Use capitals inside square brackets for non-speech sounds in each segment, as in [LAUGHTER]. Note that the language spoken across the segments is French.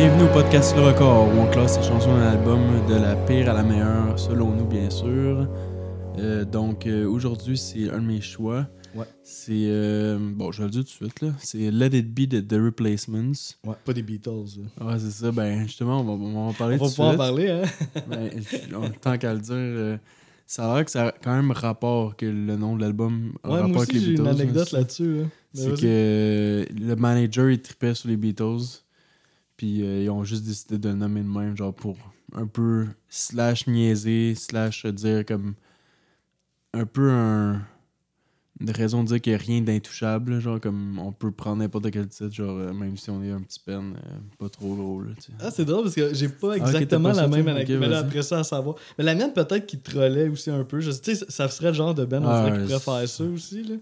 Bienvenue au podcast Le Record où on classe les chansons d'un album de la pire à la meilleure, selon nous bien sûr. Euh, donc euh, aujourd'hui, c'est un de mes choix. Ouais. C'est. euh, bon, je vais le dire tout de suite là. C'est Let It Be de The Replacements. Ouais, pas des Beatles. là. Ouais, c'est ça. Ben, justement, on va, on va en parler On tout va de pas en suite. parler, hein? Ben, on- tant qu'à le dire, euh, ça a l'air que ça a quand même rapport que le nom de l'album a Ouais, rapport moi avec aussi, les j'ai Beatles. une anecdote c'est- là-dessus. Là. Ben, C'est vas-y. que le manager, il tripait sur les Beatles. Puis euh, ils ont juste décidé de le nommer de même, genre pour un peu slash niaiser, slash dire comme un peu un, une raison de dire qu'il n'y a rien d'intouchable. Genre comme on peut prendre n'importe quel titre, genre euh, même si on est un petit pen, euh, pas trop gros. Là, tu sais. Ah, c'est drôle parce que j'ai pas Ah, exactement pas la même anecdote. Mais là, après ça, à savoir. Mais la mienne, peut-être qu'il trollait aussi un peu. Je, sais, ça serait le genre de Ben, on Ah, dirait qu'il pourrait faire ça aussi. Là.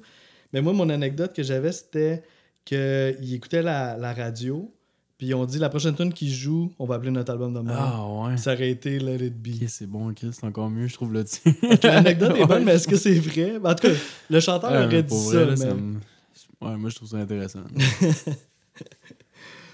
Mais moi, mon anecdote que j'avais, c'était qu'il écoutait la, la radio. Puis on dit la prochaine tune qui joue, on va appeler notre album de mort. Ah ouais. Ça aurait été Let It Be. C'est bon, Chris, c'est encore mieux, je trouve là dessus [LAUGHS] L'anecdote est bonne, mais est-ce que c'est vrai? En tout cas, le chanteur aurait dit ça. là, mais- ça me- Ouais, moi je trouve ça intéressant. [LAUGHS]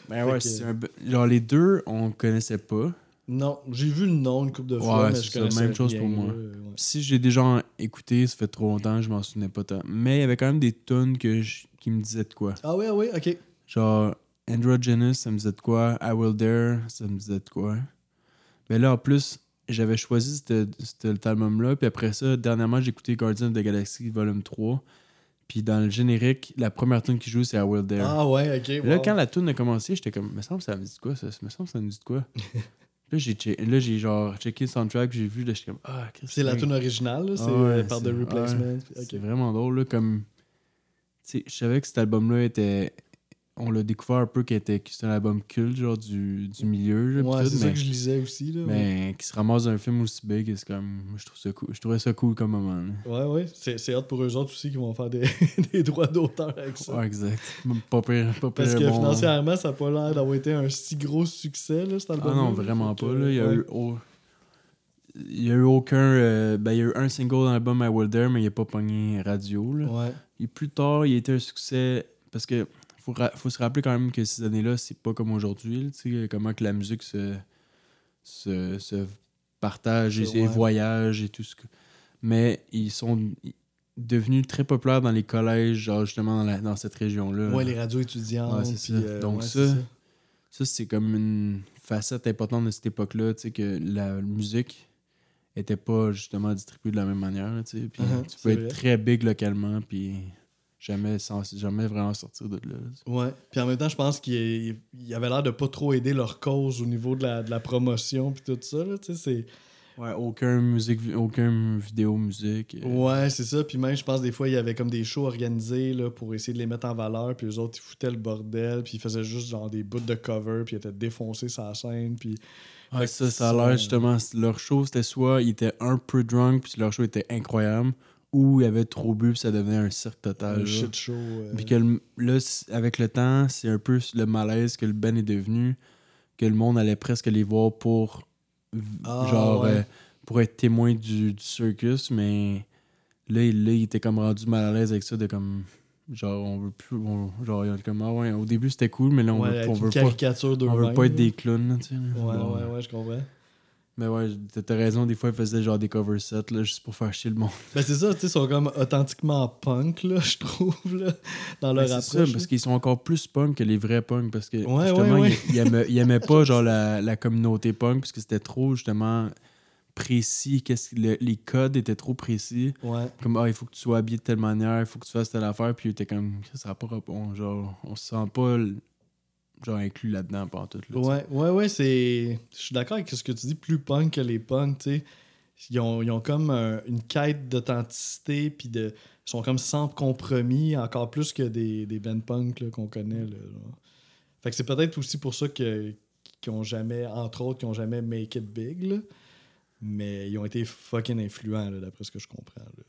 ben ouais, que- c'est un... genre les deux, on connaissait pas. Non, j'ai vu le nom une couple de fois, Ouais, mais c'est je connaissais même chose pour moi. ouais. Si j'ai déjà écouté, ça fait trop longtemps, je m'en souvenais pas tant. Mais il y avait quand même des tonnes que je- qui me disaient de quoi. Ah oui, ah oui, ok. Genre Androgynous, ça me disait de quoi? I Will Dare, ça me disait de quoi? Mais là, en plus, j'avais choisi cet, album-là. Puis après ça, dernièrement, j'ai écouté Guardians of the Galaxy Volume 3. Puis dans le générique, la première tune qui joue, c'est I Will Dare. Ah ouais, ok. Là, quand la tune a commencé, j'étais comme, me semble ça me dit de quoi ça? Me semble ça me dit de quoi? [LAUGHS] là, j'ai là, j'ai genre checké le soundtrack, j'ai vu, là, j'étais comme, ah, qu'est-ce C'est la tune originale, là, c'est Ah ouais, euh, par The c'est- Replacement. ouais. C'est vraiment drôle, là, comme. Tu sais, je savais que cet album-là était. On l'a découvert un peu qu'il était que c'était un album culte, genre du, du milieu, Ouais, c'est ça que je lisais aussi. Là, ouais. mais qui se ramasse dans un film aussi big, c'est comme. Moi, je trouve ça cool. Je trouvais ça cool comme moment. là. Ouais, ouais. C'est, c'est hâte pour eux autres aussi qui vont faire des, [LAUGHS] des droits d'auteur avec ça. Ouais, exact. Pas pire, pas pire. Parce que bon. financièrement, ça n'a pas l'air d'avoir été un si gros succès, là, cet album. Ah non, vraiment pas. Là. Il, y a eu, il y a eu aucun. euh, ben, il y a eu un single dans l'album I Will Dare, mais il a pas pogné radio. Là. Ouais. Et plus tard, il a été un succès parce que faut, faut se rappeler quand même que ces années-là, c'est pas comme aujourd'hui. là, Tu sais, comment que la musique se, se, se partage et, ouais. voyage et tout ce que. Mais ils sont devenus très populaires dans les collèges, genre justement dans, la- dans cette région-là. Ouais, les radios étudiantes. Ouais, ça. euh, Donc ouais, ça, c'est Ça, c'est comme une facette importante de cette époque-là, tu sais, que la musique était pas justement distribuée de la même manière, tu sais. Puis Uh-huh, tu peux être vrai. très big localement, puis jamais, sans, jamais vraiment sortir de là. Ouais. Puis en même temps, je pense qu'il il avait l'air de pas trop aider leur cause au niveau de la, de la promotion puis tout ça. Là, c'est... Ouais, aucun musique, aucun vidéo musique. euh, Ouais, c'est ça. Puis même, je pense, des fois, il y avait comme des shows organisés là, pour essayer de les mettre en valeur. Puis eux autres, ils foutaient le bordel. Puis ils faisaient juste genre des bouts de cover. Puis ils étaient défoncés sur la scène. Puis Ouais, ça, ça a l'air justement. Leur show, c'était soit ils étaient un peu drunk, puis leur show était incroyable, ou ils avaient trop bu, puis ça devenait un cirque total. un shit show. euh, Puis que le- là, avec le temps, c'est un peu le malaise que le Ben est devenu, que le monde allait presque les voir pour Ah, genre ouais. euh, pour être témoin du, du circus, mais là, il- là, il était comme rendu mal à l'aise avec ça de comme genre on veut plus on- genre il y a comme ah ouais, au début c'était cool mais là on ouais, veut, on veut pas on veut pas être des clowns là, tu sais. Ouais, ouais, ouais, je comprends. Mais ouais, t'as- raison, des fois ils faisaient genre des cover sets là, juste pour faire chier le monde. Ben, c'est ça, tu sais, ils sont comme authentiquement punk, là, je trouve, là, dans leur c'est approche. ça, parce qu'ils sont encore plus punk que les vrais punks. Parce que Ouais, justement, ouais, ouais. Ils, ils aimaient, ils aimaient pas [LAUGHS] genre la, la communauté punk parce que c'était trop justement précis. Qu'est-ce que le- les codes étaient trop précis. Ouais. Comme ah, il faut que tu sois habillé de telle manière, il faut que tu fasses telle affaire. Puis t'es comme ça sera pas genre on se sent pas genre inclus là-dedans pendant tout. Là. Ouais, ouais, ouais, c'est. Je suis d'accord avec ce que tu dis, plus punk que les punks, tu sais. Ils ont, ils ont comme un- une quête d'authenticité, puis de. Ils sont comme sans compromis, encore plus que des, des bands punk qu'on connaît. Là, genre. Fait que c'est peut-être aussi pour ça que, qu'ils ont jamais, entre autres, qu'ils ont jamais make it big, là. Mais ils ont été fucking influents, là, d'après ce que je comprends. là.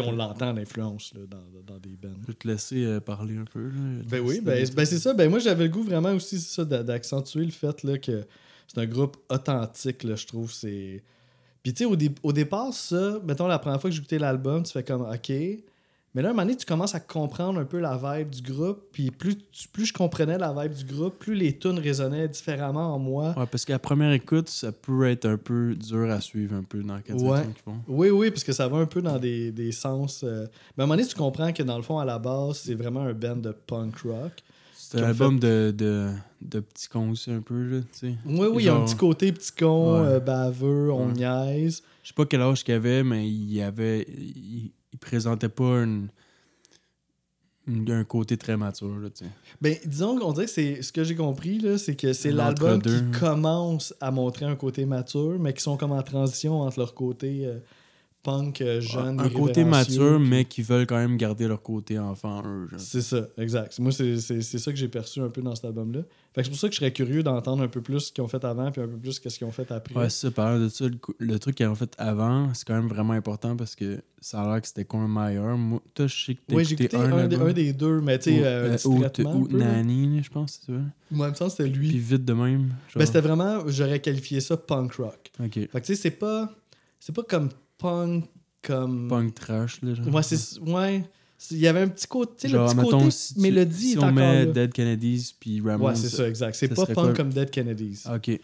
Puis on l'entend, l'influence, dans, dans des bands. Je peux te laisser euh, parler un peu. Là, Ben oui, ben, ben c'est ça. Ben moi, j'avais le goût vraiment aussi d'accentuer le fait là, que c'est un groupe authentique, là, je trouve. c'est Puis tu sais, au, dé- au départ, ça, mettons, la première fois que j'ai écouté l'album, tu fais comme OK. Mais là, à un moment donné, tu commences à comprendre un peu la vibe du groupe. Puis plus, tu- plus je comprenais la vibe du groupe, plus les tunes résonnaient différemment en moi. Ouais, parce qu'à première écoute, ça peut être un peu dur à suivre un peu dans la Ouais. qu'ils font. Oui, oui, parce que ça va un peu dans des, des sens. euh, Mais à un moment donné, tu comprends que dans le fond, à la base, c'est vraiment un band de punk rock. C'est un album de, de, de petits cons aussi un peu, là, tu sais. Oui, oui, il y a un petit côté petit con, Ouais. euh, baveux, on Ouais. niaise. Je sais pas quel âge qu'il avait, mais il avait. Il, il présentait pas une, une- un côté très mature, là. Ben, disons qu'on dirait que c'est ce que j'ai compris, c'est que c'est l'album qui commence à montrer un côté mature, mais qui sont comme en transition entre leur côté euh, punk euh, jeune. un côté mature, mais qui veulent quand même garder leur côté enfant, eux. C'est ça, exact. Moi, c'est ça que j'ai perçu un peu dans cet album-là. Fait c'est pour ça que je serais curieux d'entendre un peu plus ce qu'ils ont fait avant, puis un peu plus qu'est-ce qu'ils ont fait après. Ouais, ça, parlant de ça, le, truc qu'ils ont fait avant, c'est quand même vraiment important parce que ça a l'air que c'était quand même meilleur. Moi, toi, je sais que t'as Oui, j'ai écouté écouté un, un, des, un des deux, mais tu sais, Ou- euh, euh, ou- ou. Nanny, je pense, c'est ça. Moi, il me semble que c'était lui. Puis vite de même. genre. Ben, c'était vraiment, j'aurais qualifié ça punk rock. Ok. Fait que tu sais, c'est pas, c'est pas comme punk, comme. Punk trash, là. genre. Ouais, c'est. Ouais. C'est- Il y avait un petit côté. Tu sais, le Genre, petit mettons, côté si tu- mélodie si on met là. Dead Kennedys puis Ramones. Ouais, c'est ça, exact. C'est pas punk comme Dead Kennedys. Ok.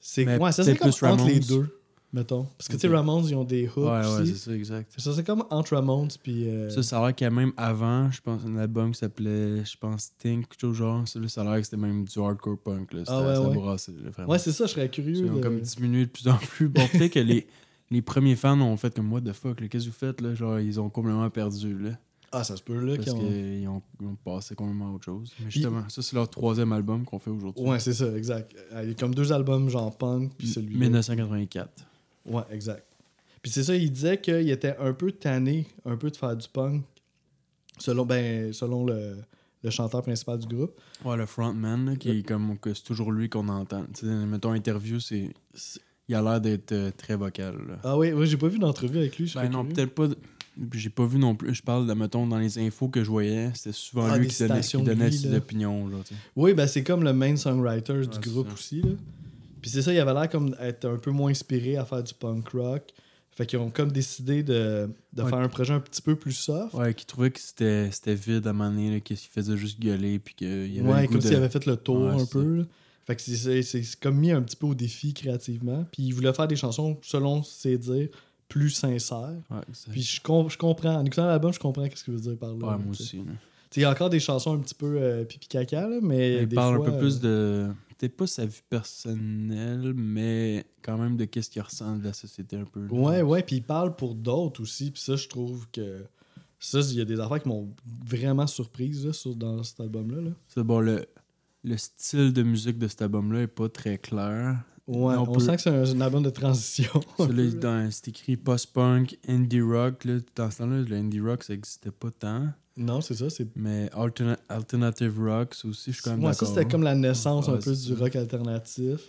C'est ouais, ça peut-être comme entre les deux, mettons. Parce que tu sais. Ramones, ils ont des hooks Ouais, ouais, c'est ça, exact. ça, c'est comme entre Ramones puis. euh, Ça, ça a l'air qu'il y a même avant, je pense, un album qui s'appelait, je pense, Think, quelque chose genre. Ça, ça a l'air que c'était même du hardcore punk, là. Ah ouais, ouais. là. Ouais, c'est ça, je serais curieux. Ils ont comme diminué de plus en plus. Bon, peut-être que les, [LAUGHS] les premiers fans ont fait comme, what the fuck, là, qu'est-ce que vous faites, là? Genre, ils ont complètement perdu, là. Ah, ça se peut, là. Parce qu'ils ont- qu'ils ont, ils ont passé complètement à autre chose. Mais justement, ça, c'est leur troisième album qu'on fait aujourd'hui. Ouais, c'est ça, exact. Euh, Il y a comme deux albums genre punk, puis celui 1984. Ouais, exact. Puis c'est ça, il disait qu'il était un peu tanné, un peu de faire du punk, selon, ben, selon le, le chanteur principal du groupe. Ouais, le frontman, là, qui est comme que c'est toujours lui qu'on entend. Mettons, interview, c'est. Il a l'air d'être euh, très vocal. Là. Ah oui, oui j'ai pas vu d'entrevue avec lui. je ben non, curieux. peut-être pas. de- J'ai pas vu non plus. Je parle de, mettons, dans les infos que je voyais, c'était souvent Ah, lui des qui donnait, citations qui de donnait lui, ses là. opinions. Là, tu sais. Oui, ben c'est comme le main songwriter Ouais, du c'est groupe ça. aussi. Là. Puis c'est ça, il avait l'air comme être un peu moins inspiré à faire du punk rock. Fait qu'ils ont comme décidé de, de Ouais. faire un projet un petit peu plus soft. Ouais, qui trouvait que c'était c'était vide à un moment donné, là, qu'il faisait juste gueuler. Puis qu'il y avait Ouais, le goût comme de... s'il avait fait le tour Ouais, un c'est peu. là. Fait que c'est- c'est c'est- c'est comme mis un petit peu au défi créativement. Puis il voulait faire des chansons, selon ses dires, plus sincères. Ouais, Puis je, com- je comprends. En écoutant l'album, je comprends ce que veut dire par là. ouais, moi aussi. Il y a encore des chansons un petit peu euh, pipi caca, là, mais. Il parle fois, un peu plus euh, de. Peut-être pas sa vie personnelle, mais quand même de qu'est-ce qu'il ressent de la société un peu. là. Ouais, ouais, puis il parle pour d'autres aussi. Puis ça, je trouve que. Ça, il y a des affaires qui m'ont vraiment surprise là, sur- dans cet album-là. là. C'est bon, le, le style de musique de cet album-là est pas très clair. Ouais, On on, peut- sent que c'est un, un album de transition. [LAUGHS] Ça, [LAUGHS] c'est écrit post-punk, indie rock. Là, dans ce temps-là, le indie rock, ça existait pas tant. Non, c'est ça. C'est... Mais alterna- alternative rock, ça aussi, je suis quand même Moi, ça, d'accord. c'était comme la naissance un Ouais, peu du ça. rock alternatif.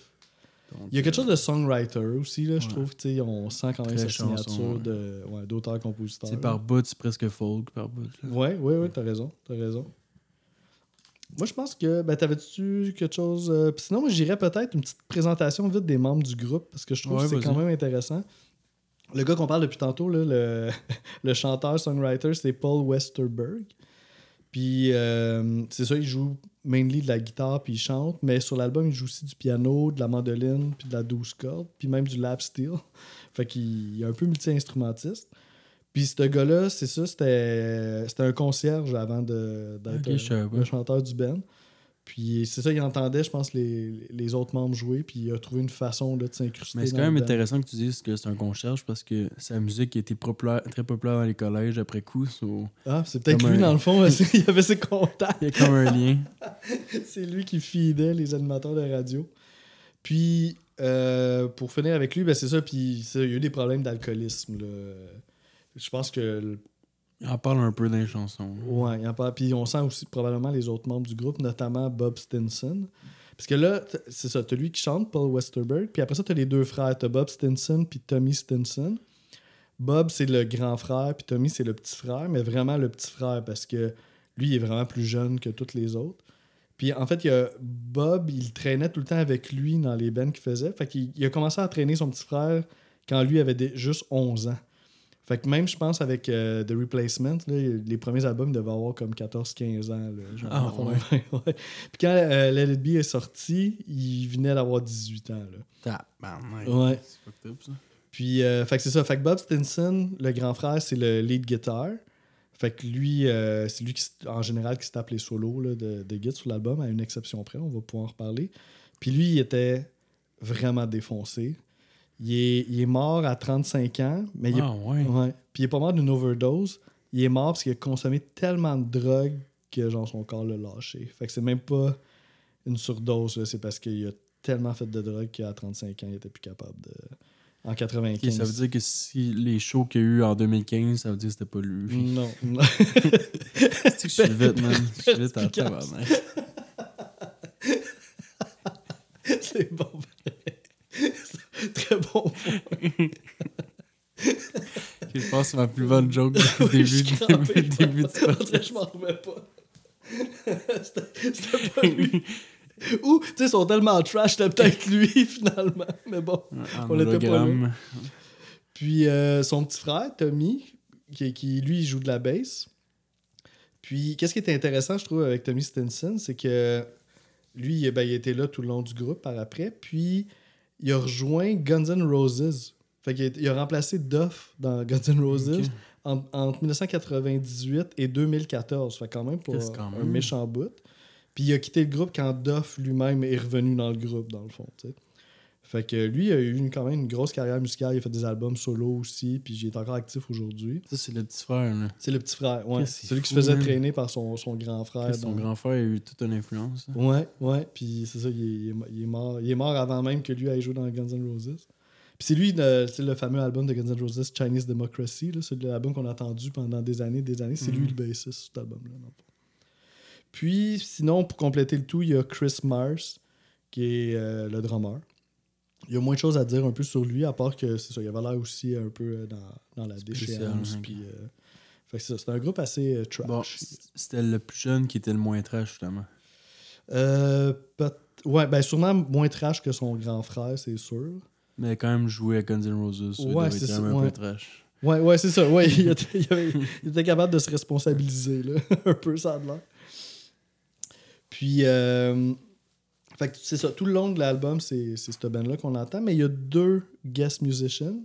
Donc, Il y a quelque euh, chose de songwriter aussi, là, je Ouais. trouve. On sent quand même Très sa signature ouais. ouais, d'auteur-compositeur. C'est par bout, c'est presque folk par bout. là. Ouais, ouais, ouais, t'as raison. T'as raison. Moi, je pense que. Ben, t'avais-tu quelque chose. euh, sinon, moi, j'irais peut-être une petite présentation vite des membres du groupe parce que je trouve Ouais, que c'est quand même intéressant. Le gars qu'on parle depuis tantôt, là, le, [LAUGHS] le chanteur-songwriter, c'est Paul Westerberg. Puis, euh, c'est ça, il joue mainly de la guitare puis il chante, mais sur l'album, il joue aussi du piano, de la mandoline, puis de la douce cordes, puis même du lap steel. [LAUGHS] Fait qu'il il est un peu multi-instrumentiste. Puis ce gars-là, c'est ça, c'était c'était un concierge avant de- d'être Ok, je savais pas. le chanteur du band. Puis c'est ça, il entendait, je pense, les, les autres membres jouer, puis il a trouvé une façon là, de s'incruster. Mais c'est quand même intéressant que tu dises que c'est un concierge parce que sa musique été populaire, très populaire dans les collèges après coup. so- Ah, c'est peut-être lui, un- dans le fond, il avait ses contacts. [LAUGHS] Il y a comme un lien. [LAUGHS] c'est lui qui feedait les animateurs de radio. Puis, euh, pour finir avec lui, ben c'est ça. Puis, ça, il y a eu des problèmes d'alcoolisme. Je pense que. Il en parle un peu dans les chansons. Ouais, il en parle. Puis, on sent aussi probablement les autres membres du groupe, notamment Bob Stinson. Parce que là, c'est ça. T'as lui qui chante, Paul Westerberg. Puis après ça, t'as les deux frères. T'as Bob Stinson puis Tommy Stinson. Bob, c'est le grand frère, puis Tommy, c'est le petit frère, mais vraiment le petit frère parce que lui, il est vraiment plus jeune que tous les autres. Puis en fait, il y a Bob, il traînait tout le temps avec lui dans les bands qu'il faisait. Fait qu'il il a commencé à traîner son petit frère quand lui avait des- juste 11 ans. Fait que même, je pense, avec euh, The Replacement, là, les premiers albums devaient avoir comme 14-15 ans. Là, genre, Ah, ouais. [LAUGHS] ouais. Puis quand euh, Let It Be est sorti, il venait d'avoir 18 ans. Là. Ouais. C'est ça. Puis, euh, fait que c'est ça. Fait que Bob Stinson, le grand frère, c'est le lead guitar. Fait que lui, euh, c'est lui qui, en général, qui se tape les solos là, de, de sur l'album, à une exception près. On va pouvoir en reparler. Puis lui, il était vraiment défoncé. Il est, il est mort à 35 ans, mais il est Ah, ouais. Ouais. Puis il est pas mort d'une overdose. Il est mort parce qu'il a consommé tellement de drogue que genre son corps l'a lâché. Fait que c'est même pas une surdose, c'est parce qu'il a tellement fait de drogue qu'à 35 ans, il était plus capable de. En 95. Ok, ça veut dire que si les shows qu'il y a eu en 2015, ça veut dire que c'était pas lui. Non. [LAUGHS] non. Je suis vite, man. Je suis vite en tabarnak. [LAUGHS] c'est bon. [LAUGHS] Très bon. point. [LAUGHS] Je pense que c'est ma plus bonne joke du [LAUGHS] je début, début, je début m'en- du podcast. Je m'en remets pas. C'était pas lui. Ou, tu sais, ils sont tellement trash, c'était peut-être lui, finalement. Mais bon. En On l'était pas hologramme. Puis euh, son petit frère, Tommy, qui, qui, lui, il joue de la bass. Puis, qu'est-ce qui était intéressant, je trouve, avec Tommy Stinson, c'est que lui, ben, il était là tout le long du groupe par après. Puis, il a rejoint Guns N' Roses. Fait qu'il a, il a remplacé Duff dans Guns N' Roses en- entre 1998 et 2014. Fait quand même pour Qu'est-ce quand un même? méchant bout. Puis il a quitté le groupe quand Duff lui-même est revenu dans le groupe, dans le fond. Fait que lui, il a eu une- quand même une grosse carrière musicale. Il a fait des albums solo aussi. Puis il est encore actif aujourd'hui. Ça, c'est le petit frère, là. C'est le petit frère, ouais. Celui qui se fou, faisait traîner par son, son grand frère. Son grand frère a eu toute une influence. hein? Ouais, ouais. Puis c'est ça, il est, il est mort. Il est mort avant même que lui aille jouer dans Guns N' Roses. Puis c'est lui, le, c'est le fameux album de Guns N' Roses, Chinese Democracy. là. C'est l'album qu'on a attendu pendant des années, des années. C'est lui Mhm. le bassiste, cet album-là. Puis sinon, pour compléter le tout, il y a Chris Mars, qui est euh, le drummer. Il y a moins de choses à dire un peu sur lui, à part que c'est ça, il avait l'air aussi un peu euh, dans, dans la déchéance. Puis, euh, fait c'est un groupe assez euh, trash. Bon, c'était le plus jeune qui était le moins trash, justement. Euh, ouais, ben sûrement moins trash que son grand frère, c'est sûr. Mais quand même joué à Guns N' Roses. Ouais, c'est un ouais. peu trash. Ouais, ouais, c'est ça. Ouais, [LAUGHS] il, était, il avait- il était capable de se responsabiliser, là. [LAUGHS] un peu, ça a de l'air. Puis, fait que c'est ça. Tout le long de l'album, c'est cette band-là qu'on entend, mais il y a deux guest musicians.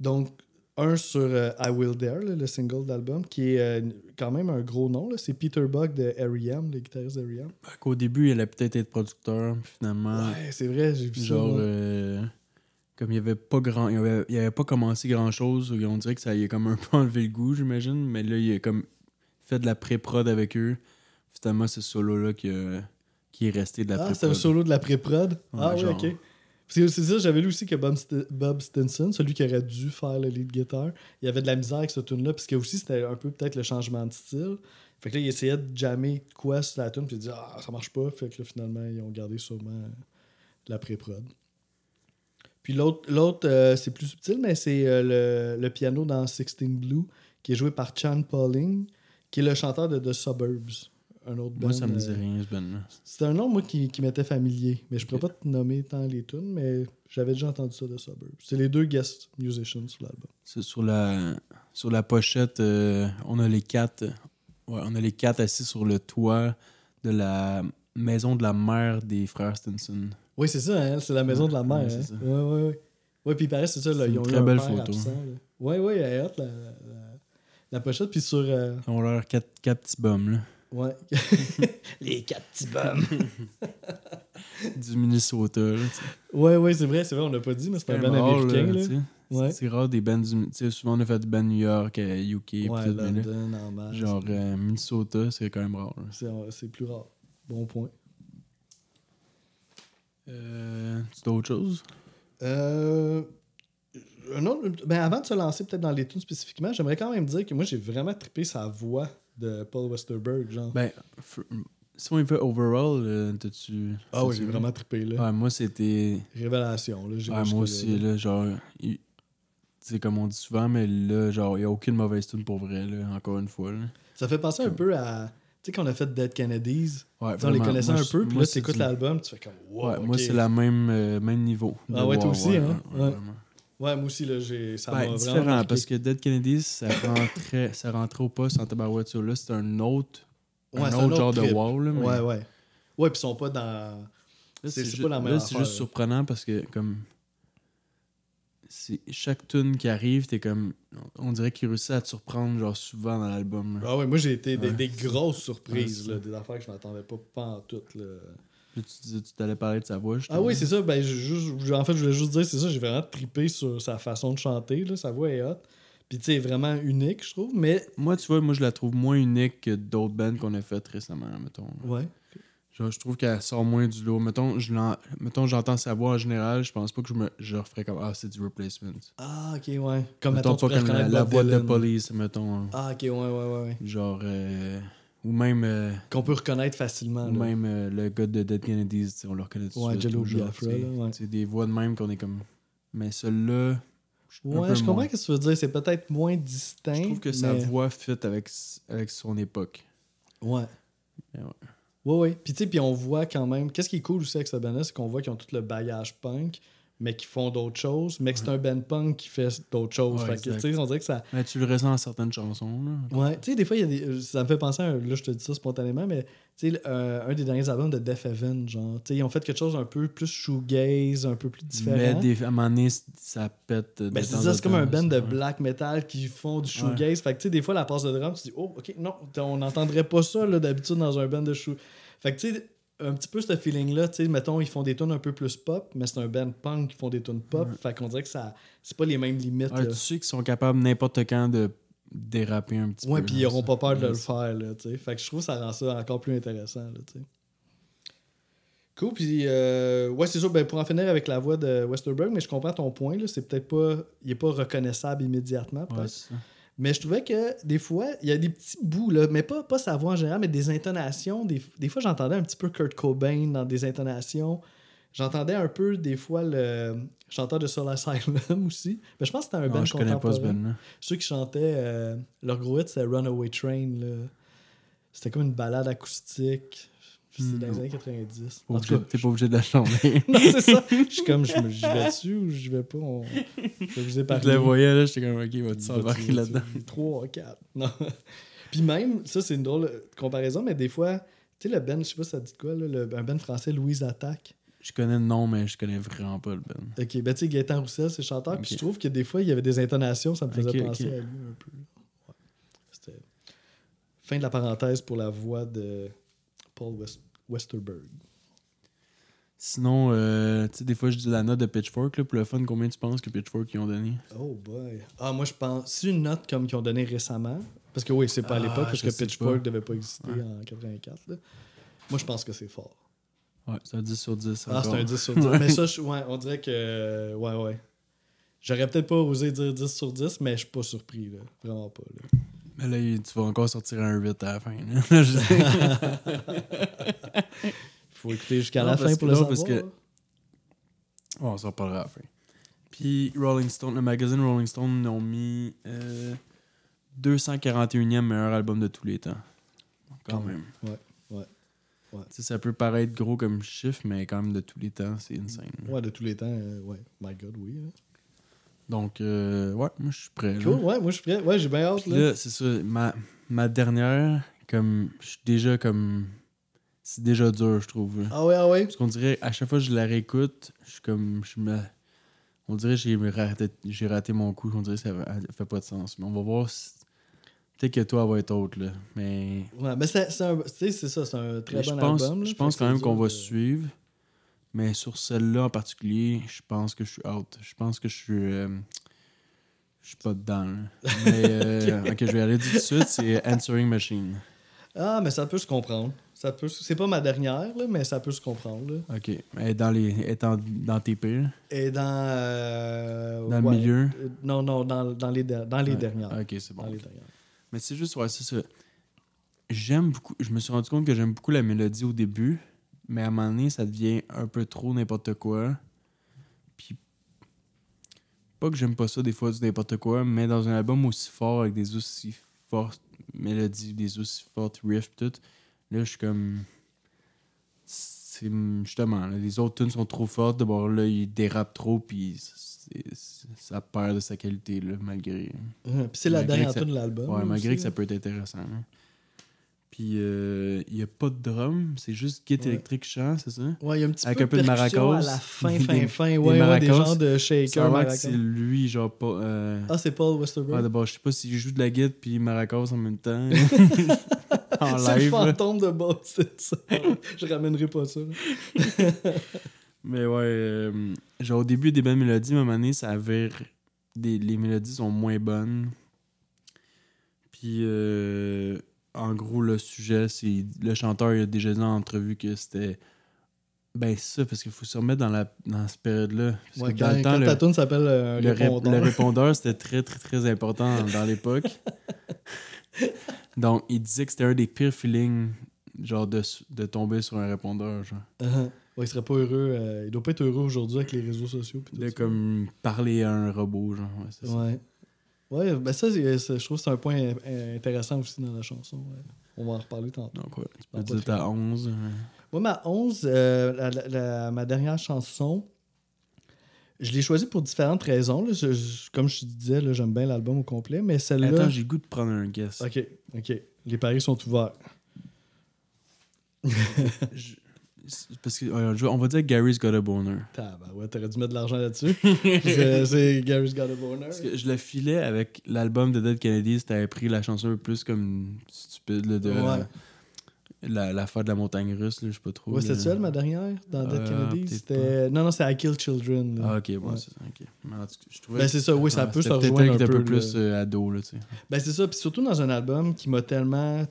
Donc, un sur euh, I Will Dare, là, le single de l'album, qui est euh, quand même un gros nom. C'est Peter Buck de R.E.M., le guitariste de R.E.M. Qu'au début, il allait peut-être être producteur, puis finalement, Ouais, c'est vrai, j'ai vu genre, ça. moi. euh, comme il avait pas grand, il avait, il avait pas commencé grand chose, on dirait que ça y a comme un [LAUGHS] peu enlevé le goût, j'imagine, mais là, il a comme fait de la pré-prod avec eux. Finalement, c'est ce solo-là qui, a- qui est resté de la Ah, c'est pré-prod. un solo de la pré-prod? ah oui, genre. ok. C'est c'est ça, j'avais lu aussi que Bob, St- Bob Stinson, celui qui aurait dû faire le lead guitar, il avait de la misère avec ce tune-là, parce que aussi c'était un peu peut-être le changement de style. Fait que là, il essayait de jammer de quoi sur la tune, puis il dit Ah, ça marche pas. Fait que là, finalement, ils ont gardé sûrement euh, la pré-prod. Puis l'autre, l'autre euh, c'est plus subtil, mais c'est euh, le, le piano dans Sixteen Blue, qui est joué par Chan Pauling, qui est le chanteur de The Suburbs. Un autre Moi, band, ça me euh, disait rien, ce band-là. c'est un nom, moi, qui, qui m'était familier. Mais je pourrais pas te nommer tant les tunes, mais j'avais déjà entendu ça de Suburbs. C'est les deux guest musicians sur l'album. C'est sur la sur la pochette, euh, on a les quatre ouais, on a les quatre assis sur le toit de la maison de la mère des frères Stinson. Oui, c'est ça, hein? c'est la maison de la mère. Ouais, c'est ça. Ouais, ouais, ouais. Ouais, puis il paraît, c'est ça, là, ils une ont eu très belle photo. Ouais, ouais, elle est hot, la, la, la pochette. Puis sur... euh, Ils ont leurs quatre, quatre petits bums là. Ouais. [LAUGHS] les quatre petits bums. [LAUGHS] du Minnesota. Là, ouais, ouais, c'est vrai, c'est vrai, on l'a pas dit, mais c'est un band américain, là. tu sais. Ouais. C'est rare des bands du. Tu sais, souvent on a fait des bands New York, UK, pis Ouais, tout, là, London, en masse. genre euh, Minnesota, c'est quand même rare. là. C'est c'est plus rare. Bon point. Euh, c'est d'autres choses? Euh, un autre- ben avant de se lancer peut-être dans les tunes spécifiquement, j'aimerais quand même dire que moi j'ai vraiment trippé sa voix de Paul Westerberg, genre. Ben, si on y fait overall, euh, t'as-tu. ah oui, j'ai vraiment trippé là. Ouais, moi c'était. Révélation là. Ouais, moi aussi, là, genre. il- C'est comme on dit souvent, mais là, genre, il n'y a aucune mauvaise tune pour vrai, là, encore une fois. Là. Ça fait penser un peu à, tu sais qu'on a fait Dead Kennedys. Ouais, Tu on les connaissait moi, un peu, puis là c'est t'écoutes du- l'album, tu fais comme wow. Ouais, moi, c'est la même, euh, même niveau. Ah ouais, toi aussi, hein? Ouais. Ouais, moi aussi, là, j'ai. Ça Ben, m'a différent, parce que Dead Kennedys, ça rentrait, ça rentrait au poste en tabarouette. Là, c'est un autre, Ouais, un autre genre de wow. Là, mais Ouais, ouais. Ouais, puis ils sont pas dans. là, c'est- pas la là, meilleure c'est juste là. surprenant parce que, comme. c'est- Chaque tune qui arrive, t'es comme. On dirait qu'il réussit à te surprendre, genre, souvent dans l'album. là. Ah ouais, moi j'ai été des, Ouais. des grosses surprises, Ouais, là, des affaires que je m'attendais pas, pas en tout. Là. Tu disais, tu t'allais parler de sa voix. Ah oui, c'est ça. Ben, je- juste- en fait, je voulais juste dire, c'est ça, j'ai vraiment trippé sur sa façon de chanter. Là. Sa voix est hot. Puis, tu sais, vraiment unique, je trouve. Mais, Moi, tu vois, moi, je la trouve moins unique que d'autres bands qu'on a faites récemment, mettons. ouais. Genre, je trouve qu'elle sort moins du lot. Mettons, je mettons, j'entends sa voix en général, je pense pas que je me je referais comme Ah, c'est du replacement. Ah, ok, ouais. Comme, mettons mettons, pas comme la, voix de police, mettons. Ah, ok, ouais, ouais, ouais. ouais. Genre. euh, ou même, euh, Qu'on peut reconnaître facilement. ou là. même euh, le gars de Dead Kennedys, on le reconnaît tout Ouais. Jello Biafra, ouais. sais, des voix de même qu'on est comme. Mais celui-là. un Ouais, je comprends ce que tu veux dire. C'est peut-être moins distinct. Je trouve que sa voix fit avec, avec son époque. Ouais. Mais ouais. Ouais, ouais. Puis, tu sais, puis on voit quand même. Qu'est-ce qui est cool aussi avec ce band-là, c'est qu'on voit qu'ils ont tout le bagage punk, mais qu'ils font d'autres choses, mais que c'est un band punk qui fait d'autres choses. Ouais, fait que, tu exact. sais, on dirait que ça. Mais tu le ressens dans certaines chansons. Là. Ouais, tu sais, des fois, y a des. euh, Ça me fait penser à. un- Là, je te dis ça spontanément, mais tu sais, euh, un des derniers albums de Death Heaven, genre. Tu sais, ils ont fait quelque chose un peu plus shoegaze, un peu plus différent. Mais des, à un moment donné, ça pète. de Ben, c'est ça, c'est comme un band de black metal qui font du shoegaze. Fait que, tu sais, des fois, la passe de drum, tu dis, oh, ok, non, on n'entendrait pas ça, là, d'habitude, dans un band de shoe. Fait que, tu sais, un petit peu ce feeling-là, tu sais, mettons, ils font des tunes un peu plus pop, mais c'est un band punk qui font des tunes pop. Fait qu'on dirait que ça, c'est pas les mêmes limites. Ouais, là. tu sais qu'ils sont capables n'importe quand de déraper un petit Ouais, peu. puis ils là, auront ça. pas peur de le faire, là, tu sais. Fait que je trouve que ça rend ça encore plus intéressant, là, tu sais. Cool, puis euh, ouais, c'est sûr, ben, pour en finir avec la voix de Westerberg, mais je comprends ton point, là, c'est peut-être pas, il est pas reconnaissable immédiatement, peut-être. Ouais, c'est ça. Mais je trouvais que des fois, il y a des petits bouts, là, mais pas, pas sa voix en général, mais des intonations. Des, des fois, j'entendais un petit peu Kurt Cobain dans des intonations. J'entendais un peu, des fois, le chanteur de Soul Asylum [LAUGHS] aussi. Mais je pense que c'était un Non, band je connais pas ce contemporain. band-là. Ceux qui chantaient, euh, leur gros hit, c'était Runaway Train. C'était comme une balade acoustique. C'était dans les Hmm. années 90. Pas En tout obligé- cas, T'es pas obligé de la chanter. [LAUGHS] non, c'est ça. [LAUGHS] Je suis comme, je me- vais dessus ou j'y vais pas. On... Je vous ai parlé. Je le voyais, là, j'étais comme, ok, va-tu Vas-y, s'embarquer là-dedans? 3, 4. [LAUGHS] Non. Puis même, ça, c'est une drôle de comparaison, mais des fois, tu sais, le Ben, je sais pas si ça dit quoi, là, le, un Ben français, Louise Attaque. Je connais le nom, mais je connais vraiment pas le band. Ok, ben tu sais, Gaëtan Roussel, c'est chanteur. Puis je trouve que des fois, il y avait des intonations, ça me faisait penser à lui un peu. Ouais. C'était. Fin de la parenthèse pour la voix de Paul West- Westerberg. Sinon, euh, tu sais, des fois, je dis la note de Pitchfork, là, pour le fun, combien tu penses que Pitchfork ils ont donné? Oh boy. Ah, moi, je pense. C'est une note comme qu'ils ont donné récemment. Parce que oui, c'est pas à Ah, l'époque, parce que Pitchfork devait pas exister Ouais. en 84. là. Moi, je pense que c'est fort. Ouais, c'est un 10 sur 10. Ah, c'est un 10 sur 10. [LAUGHS] Ouais. Mais ça, je- ouais, on dirait que. Ouais, ouais. J'aurais peut-être pas osé dire 10 sur 10, mais je suis pas surpris, là. Vraiment pas, là. Mais là, il- tu vas encore sortir un 8 à la fin. [LAUGHS] Je- [LAUGHS] Faut écouter jusqu'à la fin pour le savoir. parce que-. Bon, on s'en reparlera à la fin. Puis Rolling Stone, le magazine Rolling Stone ont mis euh, 241e meilleur album de tous les temps. Quand Quand même. Ouais, ouais, ouais. Tu sais, ça peut paraître gros comme chiffre, mais quand même de tous les temps, c'est insane. Ouais, de tous les temps, euh, ouais. My God, oui. hein. Donc, euh, ouais, moi je suis prêt. là. Cool, ouais, moi je suis prêt. Ouais, j'ai bien hâte, Puis là. là, c'est ça, ma, ma dernière, comme, je suis déjà comme. C'est déjà dur, je trouve. Ah ouais, ah ouais? Parce qu'on dirait, à chaque fois que je la réécoute, je suis comme. Je me, on dirait que j'ai raté, j'ai raté mon coup. On dirait que ça fait- fait pas de sens. Mais on va voir si. Peut-être que toi, elle va être autre, là. Mais. Ouais, mais c'est c'est un- tu sais, c'est ça, c'est un très mais je bon pense, album. là. je pense quand même qu'on va de- suivre. Mais sur celle-là en particulier, je pense que je suis out. Je pense que je suis. euh, je suis pas dedans. là. Mais. [LAUGHS] euh, ok, je vais aller tout de suite. C'est Answering Machine. Ah, mais ça peut se comprendre. Ça peut, c'est pas ma dernière, là, mais ça peut se comprendre. Là. Ok. Est dans, les, en- dans tes pires? Et dans. euh, Dans le milieu? Euh, Non, non, dans, dans les, dans les Ouais. dernières. Ok, c'est bon. Dans les dernières. Mais c'est juste, ouais, c'est ça. J'aime beaucoup. Je me suis rendu compte que j'aime beaucoup la mélodie au début, mais à un moment donné, ça devient un peu trop n'importe quoi. Puis. Pas que j'aime pas ça des fois du n'importe quoi, mais dans un album aussi fort, avec des aussi fortes mélodies, des aussi fortes riffs, tout, là, je suis comme. C'est justement, là, les autres tunes sont trop fortes. D'abord, là, il dérape trop, puis ça perd de sa qualité, là, malgré. Puis c'est la dernière tune de l'album. Ouais, malgré aussi, que ça là. peut être intéressant. Puis, euh, il n'y a pas de drum, c'est juste guitare Ouais. électrique chant, c'est ça? Ouais, il y a un petit Avec peu un peu de percussion maracas. à la fin, [LAUGHS] Des- fin, fin. des Ouais, ouais, des genres de shaker, c'est lui, genre pas. euh, Ah, c'est Paul ouais, Westerberg. d'abord, je sais pas s'il joue de la guitare puis maracas en même temps. [LAUGHS] en c'est le fantôme de Bob, c'est ça. Je ramènerai pas ça. [LAUGHS] Mais ouais, euh, genre au début des belles mélodies, à un moment donné, ça avait. Des, les mélodies sont moins bonnes. Puis, euh, en gros, le sujet, c'est. Le chanteur, il a déjà dit en entrevue que c'était. Ben, c'est ça, parce qu'il faut se remettre dans, la, dans cette période-là. Ouais, quand le temps, quand le, ta tune s'appelle euh, le, ré- répondeur. le répondeur, c'était très, très, très important dans l'époque. [LAUGHS] Donc, il disait que c'était un des pires feelings, genre, de, de tomber sur un répondeur, genre. Ouais, il serait pas heureux. euh, il doit pas être heureux aujourd'hui avec les réseaux sociaux. De ça. comme parler à un robot, genre. Ouais. Ouais. Ben ça, c'est- je trouve que c'est un point euh, intéressant aussi dans la chanson. ouais. On va en reparler tantôt. Donc, ouais, tu peux pas dire t'as 11. euh, Moi, ma 11, euh, la- la- la- ma dernière chanson, je l'ai choisie pour différentes raisons. là. Je- je- comme je te disais, j'aime bien l'album au complet, mais celle-là. Attends, j'ai goût de prendre un guess. Ok, ok. Les paris sont ouverts. [LAUGHS] Je- Parce que, on va dire Gary's Got a Boner. Tabarouette, ouais, t'aurais dû mettre de l'argent là-dessus. [LAUGHS] c'est Gary's Got a Boner. Parce que je le filais avec l'album de Dead Kennedy, c'était pris la chanson plus comme stupide là, de Ouais. la, l'affaire de la montagne russe, là, je sais pas trop. Ouais, c'était ça, ma dernière, dans Dead Euh, Kennedy? C'était... Non, non, c'est I Kill Children. là. Ah, ok, bon, Ouais. c'est ça. ok. Mais en tout cas, je trouvais Ben, c'est ça, oui, ça Ah, peut se rejoindre un peu. peu plus euh, ado, là, tu sais. Ben, c'est ça, puis surtout dans un album qui m'a tellement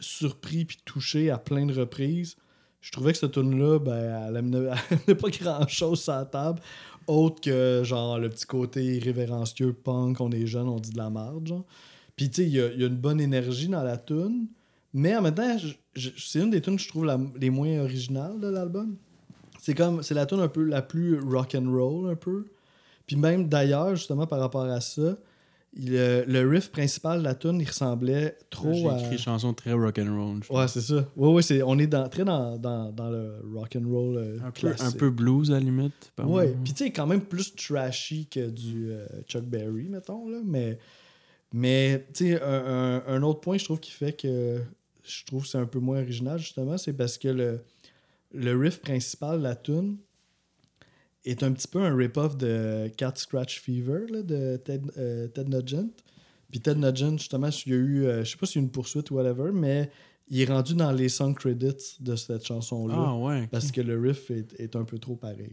surpris puis touché à plein de reprises. Je trouvais que cette tune-là, ben, elle amenait, [LAUGHS] elle amenait pas grand-chose sur la table, autre que, genre, le petit côté irrévérencieux, punk, on est jeune, on dit de la merde, genre. Puis, tu sais, il y a, une bonne énergie dans la tune, mais en même temps, c'est une des tunes que je trouve les moins originales de l'album. C'est comme, c'est la tune un peu la plus rock and roll, un peu. Puis même d'ailleurs, justement, par rapport à ça, le, le riff principal de la tune, il ressemblait trop J'ai à... écrit chanson très rock'n'roll. je Ouais, c'est ça. Ouais, ouais, c'est, on est dans, très dans, dans, dans le rock and roll euh, un, peu, un peu blues à la limite. pas Ouais, puis tu sais, quand même plus trashy que du euh, Chuck Berry, mettons, là. Mais, mais tu sais, un, un- un autre point, je trouve, qui fait que je trouve que c'est un peu moins original, justement, c'est parce que le, le riff principal de la tune est un petit peu un rip-off de Cat Scratch Fever là, de Ted, euh, Ted Nugent. Puis Ted Nugent, justement, il y a eu, euh, je sais pas s'il y a eu une poursuite ou whatever, mais il est rendu dans les song credits de cette chanson-là. Ah, ouais. Parce que le riff est, est un peu trop pareil.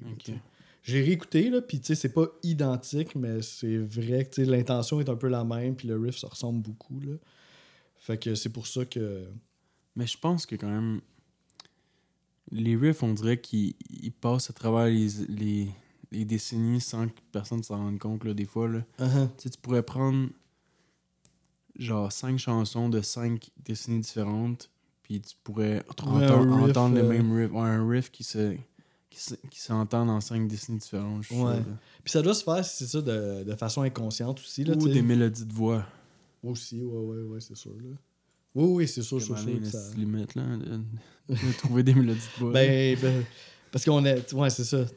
J'ai réécouté, là, puis tu sais, c'est pas identique, mais c'est vrai que l'intention est un peu la même, puis le riff, ça ressemble beaucoup. Là. Fait que c'est pour ça que. Mais je pense que quand même, les riffs, on dirait qu'ils ils passent à travers les, les, les décennies sans que personne s'en rende compte, là, des fois. Là. Tu sais, tu pourrais prendre genre cinq chansons de cinq décennies différentes, puis tu pourrais riff, entendre le euh, même riff. Ouais, un riff qui se qui se- qui s'entend dans cinq décennies différentes. je Ouais. Puis ça doit se faire, c'est ça, de, de façon inconsciente aussi. Là, Ou des mélodies de voix. Aussi, ouais, ouais, ouais, c'est sûr. Là. Oui, oui, c'est sûr, sûr, sûr. ça- limite, là, de, [LAUGHS] de trouver des mélodies de voix. Ben, ben, parce qu'on est. Ouais, c'est ça. Tu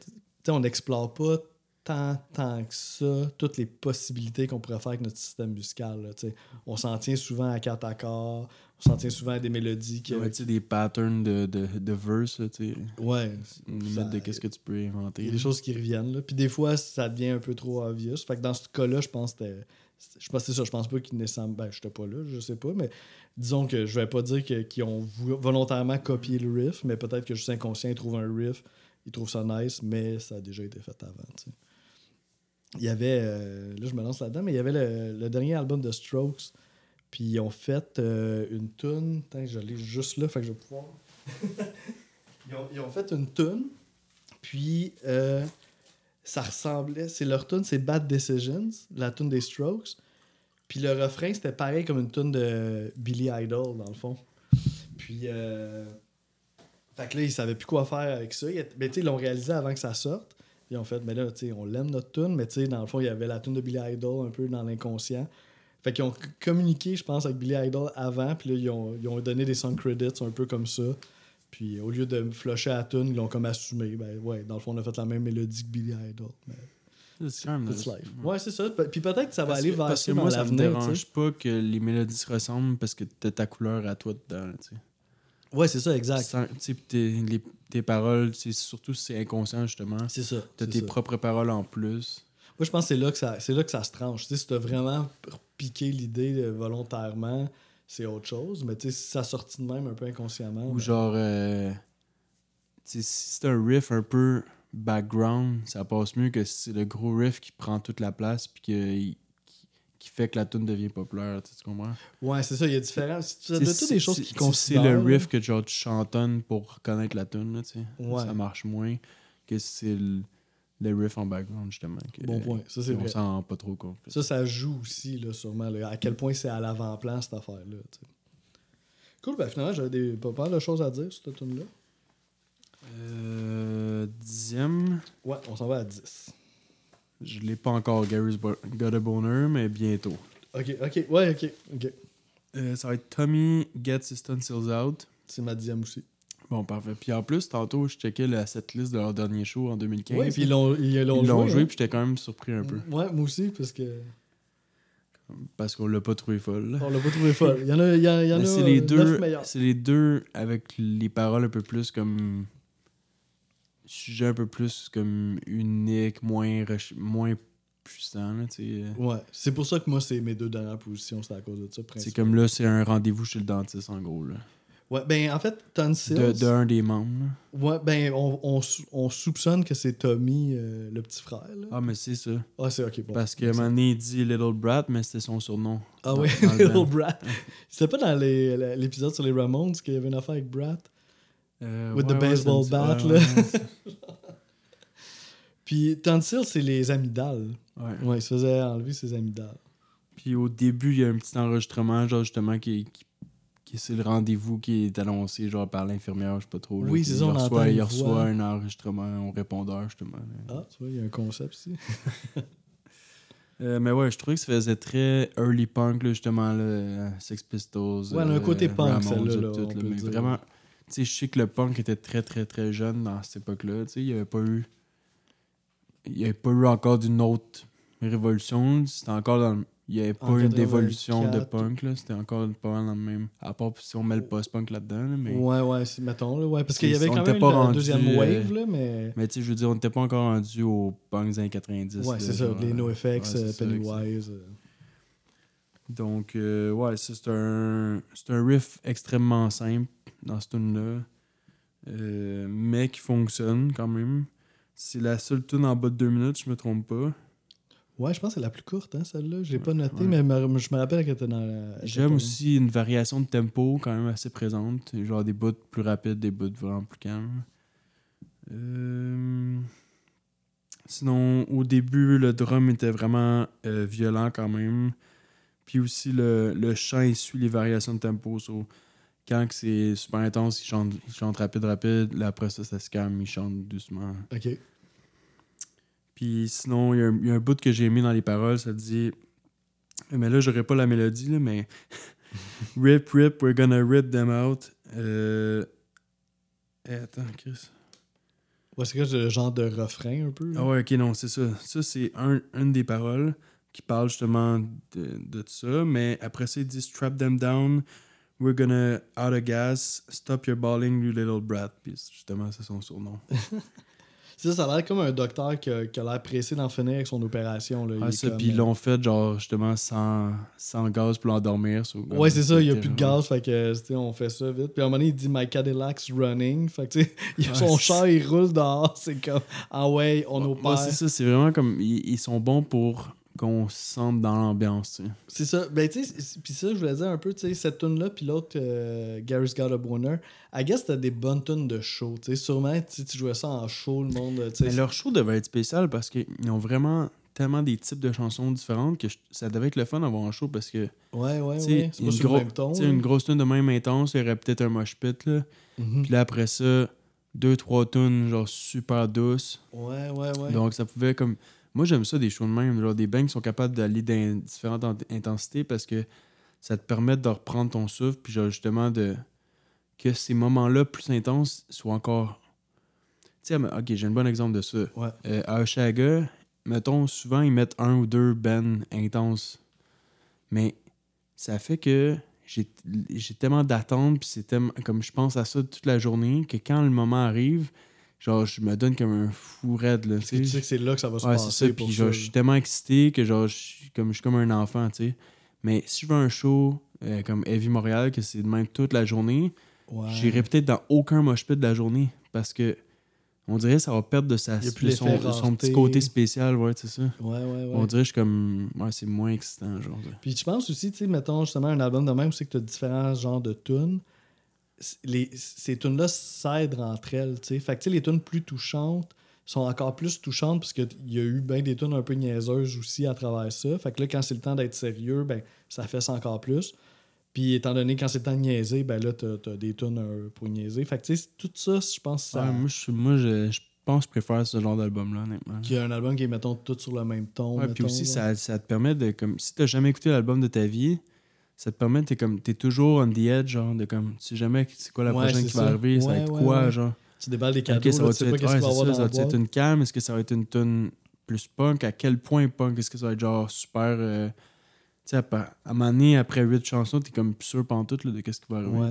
sais, on n'explore pas tant, tant que ça toutes les possibilités qu'on pourrait faire avec notre système musical. là, on s'en tient souvent à quatre accords, on s'en tient souvent à des mélodies qui. Ouais, des patterns de, de, de verse, là, tu sais. Ouais. Une limite Ça- de qu'est-ce que tu peux inventer. Il y a des choses qui reviennent. Là. Puis des fois, ça devient un peu trop obvious. Fait que dans ce cas-là, je pense que c'était- je pense c'est ça. Je pense pas qu'ils nécessairement. Ben, j'étais pas là, je sais pas, mais disons que je vais pas dire qu'ils ont vou- volontairement copié le riff, mais peut-être que juste inconscient, ils trouvent un riff, ils trouvent ça nice, mais ça a déjà été fait avant. tu sais. Il y avait. euh, là, je me lance là-dedans, mais il y avait le, dernier album de Strokes. Puis ils ont fait euh, une tune. Je l'ai juste là, fait que je vais pouvoir. [LAUGHS] ils, ont, ils ont fait une tune. Puis euh, ça ressemblait. C'est leur tune, c'est Bad Decisions, la tune des Strokes. Puis le refrain, c'était pareil comme une tune de Billy Idol, dans le fond. Puis. Euh, fait que là, ils savaient plus quoi faire avec ça. Mais tu sais, ils l'ont réalisé avant que ça sorte. Ils ont fait, mais là, tu sais, on l'aime notre tune, mais tu sais, dans le fond, il y avait la tune de Billy Idol un peu dans l'inconscient. Fait qu'ils ont communiqué, je pense, avec Billy Idol avant, puis là, ils ont, ils ont donné des song credits un peu comme ça. Puis au lieu de me flusher à la tune, ils l'ont comme assumé. Ben ouais, dans le fond, on a fait la même mélodie que Billy Idol. Mais C'est nice. life. Ouais, c'est ça. Puis peut-être que ça va Parce aller vers parce que moi, ça me dérange pas que les mélodies se ressemblent parce que t'as ta couleur à toi dedans. tu sais. Ouais, c'est ça, exact. Sans- les- tes paroles, surtout si c'est inconscient, justement. C'est ça. T'as tes ça. propres paroles en plus. Moi, je pense que c'est là que ça, c'est là que ça se tranche. Tu sais, si t'as vraiment piqué l'idée euh, volontairement, c'est autre chose. Mais tu sais, ça sortit de même un peu inconsciemment. Ou ben- genre, euh, tu sais, si c'est un riff un peu background, ça passe mieux que si c'est le gros riff qui prend toute la place puis que- qui, qui fait que la tune devient populaire. Tu comprends? Ouais, c'est ça, il y a différents. C'est de toutes des choses qui considèrent. C'est le riff que genre tu chantonnes pour connaître la tune, là, tu sais. Ouais. Ça marche moins que si c'est le, le riff en background, justement. que- Bon point. Ça, c'est on s'en rend pas trop compte. Ça, ça joue aussi, là, sûrement. là, à quel point c'est à l'avant-plan, cette affaire-là. Cool, ben finalement, j'avais des, pas mal de choses à dire sur cette tune là Euh, dixième, Ouais, on s'en va à 10. je l'ai pas encore, Gary's Got a Boner, mais bientôt. Ok, ok, ouais, ok, ok. Euh, ça va être Tommy Gets His Tonsils Out. C'est ma dixième aussi. Bon, parfait. Puis en plus, tantôt, je checkais la setlist de leur dernier show en 2015. Ouais, puis ils l'ont ils l'ont Ils l'ont joué. joué, hein. puis j'étais quand même surpris un peu. Ouais, moi aussi, parce que Parce qu'on l'a pas trouvé folle. on l'a pas trouvé folle. Il y en a, il y en- y en a c'est les neuf deux c'est les deux avec les paroles un peu plus comme sujet un peu plus comme unique moins moins puissant là, tu sais. Ouais, c'est pour ça que moi, c'est mes deux dernières positions, c'est à cause de ça. c'est comme là c'est un rendez-vous chez le dentiste en gros là. Ouais, ben en fait, Tonsils. de, de des membres. Ouais, ben on, on, sou- on soupçonne que c'est Tommy, euh, le petit frère. Là. ah mais c'est ça Ah, c'est ok. Bon. parce donné il dit Little Brat mais c'était son surnom Ah oui, [LAUGHS] Little. Brat. C'était pas dans l'épisode sur les Ramones qu'il y avait une affaire avec Brat? Euh, With the ouais, baseball bat, là. [LAUGHS] Puis Tonsil, c'est les amygdales. ouais. Ouais, il se faisait enlever ses amygdales. Puis au début, il y a un petit enregistrement, genre justement, qui- c'est le rendez-vous qui est annoncé, genre par l'infirmière, je sais pas trop. là, Oui, c'est ça, il on reçoit, Il reçoit un enregistrement au répondeur, justement. Ah, tu vois, il y a un concept ici. [LAUGHS] Euh, mais ouais, je trouvais que ça faisait très early punk, là, justement, là, Sex Pistols. Ouais, elle a un côté punk, celle-là, mais dire. vraiment, tu sais, je sais que le punk était très, très, très jeune dans cette époque-là. Tu sais, il n'y avait pas eu. Il n'y avait pas eu encore d'une autre révolution. C'était encore dans le- Il n'y avait pas eu d'évolution de 84. punk, là. C'était encore pas mal dans le même. À part si on met le post-punk là-dedans, là, mais. Ouais, ouais, mettons. Là, ouais, parce qu'il y avait quand même pas rendu, deuxième euh, wave, là, mais. Mais tu sais, je veux dire, on n'était pas encore rendu au punk des années 90. Ouais, là, c'est ça, genre, les euh, NoFX, ouais, c'est euh, ça, Pennywise. euh. Donc, euh, ouais, ça, c'est un, c'est un riff extrêmement simple dans ce tune-là, euh, mais qui fonctionne quand même. C'est la seule tune en bas de deux minutes, je me trompe pas. Ouais, je pense que c'est la plus courte, hein, celle-là. Pas Ouais, notée, ouais. mais me- je me rappelle qu'elle était dans la. J'aime pas- aussi une variation de tempo quand même assez présente. Genre des bouts plus rapides, des bouts vraiment plus calmes. Euh, Sinon, au début, le drum était vraiment euh, violent quand même. Puis aussi, le, le chant, il suit les variations de tempo. So, quand c'est super intense, il chante, il chante rapide, rapide. Là, après ça, ça se calme, il chante doucement. Ok. Puis sinon, il y, a un- il y a un bout que j'ai mis dans les paroles, ça dit. Mais là, j'aurais pas la mélodie, là, mais. [LAUGHS] rip, rip, we're gonna rip them out. Euh... eh, attends, Chris. Ouais, c'est le genre de refrain un peu. là? Ah ouais, ok, non, c'est ça. Ça, c'est un, une des paroles qui parle justement de, de ça. Mais après ça, il dit Strap them down, we're gonna out of gas, stop your bawling, you little brat. Puis justement, c'est son surnom. [LAUGHS] Ça, ça a l'air comme un docteur qui a, qui a l'air pressé d'en finir avec son opération. Là. Ah, ça, comme, puis ils euh, l'ont fait, genre, justement, sans, sans gaz pour l'endormir. Ouais, c'est ça, il n'y a plus de gaz, fait que, tu sais, on fait ça vite. Puis à un moment donné, il dit My Cadillac's running. Fait que, tu sais, [LAUGHS] il- Ouais, son char, il roule dehors. C'est comme, ah ouais, on opère. c'est ça, c'est vraiment comme. Ils, ils sont bons pour qu'on se sente dans l'ambiance. C'est ça. Ben, tu sais, puis ça, je voulais dire un peu, tu sais, cette tune là puis l'autre, euh, Gary's Got a Boner, I guess c'était des bonnes tunes de show. Tu sais, sûrement, si tu jouais ça en show, le monde. Mais leur show devait être spécial parce qu'ils ont vraiment tellement des types de chansons différentes que je- ça devait être le fun d'avoir un show parce que. Ouais, ouais, ouais. C'est pas une, gros- une grosse tune de même intense, il y aurait peut-être un mosh pit, là. Mhm. Puis là, après ça, deux, trois tunes, genre super douces. Ouais, ouais, ouais. Donc, ça pouvait comme. Moi, j'aime ça, des shows de même. Des bands qui sont capables d'aller dans différentes int- intensités parce que ça te permet de reprendre ton souffle, puis genre, justement, de, que ces moments-là plus intenses soient encore. Tu sais, ok, j'ai un bon exemple de ça. Ouais. Euh, à Oshaga, mettons, souvent ils mettent un ou deux bands intenses. Mais ça fait que j'ai tellement d'attentes, puis c'est. Comme je pense à ça toute la journée, que quand le moment arrive, genre, je me donne comme un fou raide, là. Tu sais que c'est là que ça va se Ouais, passer. ça. pour Puis genre, je suis tellement excité que genre, je suis comme, je suis comme un enfant, tu sais. Mais si je veux un show euh, comme Heavy Montréal, que c'est de même toute la journée, Ouais. j'irai peut-être dans aucun mosh pit de la journée parce que on dirait que ça va perdre de, sa, de son, de petit côté spécial, ouais, c'est ça. Ouais, ouais, ouais. On dirait que je suis comme. Ouais, c'est moins excitant, genre. Puis tu penses aussi, tu sais, mettons justement un album de même, c'est que tu as différents genres de tunes. Les, ces tunes-là s'aident entre elles, tu sais. Fait que les tunes plus touchantes sont encore plus touchantes parce qu'il y a eu bien des tunes un peu niaiseuses aussi à travers ça. Fait que là, quand c'est le temps d'être sérieux, ben ça fait ça encore plus. Puis étant donné quand c'est le temps de niaiser, ben là, t'as as des tunes euh, pour niaiser. Fait que tu sais, tout ça, je pense que ça... Ouais, moi, je, moi je, je pense que je préfère ce genre d'album-là, honnêtement. qu'il y a un album qui est, mettons, tout sur le même ton. Ouais, puis aussi, là. ça, ça te permet de. comme Si t'as jamais écouté l'album de ta vie, ça te permet, t'es comme. T'es toujours on the edge, genre, de comme. Tu sais jamais c'est quoi la Ouais, prochaine qui va arriver, ça va être ouais, quoi, genre. Tu déballes des cadeaux, Ok, ça là, va tu sais être, pas qu'est-ce va avoir ça, dans ça la va être une cam, est-ce que ça va être une tune plus punk, à quel point punk, est-ce que ça va être genre super. euh, tu sais, à, à un moment donné, après huit chansons, t'es comme plus sûr pantoute là, de qu'est-ce qui va arriver. Là.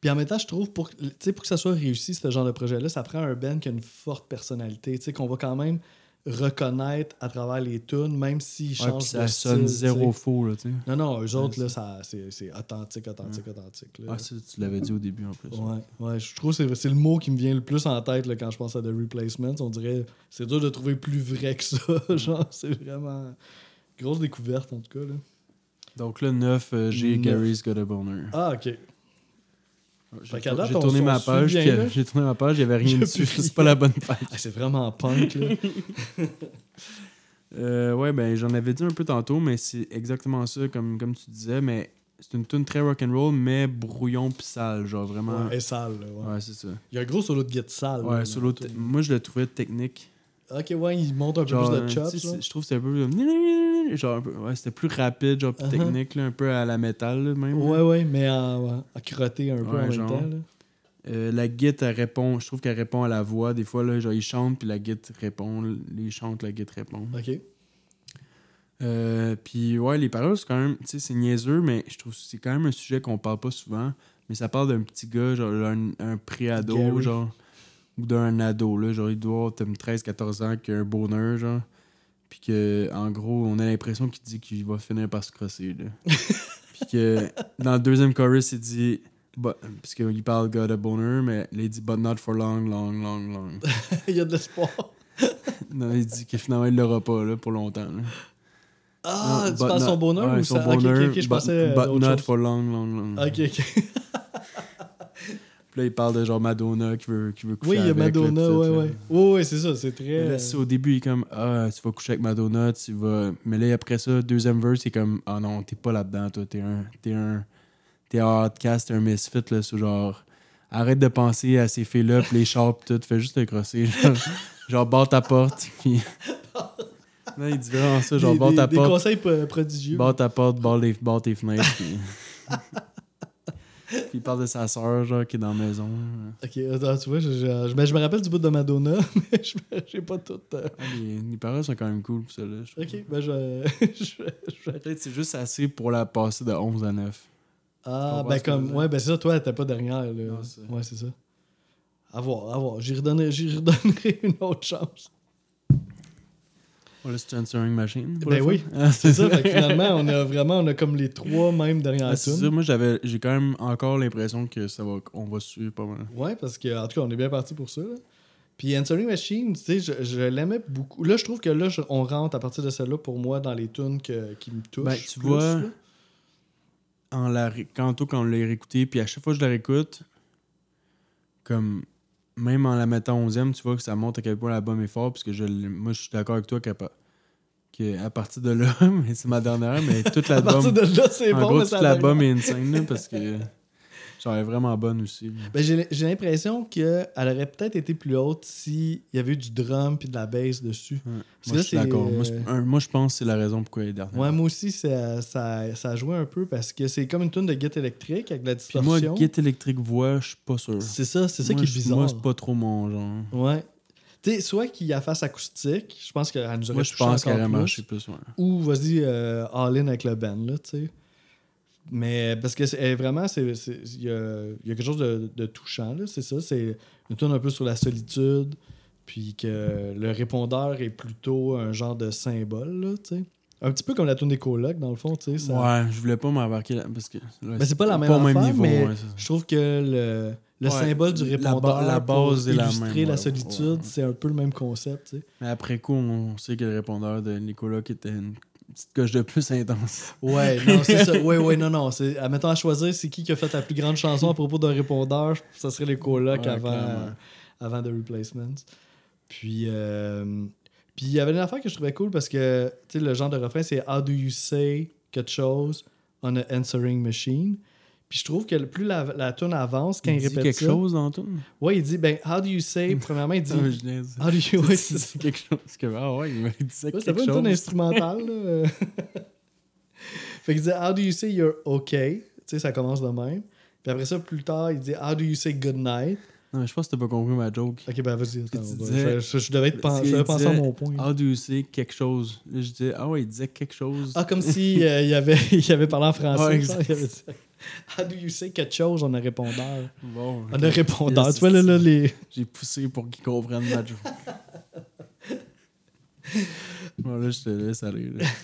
Puis en même temps, je trouve, pour, pour que ça soit réussi, ce genre de projet-là, ça prend un band qui a une forte personnalité, tu sais, qu'on va quand même reconnaître à travers les tunes, même s'ils Ouais, changent puis ça de sonne style, zéro faux, là, tu sais. Non, non, eux autres, Ouais, là, c'est, authentique, authentique, authentique. Là. Ah, ça, tu l'avais dit au début en plus. Ouais, ouais, je trouve que c'est, c'est le mot qui me vient le plus en tête là, quand je pense à The Replacements. On dirait c'est dur de trouver plus vrai que ça. [LAUGHS] Genre, c'est vraiment grosse découverte en tout cas. Là. Donc là, 9, j'ai Neuf. Gary's Got a Boner. Ah, ok. J'ai tourné ma page, là. j'ai tourné ma page, il n'y avait rien [LAUGHS] dessus. C'est pas la bonne page. Ah, c'est vraiment punk. Là. [LAUGHS] Euh, ouais, ben j'en avais dit un peu tantôt, mais c'est exactement ça, comme, comme tu disais, mais c'est une tune très rock'n'roll, mais brouillon pis sale, genre vraiment. Ouais, et sale. Là, ouais. Ouais, c'est ça. Il y a un gros solo de guitare sale. Ouais, solo moi je le trouvais technique. Ok, ouais, il monte un peu plus de chops. je trouve que c'était un peu genre un peu- ouais, c'était plus rapide, genre plus Uh-huh. technique, là, un peu à la métal là, même. là. Ouais, ouais, mais en, en crotté un peu Ouais, en même genre. temps. Là. Euh, la guite elle répond, je trouve qu'elle répond à la voix. Des fois, là, genre, ils chantent, puis la guite répond. Les chantent, la guite répond. Ok. Euh, puis ouais, les paroles, c'est quand même, tu sais, c'est niaiseux, mais je trouve que c'est quand même un sujet qu'on parle pas souvent. Mais ça parle d'un petit gars, genre un, un pré-ado, genre, d'un ado, là, genre, il doit avoir comme 13-14 ans, qui a un bonheur, genre. Puis que, en gros, on a l'impression qu'il dit qu'il va finir par se crosser, là. [LAUGHS] puis que, dans le deuxième chorus, il dit, but- parce qu'il parle God a boner, mais là, il dit, but not for long, long, long, long. [LAUGHS] il y a de l'espoir. [LAUGHS] non, il dit que finalement, il l'aura pas, là, pour longtemps, là. Ah, Non, tu not- son bonheur ouais, ou son ça? Ok, ok, bonheur, ok, je but- pensais. euh, But not chose. for long, long, long. Ok, ok. Puis là, il parle de genre Madonna qui veut, qui veut coucher Oui, il y a avec. là, Madonna, ouais, là. ouais. Ouais, ouais, c'est ça, c'est très. Là, au début, il est comme Ah, tu vas coucher avec Madonna, tu vas. Mais là, après ça, deuxième verse, c'est comme Ah non, t'es pas là-dedans, toi. T'es un. T'es un. T'es un outcast, t'es un misfit, là. C'est genre. Arrête de penser à ces filles-là, pis les chars, pis tout. Fais juste te crosser. [LAUGHS] Genre, genre barre ta porte, puis. [LAUGHS] Là, il dit vraiment ça, genre des, barre des- ta des porte. conseils pro- prodigieux. Barre ta porte, barre, les, barre tes fenêtres, puis. [LAUGHS] puis il parle de sa soeur, genre, qui est dans la maison. Ok, attends, tu vois, je, je- je- ben, je me rappelle du bout de Madonna, [LAUGHS] mais je j'ai pas tout. euh. Ah, les, les paroles sont quand même cool pour ça, là. Ok, ben je. [LAUGHS] je, je- Peut-être c'est juste assez pour la passer de 11 à 9. Ah, ben comme. Ouais, ben c'est ça, toi, t'es pas derrière, là. Non, ouais, c'est ça. À voir, à voir. J'y redonnerai, j'y redonnerai [LAUGHS] une autre chance. C'est answering machine. Ben oui. Ah, [LAUGHS] C'est ça, fait que [LAUGHS] finalement, on a vraiment, on a comme les trois mêmes derrière Ah, la c'est tune. ça, moi j'avais j'ai quand même encore l'impression que ça va on va suivre pas mal. Ouais, parce que en tout cas, on est bien parti pour ça. là. Puis Answering Machine, tu sais, je, je l'aimais beaucoup. Là, je trouve que là, je- on rentre à partir de celle-là pour moi dans les tunes que- qui me touchent. Ben, tu plus, vois, là. En la Quanto quand on l'a réécouté, puis à chaque fois que je la réécoute, comme même en la mettant 11e, tu vois que ça montre à quel point l'album est fort, parce que je, moi je suis d'accord avec toi qu'à pa- que à partir de là, [LAUGHS] mais c'est ma dernière, mais tout À partir l'album. de là, c'est En bon, gros, mais tout l'album est insane, là, parce que Elle est vraiment bonne aussi. Ben, j'ai l'impression qu'elle aurait peut-être été plus haute s'il y avait eu du drum puis de la bass dessus. Ouais. Moi, je suis d'accord. Moi, euh, je pense que c'est la raison pourquoi elle est dernière. Ouais, moi aussi, ça, ça, ça a joué un peu parce que c'est comme une tune de guitare électrique avec de la Puis moi, distorsion. Git électrique voix, je suis pas sûr. C'est ça, c'est ça Moi, qui est bizarre. Moi, c'est pas trop mon genre. Ouais. Tu sais, soit qu'il y a face acoustique, je pense qu'elle nous aurait Moi, je pense qu'elle aurait plus, marché plus. Ouais. Ou vas-y euh, all-in avec le band, là, tu sais. Mais parce que c'est elle, vraiment, il y a, il y a quelque chose de, de touchant, là, c'est ça. C'est une tune un peu sur la solitude, puis que le répondeur est plutôt un genre de symbole, là, tu sais. Un petit peu comme la tune des colocs, dans le fond, tu sais. ça- Ouais, je voulais pas m'embarquer là parce que. là, Ben, c'est pas la même au affaire, mais ouais, c'est ça. je trouve que le, le Ouais, symbole du la répondeur la pour base la illustrer la ouais, solitude, c'est un peu le même concept, tu sais. Mais après coup, on sait que le répondeur de Nicolas qui était une petite coche de plus intense. Ouais, non, c'est ça. Ouais, ouais, non, non. C'est, admettons à choisir, c'est qui qui a fait la plus grande chanson à propos d'un répondeur, ça serait les colocs Ouais, avant, clairement. avant The Replacements. Puis, euh, puis il y avait une affaire que je trouvais cool parce que, tu sais, le genre de refrain, c'est How do you say quelque chose on an answering machine? Puis je trouve que le- plus la, la tune avance, quand il, il dit répète quelque ça, chose dans tout. Ouais, il dit, ben, how do you say, premièrement, il dit, Ah, how do you, [LAUGHS] ouais, c'est quelque chose que. Ah ouais, il m'a dit ça Ouais, quelque c'est pas une chose. tonne instrumentale. Là. [LAUGHS] [LAUGHS] fait qu'il dit How do you say you're okay? Tu sais, ça commence de même. Puis après ça, plus tard, il dit How do you say good night? Non, mais je pense que t'as pas compris ma joke. Ok, ben vas-y, je, je- je devais être pen- je devais penser à disait, mon point. How do you say quelque chose? Je disais, ah ouais, il disait quelque chose. Ah, comme si euh, il, avait, il avait parlé en français. Ouais, [LAUGHS] How do you say quelque chose? On a répondeur? Bon, On a répondeur. Yes, tu vois, là, là, les. J'ai poussé pour qu'ils comprennent ma joke. [LAUGHS] bon, là, je te laisse aller. là. [LAUGHS]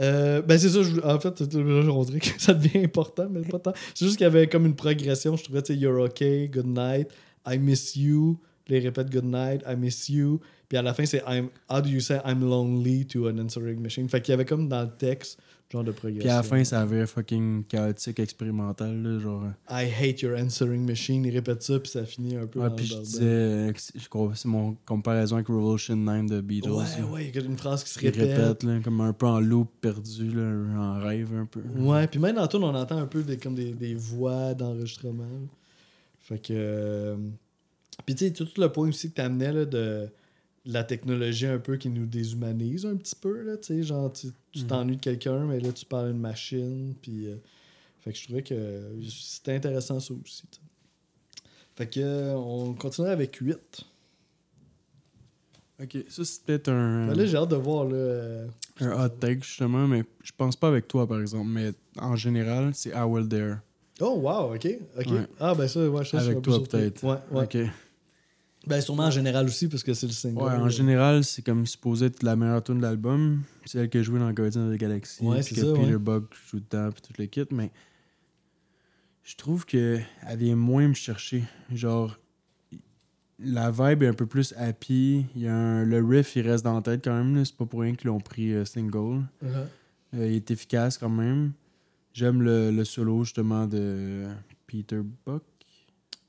Euh, ben c'est ça, je- en fait, on dirait que ça devient important, mais pas tant. C'est juste qu'il y avait comme une progression. Je trouvais, tu sais, You're okay, good night, I miss you. Il répète good night, I miss you. Puis à la fin, c'est I'm, How do you say I'm lonely to an answering machine? Fait qu'il y avait comme dans le texte, genre de progression. Puis à la fin, ça avait fucking chaotique expérimental. Là, genre. I hate your answering machine. Il répète ça, puis ça finit un peu Ouais, dans puis le je disais, euh, je crois que c'est mon comparaison avec Revolution 9 de Beatles. Ouais, là. ouais, il y a une phrase qui se Qui répète. répète, là, comme un peu en loop perdu, là, en rêve un peu. Ouais, puis même dans le tour, on entend un peu des, comme des, des voix d'enregistrement. Fait que. euh, Puis tu sais, tout le point aussi que tu amenais là, de la technologie un peu qui nous déshumanise un petit peu. Là, tu sais, genre, tu Mhm. t'ennuies de quelqu'un, mais là, tu parles à une machine. Puis. euh, Fait que je trouvais que c'était intéressant ça aussi. Fait que euh, on continue avec 8. Ok, ça c'est peut-être un, Ben là, j'ai hâte de voir. Là, euh, un hot take justement, mais je pense pas avec toi par exemple, mais en général, c'est I Will Dare. Oh, wow, ok. ok. Ouais. Ah, ben ça, ouais, je Avec toi peut-être. Ouais, ouais. Ok. Ben sûrement en général aussi, parce que c'est le single. Ouais, en général, c'est comme supposé être la meilleure tune de l'album. C'est elle qui a joué dans Guardians of the Galaxy. Ouais, puis c'est que ça, Peter ouais. Buck joue dedans, puis tout le kit. Mais je trouve que elle vient moins me chercher. Genre, la vibe est un peu plus happy. Il y a un- le riff, il reste dans la tête quand même. C'est pas pour rien qu'ils l'ont pris euh, single. Uh-huh. Euh, il est efficace quand même. J'aime le, le solo justement de Peter Buck.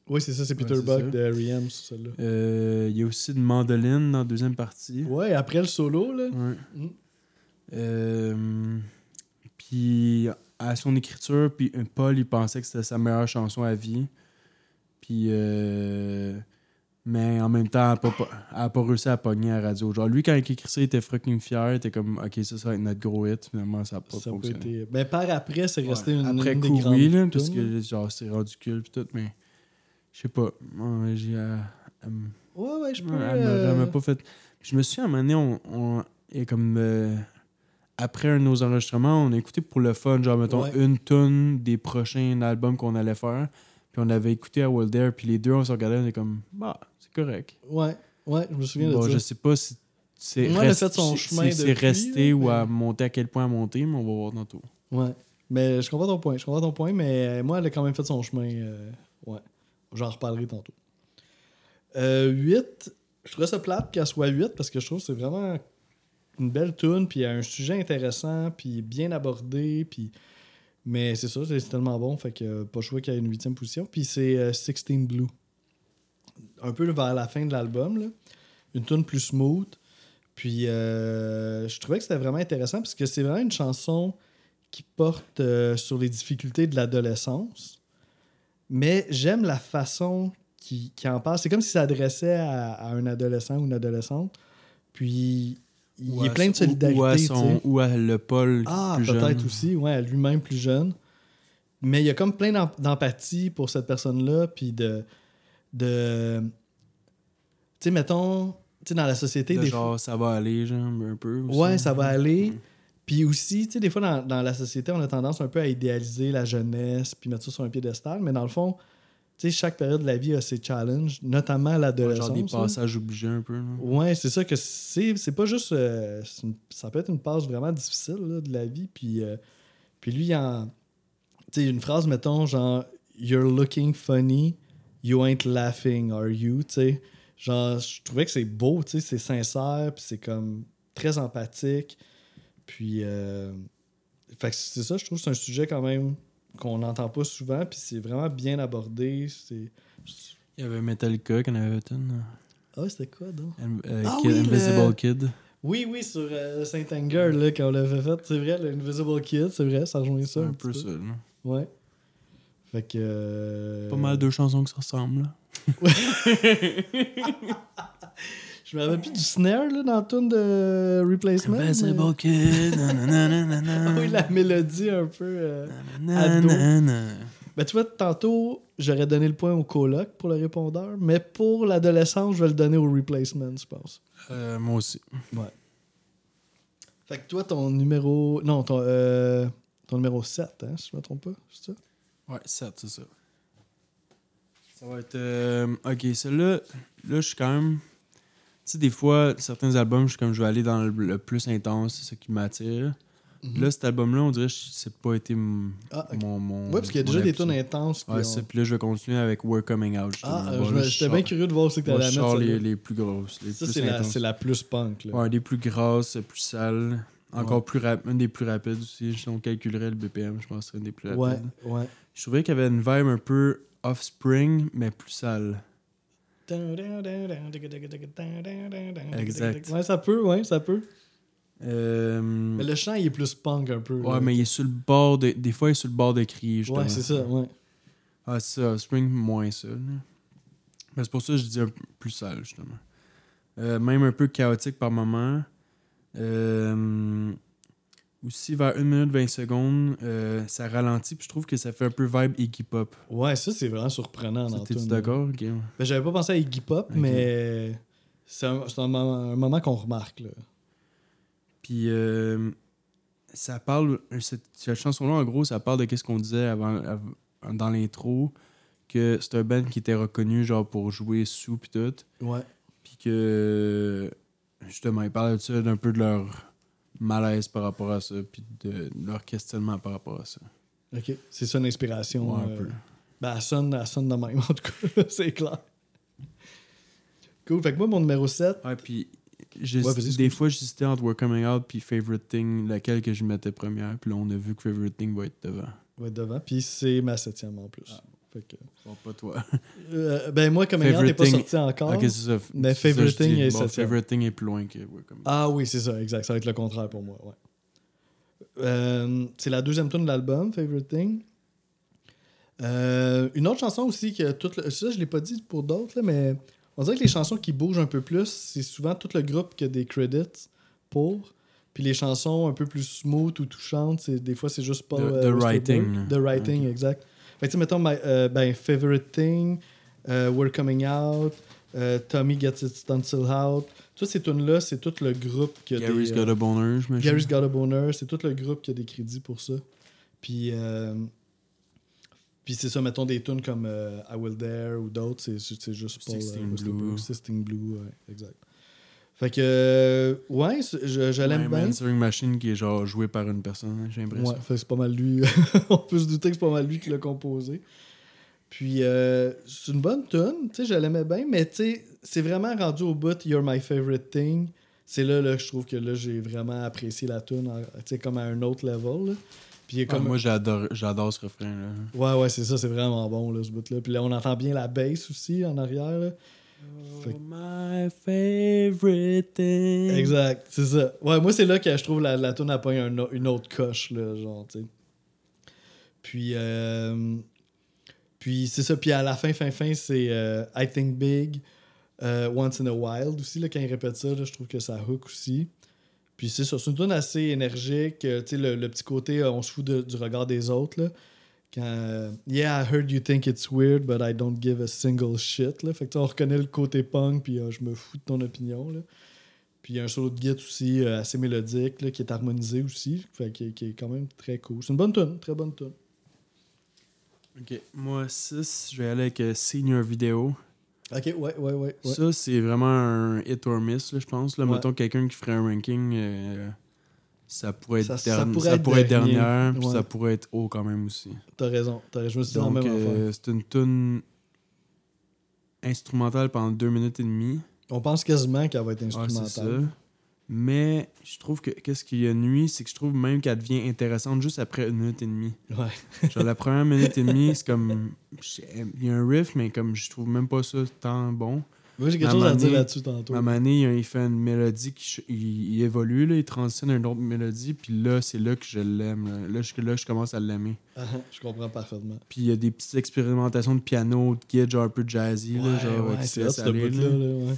Oui, c'est ça, c'est Peter Ouais, Buck de R.E.M. sur celle-là. Euh, il y a aussi une mandoline dans la deuxième partie. Ouais, après le solo, là. Ouais. Mm. Euh, puis à son écriture, puis euh, Paul, il pensait que c'était sa meilleure chanson à vie. Puis, euh, mais en même temps, elle n'a pas, a pas réussi à pogner à la radio. Genre, lui, quand il écrit ça, il était fucking fier. Il était comme, ok, ça, ça va être notre gros hit. Finalement, ça n'a pas Ça fonctionné. être... Ben, par après, c'est resté Ouais. une, Après une des coup, grandes oui, là, parce que genre, c'est rendu culte tout, mais je sais pas. J'ai. euh, Ouais, ouais, je peux... Ouais, elle m'a- euh, pas fait. Je me suis à un moment donné, on, on- et comme euh, après un de nos enregistrements, on a écouté pour le fun, genre mettons Ouais. une tonne des prochains albums qu'on allait faire. Puis on avait écouté à World Air, puis les deux on se regardait, on est comme bah c'est correct. Ouais, ouais, je me souviens Bon, de je ça. sais pas si c'est si- resté ou à monter à quel point à monter, mais on va voir tantôt. Ouais. Mais je comprends ton point, je comprends ton point, mais moi, elle a quand même fait son chemin. euh, Ouais. J'en reparlerai tantôt. Euh, 8, je trouvais ça plate qu'elle soit 8 parce que je trouve que c'est vraiment une belle tune puis un sujet intéressant, puis bien abordé, puis... Mais c'est ça, c'est tellement bon, fait que euh, pas choix qu'il y ait une huitième position. Puis c'est euh, 16 Blue. Un peu vers la fin de l'album, là. Une tune plus smooth. Puis euh, je trouvais que c'était vraiment intéressant parce que c'est vraiment une chanson qui porte euh, sur les difficultés de l'adolescence. Mais j'aime la façon qu'il qu'il en parle. C'est comme s'il s'adressait à, à un adolescent ou une adolescente. Puis il Ou est plein de solidarité. Ou à, son, ou à le Paul Ah, plus peut-être jeune. aussi, ouais, à lui-même plus jeune. Mais il y a comme plein d'em- d'empathie pour cette personne-là, puis de. de tu sais, mettons, tu sais, dans la société, De des genre, ça va aller, genre, un peu. aussi. Ouais, ça va aller. Puis aussi, tu sais, des fois, dans, dans la société, on a tendance un peu à idéaliser la jeunesse, puis mettre ça sur un piédestal. Mais dans le fond, tu sais, chaque période de la vie a ses challenges, notamment Ouais, l'adolescence. genre des là. passages obligés un peu. là. Ouais, c'est ça que c'est. C'est pas juste. euh, une- ça peut être une passe vraiment difficile là, de la vie. Puis, euh, puis lui, il en. Tu sais, une phrase, mettons, genre You're looking funny, you ain't laughing, are you? Tu sais, genre, je trouvais que c'est beau, tu sais, c'est sincère, puis c'est comme très empathique. Puis, euh, fait que c'est ça, je trouve que c'est un sujet quand même qu'on n'entend pas souvent, puis c'est vraiment bien abordé. C'est. Il y avait Metallica qui en avait une. Ah, c'était quoi, donc? euh, Ah Kid- oui, le- Invisible Kid. Oui, oui, sur euh, Saint-Anger, là, quand on l'avait fait, c'est vrai, l'Invisible Kid, c'est vrai, ça rejoint ça. C'est un petit peu ça. là. Ouais. Fait que. euh, Pas mal deux chansons qui se ressemblent. là. [LAUGHS] [LAUGHS] Je me rappelle plus du snare, là, dans le tune de Replacement. mais- Invisible Kid? nananana, Ah [LAUGHS] oui, la mélodie un peu. euh. Ben, tu vois, tantôt, j'aurais donné le point au coloc pour le répondeur, mais pour l'adolescence, je vais le donner au Replacement, je pense. Euh, moi aussi. Ouais. Fait que toi, ton numéro. Non, ton, euh, ton numéro 7, hein, si je me trompe pas, c'est ça? Ouais, 7, c'est ça. Ça va être. euh, ok, celle-là, là, je suis quand même. Tu sais, des fois, certains albums, je suis comme je vais aller dans le, le plus intense, c'est ça qui m'attire. Là, cet album-là, on dirait que c'est pas été Ah, mon, mon. Ouais, parce qu'il y a déjà des tunes intenses. Ouais. Puis là, je vais continuer avec We're Coming Out. Ah, j'étais bien curieux de voir aussi que t'allais je mettre. sors les, les plus grosses. Les Ça, plus c'est la, intenses. c'est la plus punk. Là. Ouais, des plus grosses, plus sales. Encore Ouais. plus rapides. Une des plus rapides aussi. Si on calculerait le BPM, je pense que c'est une des plus rapides. ouais, ouais. Je trouvais qu'il y avait une vibe un peu offspring, mais plus sale. Exact. Ouais, ça peut, ouais, ça peut. Euh, Mais le chant, il est plus punk un peu. ouais, là. mais il est sur le bord de. Des fois, il est sur le bord de crier, justement. Ouais, c'est ça, ouais. Ah, c'est ça. Offspring, moins ça. là. Mais c'est pour ça que je dis un peu plus sale, justement. Euh, même un peu chaotique par moment. Euh, aussi, vers 1 minute 20 secondes, euh, ça ralentit, puis je trouve que ça fait un peu vibe Iggy Pop. Ouais, ça, c'est vraiment surprenant dans T'es-tu d'accord? Ok. Ben, j'avais pas pensé à Iggy Pop, mais c'est un, moment, qu'on remarque. Là. Puis euh, ça parle. Cette, cette chanson-là, en gros, ça parle de qu'est-ce qu'on disait avant, av- dans l'intro. Que c'est un band qui était reconnu genre pour jouer sous pis tout. Ouais. Puis que justement, ils parlent de ça, d'un peu de leur malaise par rapport à ça, puis de leur questionnement par rapport à ça. OK. C'est ça l'inspiration. Ouais, un euh, peu. Ben, elle sonne, elle sonne de même, [LAUGHS] en tout cas. c'est clair. Cool. Fait que moi, mon numéro 7, Ouais, puis Ouais, des fois, j'hésitais entre We're Coming Out puis Favorite Thing, laquelle que je mettais première. Puis là, on a vu que Favorite Thing va être devant. va être devant. Puis c'est ma septième en plus. Ah. Fait que, Bon, pas toi. euh, ben, moi, comme n'est pas sorti encore. ok, c'est ça. Mais C'est ça, Favorite je dis. Thing est Bon, septième. Favorite Thing est plus loin que. Ah oui, c'est ça, exact. Ça va être le contraire pour moi, ouais. Euh, c'est la deuxième tune de l'album, Favorite Thing. Euh, une autre chanson aussi que tout le- ça je l'ai pas dit pour d'autres là, mais on dirait que les chansons qui bougent un peu plus c'est souvent tout le groupe qui a des credits pour puis les chansons un peu plus smooth ou touchantes c'est des fois c'est juste pas The- euh, the writing. the writing exact fait que tu sais mettons my- euh, ben favorite thing euh, we're coming out euh, Tommy gets it still out toutes ces tunes là c'est tout le groupe qui a Gary's des, Got a Boner, je Gary's Got a Boner, c'est tout le groupe qui a des crédits pour ça. Puis, puis c'est ça, mettons des tunes comme I Will Dare ou d'autres, c'est, juste Paul Sixteen Westerberg. Blue. Sixteen Blue, ouais, exact. Fait que, euh, ouais, c'est- je, je l'aime bien. Answering Machine qui est genre joué par une personne, j'ai l'impression. Ouais, c'est pas mal lui. [LAUGHS] On peut se douter que c'est pas mal lui qui l'a composé. Puis, euh, c'est une bonne tune, tu sais, je l'aimais bien, mais tu sais, c'est vraiment rendu au bout, You're My Favorite Thing. C'est là, là, que je trouve que là, j'ai vraiment apprécié la tune, tu sais, comme à un autre level. là. Puis, Ah, moi, j'adore, j'adore ce refrain-là. Ouais, ouais, c'est ça, c'est vraiment bon, là, ce bout-là. Puis là, on entend bien la bass aussi en arrière. là. Fait Oh, my favorite thing. Exact, c'est ça. Ouais, moi, c'est là que je trouve la, la tune a pas une autre coche, là, genre, tu sais. Puis, euh, Puis c'est ça. Puis à la fin, fin, fin, c'est euh, I Think Big, euh, Once in a Wild aussi. Là, quand il répète ça, là, je trouve que ça hook aussi. Puis c'est ça. C'est une tune assez énergique. euh, tu sais, le, le petit côté, euh, on se fout de- du regard des autres. Là. Quand, yeah, I heard you think it's weird, but I don't give a single shit. Là. Fait que on reconnaît le côté punk, puis euh, je me fous de ton opinion. Là. Puis il y a un solo de guitare aussi euh, assez mélodique, là, qui est harmonisé aussi. Fait que- qui est quand même très cool. C'est une bonne tune, très bonne tune. Ok, moi 6, je vais aller avec euh, Senior Video. Ok, ouais, ouais, ouais. ouais. Ça, c'est vraiment un hit or miss, je pense. Là, Ouais. Mettons quelqu'un qui ferait un ranking, ça pourrait être, Ça- pourrait ça être pourrait être dernier. dernière, puis ça pourrait être haut quand même aussi. T'as raison. T'as raison. Je me suis dit Donc, euh, c'est une tune instrumentale pendant deux minutes et demie. On pense quasiment qu'elle va être instrumentale. ça. Mais je trouve que qu'est-ce qui a nuit, c'est que je trouve même qu'elle devient intéressante juste après une minute et demie. ouais. [LAUGHS] Genre la première minute et demie, c'est [LAUGHS] comme. Il y a un riff, mais comme je trouve même pas ça tant bon. Moi, j'ai quelque chose à dire là-dessus tantôt. À donné, il, fait une mélodie qui il, il évolue, là, il transitionne à une autre mélodie, puis là, c'est là que je l'aime. Là. Là, je, là, je commence à l'aimer. Ah, [LAUGHS] je comprends parfaitement. Puis il y a des petites expérimentations de piano, de guide, genre un peu jazzy, là, genre, ouais, c'est là. là, ouais.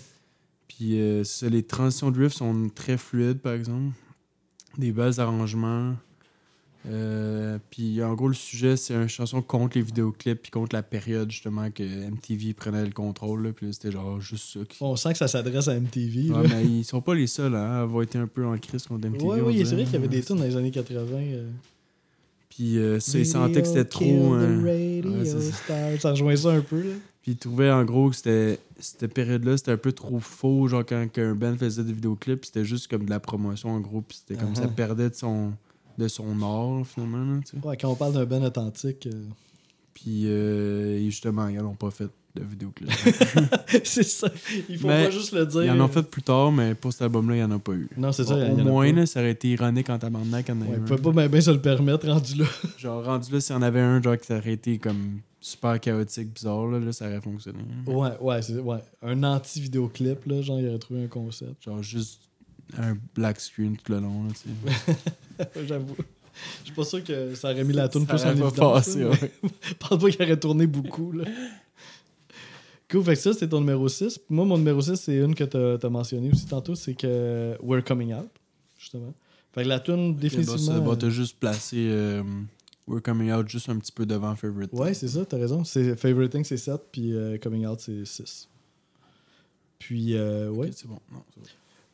Puis euh, ça, les transitions de riff sont très fluides, par exemple. Des belles arrangements. Euh, puis en gros, le sujet, c'est une chanson contre les vidéoclips, puis contre la période, justement, que MTV prenait le contrôle. Puis là, c'était genre juste ça. qui- On sent que ça s'adresse à MTV. Ouais, mais ils sont pas les seuls hein, à avoir été un peu en crise contre MTV. Ouais, oui, c'est vrai qu'il y avait des tunes dans les années 80. euh. Puis euh, ça, ils sentaient que c'était trop. Ouais, c'est ça. Ça rejoint ça un peu. Là. Puis ils trouvaient en gros que c'était cette période-là, c'était un peu trop faux, genre quand un band faisait des vidéoclips, c'était juste comme de la promotion en gros, puis c'était comme ça Uh-huh. perdait de son de son art finalement, là, tu sais. Ouais, quand on parle d'un band authentique, euh, [LAUGHS] Puis euh, justement, ils n'ont pas fait de vidéoclip. [LAUGHS] c'est ça. Il faut Mais pas juste le dire. ils en ont fait plus tard, mais pour cet album-là, il n'y en a pas eu. Non, c'est ça. Au moins, là, ça aurait été ironique en tabarnak Ouais, ils un. pouvaient pas bien ben se le permettre rendu là. [LAUGHS] Genre, rendu là, s'il y en avait un, genre, qui aurait été comme super chaotique, bizarre, là, là ça aurait fonctionné. Ouais, ouais, c'est ouais. un anti-vidéoclip, là, genre il aurait trouvé un concept. Genre, juste un black screen tout le long, là, tu sais. [LAUGHS] J'avoue. Je suis pas sûr que ça aurait mis la Ça plus en évidence. passé, là, ouais. [LAUGHS] pense pas qu'il aurait tourné beaucoup. Là. Cool, fait que ça, c'est ton numéro 6. Puis moi, mon numéro 6, c'est une que tu as, mentionné aussi tantôt, c'est que We're Coming Out, justement. Fait que la tune, définitivement... Définitivement. Bah, t'as juste placé euh, We're Coming Out juste un petit peu devant Favorite. Ouais, c'est ça, t'as raison. C'est Favoriting, c'est 7, puis euh, Coming Out, c'est 6. Puis, euh, ouais. c'est bon. Non, c'est bon.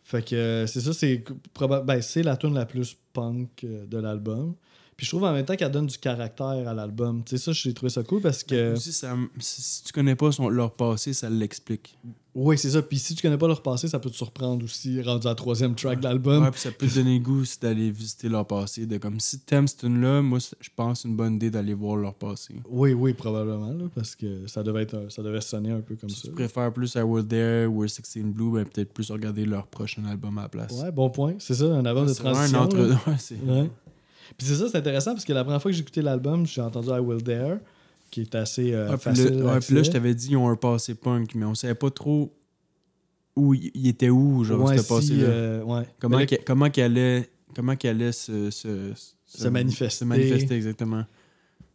Fait que euh, c'est ça, c'est proba- ben, la tune la plus punk euh, de l'album. Puis je trouve en même temps qu'elle donne du caractère à l'album. Tu sais, ça, j'ai trouvé ça cool parce que. Aussi, ça, si, si tu connais pas son, leur passé, ça l'explique. Oui, c'est ça. Puis si tu connais pas leur passé, ça peut te surprendre aussi, rendu à la troisième track de l'album. Ouais, puis ça peut te donner goût d'aller visiter leur passé. De comme si t'aimes cette tune-là, moi, je pense une bonne idée d'aller voir leur passé. Oui, oui, probablement, là, parce que ça devait, être un- ça devait sonner un peu comme Si ça. tu préfères plus à World There, We're 16 Blue, ben peut-être plus regarder leur prochain album à la place. Ouais, bon point. C'est ça, un album de transition. un entre [LAUGHS] ouais, c'est- Ouais. Puis c'est ça, c'est intéressant parce que la première fois que j'ai écouté l'album, j'ai entendu I Will Dare, qui est assez euh, puis facile. d'accès. puis là, je t'avais dit, ils ont un passé punk, mais on savait pas trop où il était où, genre, Ouais, ce si, passé-là. euh, ouais. Comment qu'il comment allait, comment allait se, se, Se manifester. Se manifester, exactement.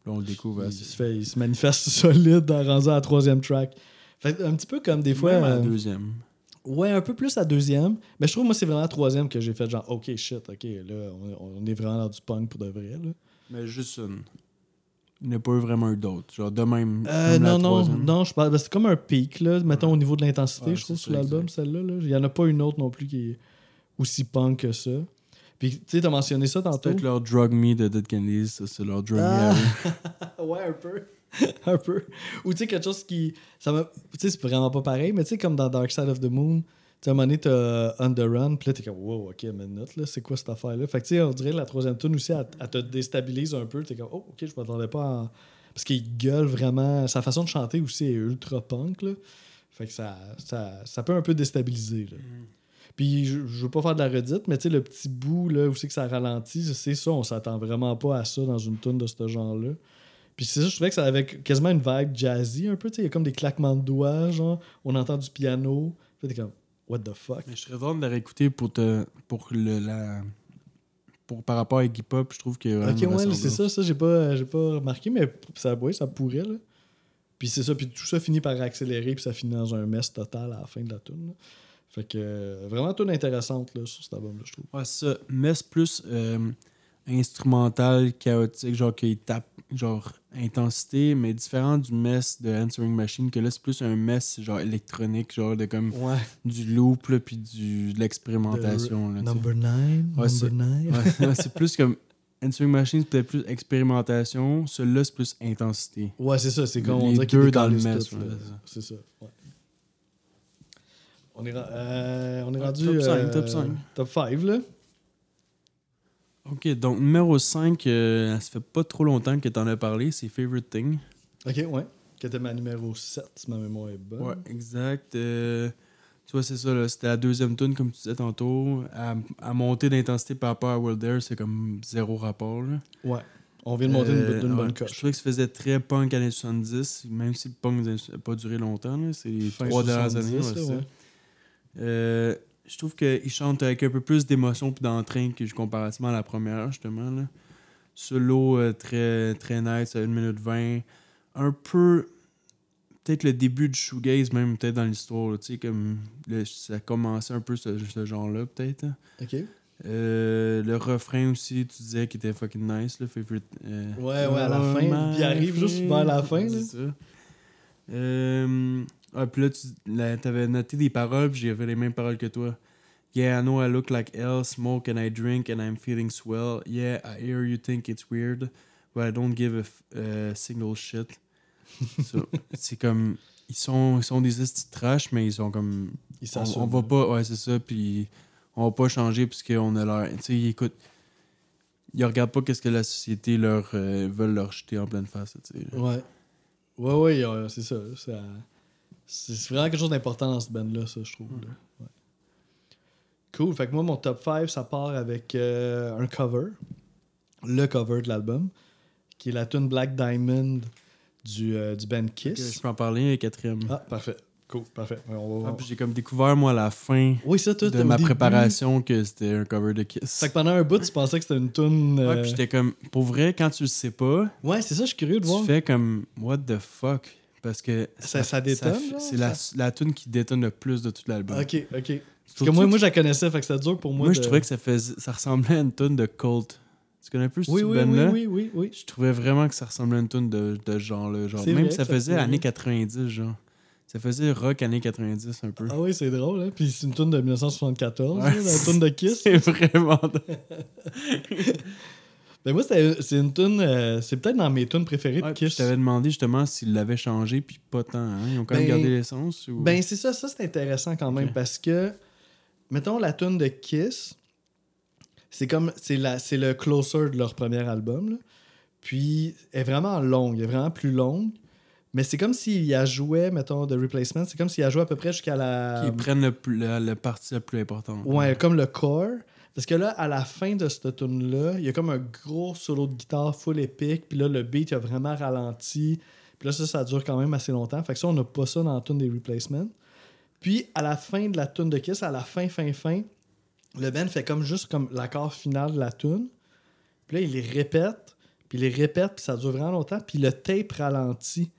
Là, on le découvre. il, assez- se fait, il se manifeste [LAUGHS] solide dans, rendu à la troisième track. Fait un petit peu comme des fois. Même à la euh, deuxième. Ouais, un peu plus à deuxième. Mais je trouve, moi, c'est vraiment la troisième que j'ai fait genre, OK, shit, OK, là, on, on est vraiment dans du punk pour de vrai. Là. Mais juste une. Il n'y a pas eu vraiment d'autres. Genre, de même. Euh, la non, non, non, je parle. c'est comme un pic, là, mettons, au niveau de l'intensité, Ouais, je trouve, sur l'album, celle-là. là. Il n'y en a pas une autre non plus qui est aussi punk que ça. Puis, tu sais, t'as mentionné ça tantôt. peut-être leur Drug Me de Dead Kennedys. Ça, c'est leur Drug Ah. Me. [LAUGHS] ouais, un peu. [LAUGHS] un peu. Ou tu sais, quelque chose qui. Ça m'a- Tu sais, c'est vraiment pas pareil, mais tu sais, comme dans Dark Side of the Moon, tu sais, à un moment donné, t'as On the Run, puis là, t'es comme, wow, ok, minute, là, c'est quoi cette affaire-là? Fait que, tu sais, on dirait la troisième tune aussi, elle, elle te déstabilise un peu. T'es comme, oh, ok, je m'attendais pas à. Parce qu'il gueule vraiment. Sa façon de chanter aussi est ultra punk, là. Fait que ça, ça, ça peut un peu déstabiliser, là. Puis je, je veux pas faire de la redite, mais tu sais, le petit bout là, où c'est que ça ralentit, c'est ça, on s'attend vraiment pas à ça dans une tune de ce genre-là. Puis c'est ça, je trouvais que ça avait quasiment une vibe jazzy un peu, il y a comme des claquements de doigts, genre, on entend du piano. T'es comme, what the fuck? Mais je serais content de la réécouter pour, te, pour le, la. Pour, par rapport à Iggy Pop, je trouve que. Ok, ouais, c'est ça, ça, j'ai pas, j'ai pas remarqué, mais ça, ouais, ça pourrait, là. Puis c'est ça, puis tout ça finit par accélérer, puis ça finit dans un mess total à la fin de la tune. là. Fait que euh, vraiment tune intéressante là, sur cet album-là, je trouve. Ouais, ça. Mess plus euh, instrumental, chaotique, genre qu'il tape, genre intensité, mais différent du mess de Answering Machine, que là, c'est plus un mess, genre électronique, genre de comme Ouais. du loop, là, puis du, de l'expérimentation. Number 9, Ouais, c'est- number 9. Ouais, [LAUGHS] ouais, c'est plus comme. Answering Machine, c'est peut-être plus expérimentation. Celui-là, c'est plus intensité. Ouais, c'est ça. C'est comme on dirait deux dans le mess, c'est ça. ouais. On est, euh, on est rendu. top cinq, euh, top cinq. Top 5, là. Ok, donc numéro 5, euh, ça fait pas trop longtemps que t'en as parlé, c'est Favorite Thing. Ok, ouais. Qui était ma numéro 7, si ma mémoire est bonne. Ouais, exact. Euh, tu vois, c'est ça, là, c'était la deuxième tune, comme tu disais tantôt. À, à monter d'intensité par rapport à World Air, c'est comme zéro rapport. Là. Ouais. On vient de monter une- Euh, d'une ouais, bonne Je coche. trouvais que ça faisait très punk années 70, même si le punk n'a pas duré longtemps. là, C'est les trois dernières 70, années. là, ouais. Je trouve qu'il chante avec un peu plus d'émotion et d'entrain que comparativement à la première, justement. Là. Solo euh, très, très nice, à 1 minute 20. Un peu. Peut-être le début du shoegaze, même peut-être dans l'histoire. Tu sais, comme. le- ça commençait un peu ce, ce genre-là, peut-être. Ok. Euh, le refrain aussi, tu disais qu'il était fucking nice, le favorite. euh, Ouais, ouais, à la Oh, fin, puis il arrive juste vers la fin, là. C'est ça. Euh, ah, puis là, tu là, avais noté des paroles, puis j'avais les mêmes paroles que toi. Yeah, I know I look like hell, smoke and I drink and I'm feeling swell. Yeah, I hear you think it's weird, but I don't give a f- uh, single shit. [LAUGHS] So, c'est comme. Ils sont, ils sont des de trash, mais ils sont comme. Il On, on va pas. Ouais, c'est ça, puis on va pas changer puisqu'on a l'air. Tu sais, ils écoutent. Ils regardent pas qu'est-ce que la société leur euh, veulent leur jeter en pleine face, tu sais. Ouais. Ouais, ouais, euh, c'est ça. ça- C'est vraiment quelque chose d'important dans ce band-là, ça, je trouve. là. Ouais. Cool. Fait que moi, mon top 5, ça part avec euh, un cover. Le cover de l'album. Qui est la tune Black Diamond du, euh, du band Kiss. je peux en parler, quatrième. Ah, parfait. Cool, parfait. Ouais, on va- Ah, j'ai comme découvert, moi, à la fin Oui, ça, toi, de ma début- préparation que c'était un cover de Kiss. Fait que pendant un bout, tu pensais que c'était une tune. Ouais, euh, puis j'étais comme, pour vrai, quand tu le sais pas, Ouais, c'est ça, je suis curieux de voir. tu fais comme, what the fuck? Parce que Ça- ça détonne, C'est la, la tune qui détonne le plus de tout l'album. Ok, ok. Parce que moi, que- moi, je la connaissais, fait que c'était dur pour moi. Moi, je trouvais que ça, faisait, ça ressemblait à une tune de Colt. Tu connais un peu ce Oui, oui, oui, band-là? oui, oui, oui. Je trouvais vraiment que ça ressemblait à une tune de, de ce genre-là. Genre. Même vrai, ça ça faisait années pourrait. 90, genre. Ça faisait rock années 90 un peu. Ah oui, c'est drôle, hein? Puis c'est une tune de 1974, Ouais, là, la tune de Kiss. [LAUGHS] C'est vraiment. [LAUGHS] Ben moi, c'est une tune, euh, c'est peut-être dans mes tunes préférées de Ouais, Kiss. je t'avais demandé justement s'ils l'avaient changé, puis pas tant. hein. Ils ont quand même Ben- gardé l'essence. Ou... Ben c'est ça, ça c'est intéressant quand même parce que, mettons la tune de Kiss, c'est comme, c'est la- c'est le closer de leur premier album, là. Puis, elle est vraiment longue, elle est vraiment plus longue. Mais c'est comme s'il y a joué, mettons, de Replacement, c'est comme s'il y a joué à peu près jusqu'à la. Qu'ils prennent le, le, le parti le plus important. Ouais, comme le core. Parce que là, à la fin de cette tune-là, il y a comme un gros solo de guitare full épique. Puis là, le beat a vraiment ralenti. Puis là, ça, ça dure quand même assez longtemps. Fait que ça, on n'a pas ça dans la tune des replacements. Puis à la fin de la tune de Kiss, à la fin, fin, fin, le band fait comme juste comme l'accord final de la tune. Puis là, il les répète. Puis il les répète, puis ça dure vraiment longtemps. Puis le tape ralentit.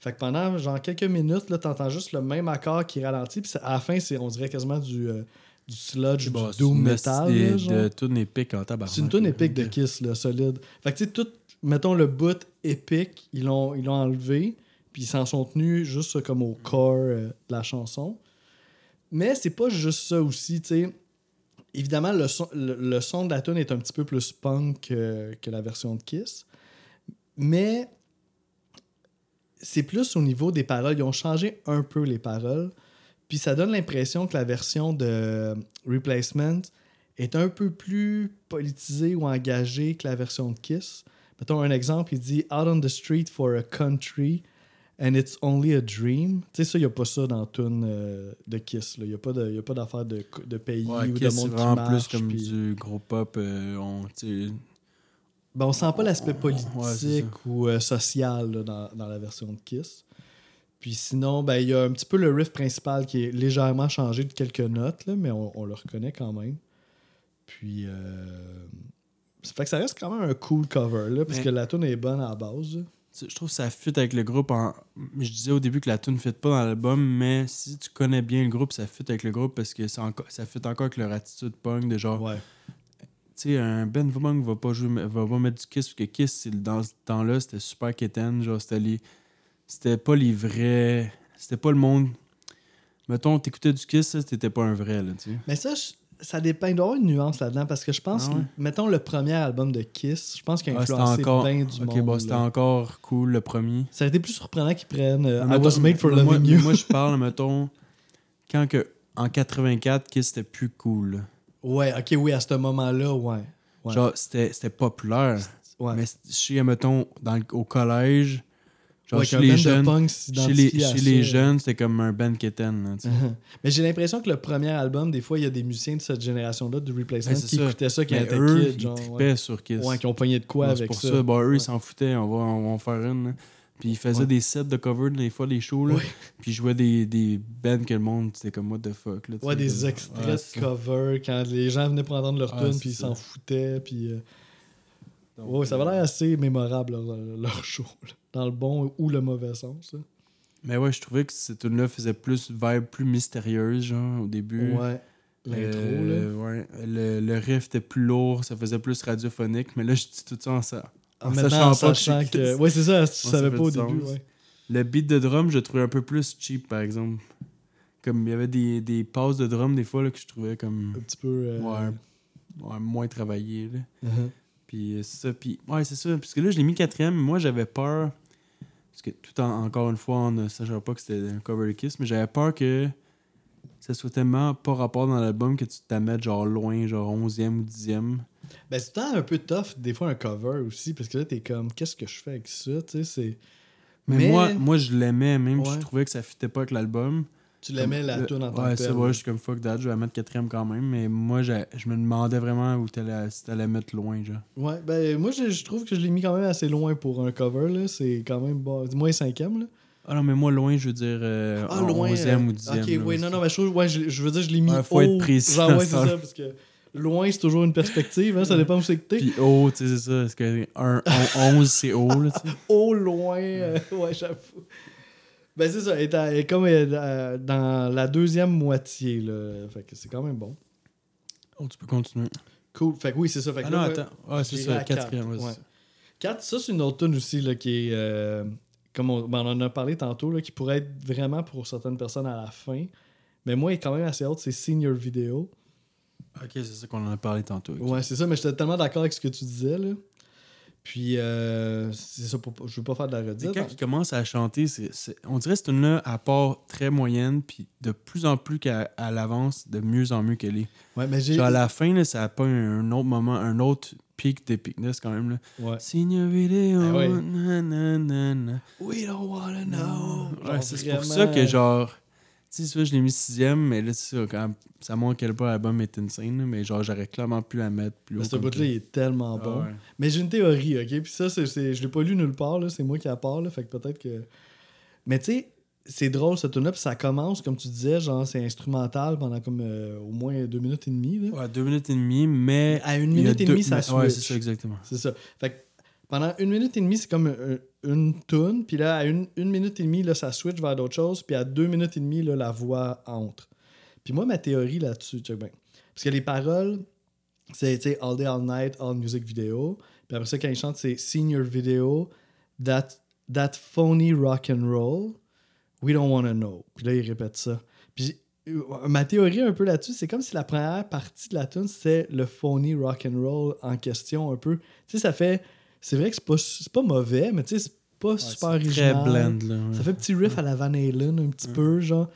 Fait que pendant genre quelques minutes, là, t'entends juste le même accord qui ralentit. Puis à la fin, c'est, on dirait quasiment du, euh, du sludge, Bon, du c'est doom une metal. esti- là, de tune épique en. C'est une tune épique de. Kiss, là, solide. Fait que tu sais, tout, mettons le bout épique, ils l'ont, ils l'ont enlevé, puis ils s'en sont tenus juste comme au corps euh, de la chanson. Mais c'est pas juste ça aussi, tu sais. Évidemment, le son, le, le son de la tune est un petit peu plus punk que, que la version de Kiss. Mais c'est plus au niveau des paroles. Ils ont changé un peu les paroles. Puis ça donne l'impression que la version de Replacement est un peu plus politisée ou engagée que la version de Kiss. Mettons un exemple, il dit Out on the street for a country and it's only a dream. Tu sais, ça, il n'y a pas ça dans tune euh, de Kiss. Il n'y a pas d'affaire de, de pays Ouais, ou Kiss, de monde qui marche. plus comme puis- du gros pop. euh, on, Ben, on sent pas l'aspect politique Ouais, ou euh, social là, dans, dans la version de Kiss. Puis sinon, ben, il y a un petit peu le riff principal qui est légèrement changé de quelques notes, là, mais on, on le reconnaît quand même. Puis, euh, ça fait que ça reste quand même un cool cover, là, parce Mais- que la tune est bonne à la base. là. je trouve que ça fit avec le groupe. En... Je disais au début que la tune ne fit pas dans l'album, mais si tu connais bien le groupe, ça fit avec le groupe parce que ça fit encore avec leur attitude punk de genre. Ouais. Tu sais, un Ben Punk va pas jouer, va pas mettre du Kiss parce que Kiss, dans ce temps-là, c'était super quétaine. Genre, c'était les. C'était pas les vrais. C'était pas le monde. Mettons, t'écoutais du Kiss, ça, t'étais pas un vrai, là, tu sais. Mais ça, je- ça dépend. Il doit y avoir une nuance là-dedans parce que je pense Ah que, mettons, le premier album de Kiss, je pense qu'il a Ah, influencé encore. bien du Ok, monde. bon, c'était encore cool, le premier. Ça a été plus surprenant qu'ils prennent euh, I Was Made for Loving moi, You. Moi, je [LAUGHS] parle, mettons, quand que, en 84, Kiss, c'était plus cool. Ouais, ok, oui, à ce moment-là, ouais. Ouais. Genre, c'était populaire. ouais. Mais chez, mettons, dans au collège, genre, Ouais, chez les jeunes. punk Chez les, chez les jeunes, c'était comme un band. Uh-huh. [LAUGHS] Mais j'ai l'impression que le premier album, des fois, il y a des musiciens de cette génération-là, de Replacement, Ouais, c'est qui ça. écoutaient ça, étaient kids, ils genre. Ouais. sur Kiss. Ouais, qui ont pogné de quoi c'est avec pour ça. ça. Bah, eux, ils s'en foutaient. On va, on va en faire une. là. Puis ils faisaient Ouais. des sets de cover des fois, les shows. Là. Ouais. Puis ils jouaient des, des bands que le monde, c'était comme what the fuck. Là, Ouais, des extraits de c'est cover quand les gens venaient pour entendre leur tune c'est puis ils s'en foutaient puis euh, Donc, ouais, ça avait euh, l'air assez mémorable leur, leur show là, dans le bon ou le mauvais sens. là. Mais ouais, je trouvais que cette tune là faisait plus vibe plus mystérieuse, genre, au début. Ouais. L'intro Euh, ouais. Le, le riff était plus lourd, ça faisait plus radiophonique. Mais là, je dis tout ça en ça. là. en Maintenant, sachant en pas que [LAUGHS] que Ouais, c'est ça, tu ça savais fait pas au début, sens. ouais. Le beat de drum, je le trouvais un peu plus cheap, par exemple. Comme il y avait des, des passes de drum, des fois, là, que je trouvais comme Un petit peu euh, Ouais. ouais, moins travaillées. Là. uh-huh. Puis c'est ça. Puis, ouais, c'est ça. Parce que là, je l'ai mis quatrième. Moi, j'avais peur. Parce que tout en- encore une fois, on ne sachant pas que c'était un cover de Kiss, mais j'avais peur que ça soit tellement pas rapport dans l'album que tu t'amènes genre loin, genre 11e ou 10e. Ben, c'est un peu tough, des fois, un cover aussi, parce que là, t'es comme, qu'est-ce que je fais avec ça, tu sais, c'est... Mais, Mais- moi, moi, je l'aimais, même. Ouais. Je trouvais que ça fitait pas avec l'album. Tu l'aimais la tune en tant Ouais, que telle. va. Je suis comme fuck that. Je vais la mettre quatrième quand même. Mais moi, j'ai- je me demandais vraiment où t'allais, si t'allais mettre loin, genre. Ouais, ben, moi, je, je trouve que je l'ai mis quand même assez loin pour un cover, là, c'est quand même bas, du moins cinquième, là. Ah non, mais moi, loin, je veux dire euh, Ah, loin. 11e euh, ou 10e. Ok, oui, non, non, mais je, trouve- ouais, je, je veux dire, je l'ai mis Ouais, faut haut. être précis Genre, ouais, ce [LAUGHS] c'est ça, parce que loin, c'est toujours une perspective, hein, ça dépend où c'est que t'es. Puis haut, tu sais, c'est ça. Est-ce que un, un 11, c'est haut, là, tu sais? [LAUGHS] Haut, loin, euh, ouais, j'avoue. Ben, c'est ça, elle est, à- elle est comme euh, dans la deuxième moitié, là. Fait que c'est quand même bon. Oh, tu peux continuer. Cool. Fait que oui, c'est ça. Fait que Ah là, non, attends. Ah, c'est ça, quatre, quatrième. ouais, c'est ça. 4, ça, c'est une autre tune aussi là, qui est. euh, comme on, ben, on en a parlé tantôt, là, qui pourrait être vraiment pour certaines personnes à la fin. Mais moi, elle est quand même assez haute, c'est Senior Video. Ok, c'est ça qu'on en a parlé tantôt. ok. Ouais, c'est ça, mais j'étais tellement d'accord avec ce que tu disais. Là. Puis, euh, c'est ça, pour, je veux pas faire de la redite. quand il commence à chanter, c'est, c'est- on dirait que c'est une là à part très moyenne, puis de plus en plus qu'elle elle avance, de mieux en mieux qu'elle est. Ouais, mais j'ai. Genre à la fin, là, ça a pas un, un autre moment, un autre pic d'épicness quand même. Là. Ouais. Senior video, Ah ouais. na, na. We don't wanna know. Ouais, c'est pour ça que genre. Tu sais, ça, je l'ai mis sixième, mais là, ça, quand ça montre quel point l'album est insane, là, mais genre, j'aurais clairement pu la mettre plus haut. Mais ce bout-là, il est tellement Ah bon. ouais. Mais j'ai une théorie, ok? Puis ça, c'est, c'est- je l'ai pas lu nulle part, là. C'est moi qui part, là. Fait que peut-être que. Mais tu sais, c'est drôle, ce tune-là. Puis ça commence, comme tu disais, genre, c'est instrumental pendant comme euh, au moins deux minutes et demie, là. Ouais, deux minutes et demie, mais. À une minute et deux- demie, ça switch. Ouais, c'est ça, exactement. C'est ça. Fait que pendant une minute et demie, c'est comme euh, une tune. Puis là, à une, une minute et demie, là, ça switch vers d'autres choses. Puis à deux minutes et demie, là, la voix entre. Puis moi, ma théorie là-dessus, check bien. Parce que les paroles, c'est All Day, All Night, All Music Video. Puis après ça, quand ils chantent, c'est Senior Video, That, that Phony Rock and Roll, We Don't Wanna Know. Puis là, ils répètent ça. Puis euh, ma théorie un peu là-dessus, c'est comme si la première partie de la tune c'est le phony rock and roll en question un peu. Tu sais, ça fait. C'est vrai que c'est pas, pas mauvais, mais tu sais, c'est pas super Ouais, c'est original. Très blend, là. ouais. Ça fait petit riff à la Van Halen un petit peu, genre.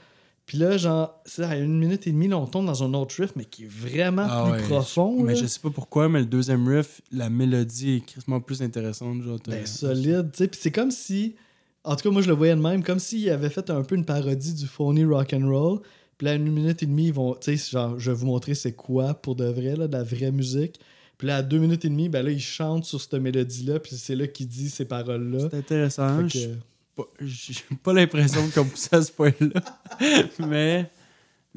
Puis là, genre, à une minute et demie, là, on tombe dans un autre riff, mais qui est vraiment Ah plus profond. Mais là. je sais pas pourquoi, mais le deuxième riff, la mélodie est crissement plus intéressante. Genre, Ben, solide, tu sais. Puis c'est comme si. En tout cas, moi, je le voyais de même, comme s'il avait fait un peu une parodie du phony rock and roll. Puis là, à une minute et demie, ils vont. Tu sais, genre, je vais vous montrer c'est quoi pour de vrai, là, de la vraie musique. Puis là, à deux minutes et demie, ben là, il chante sur cette mélodie-là, puis c'est là qu'il dit ces paroles-là. C'est intéressant. Que- pas- J'ai pas l'impression qu'on pousse à ce point-là. mais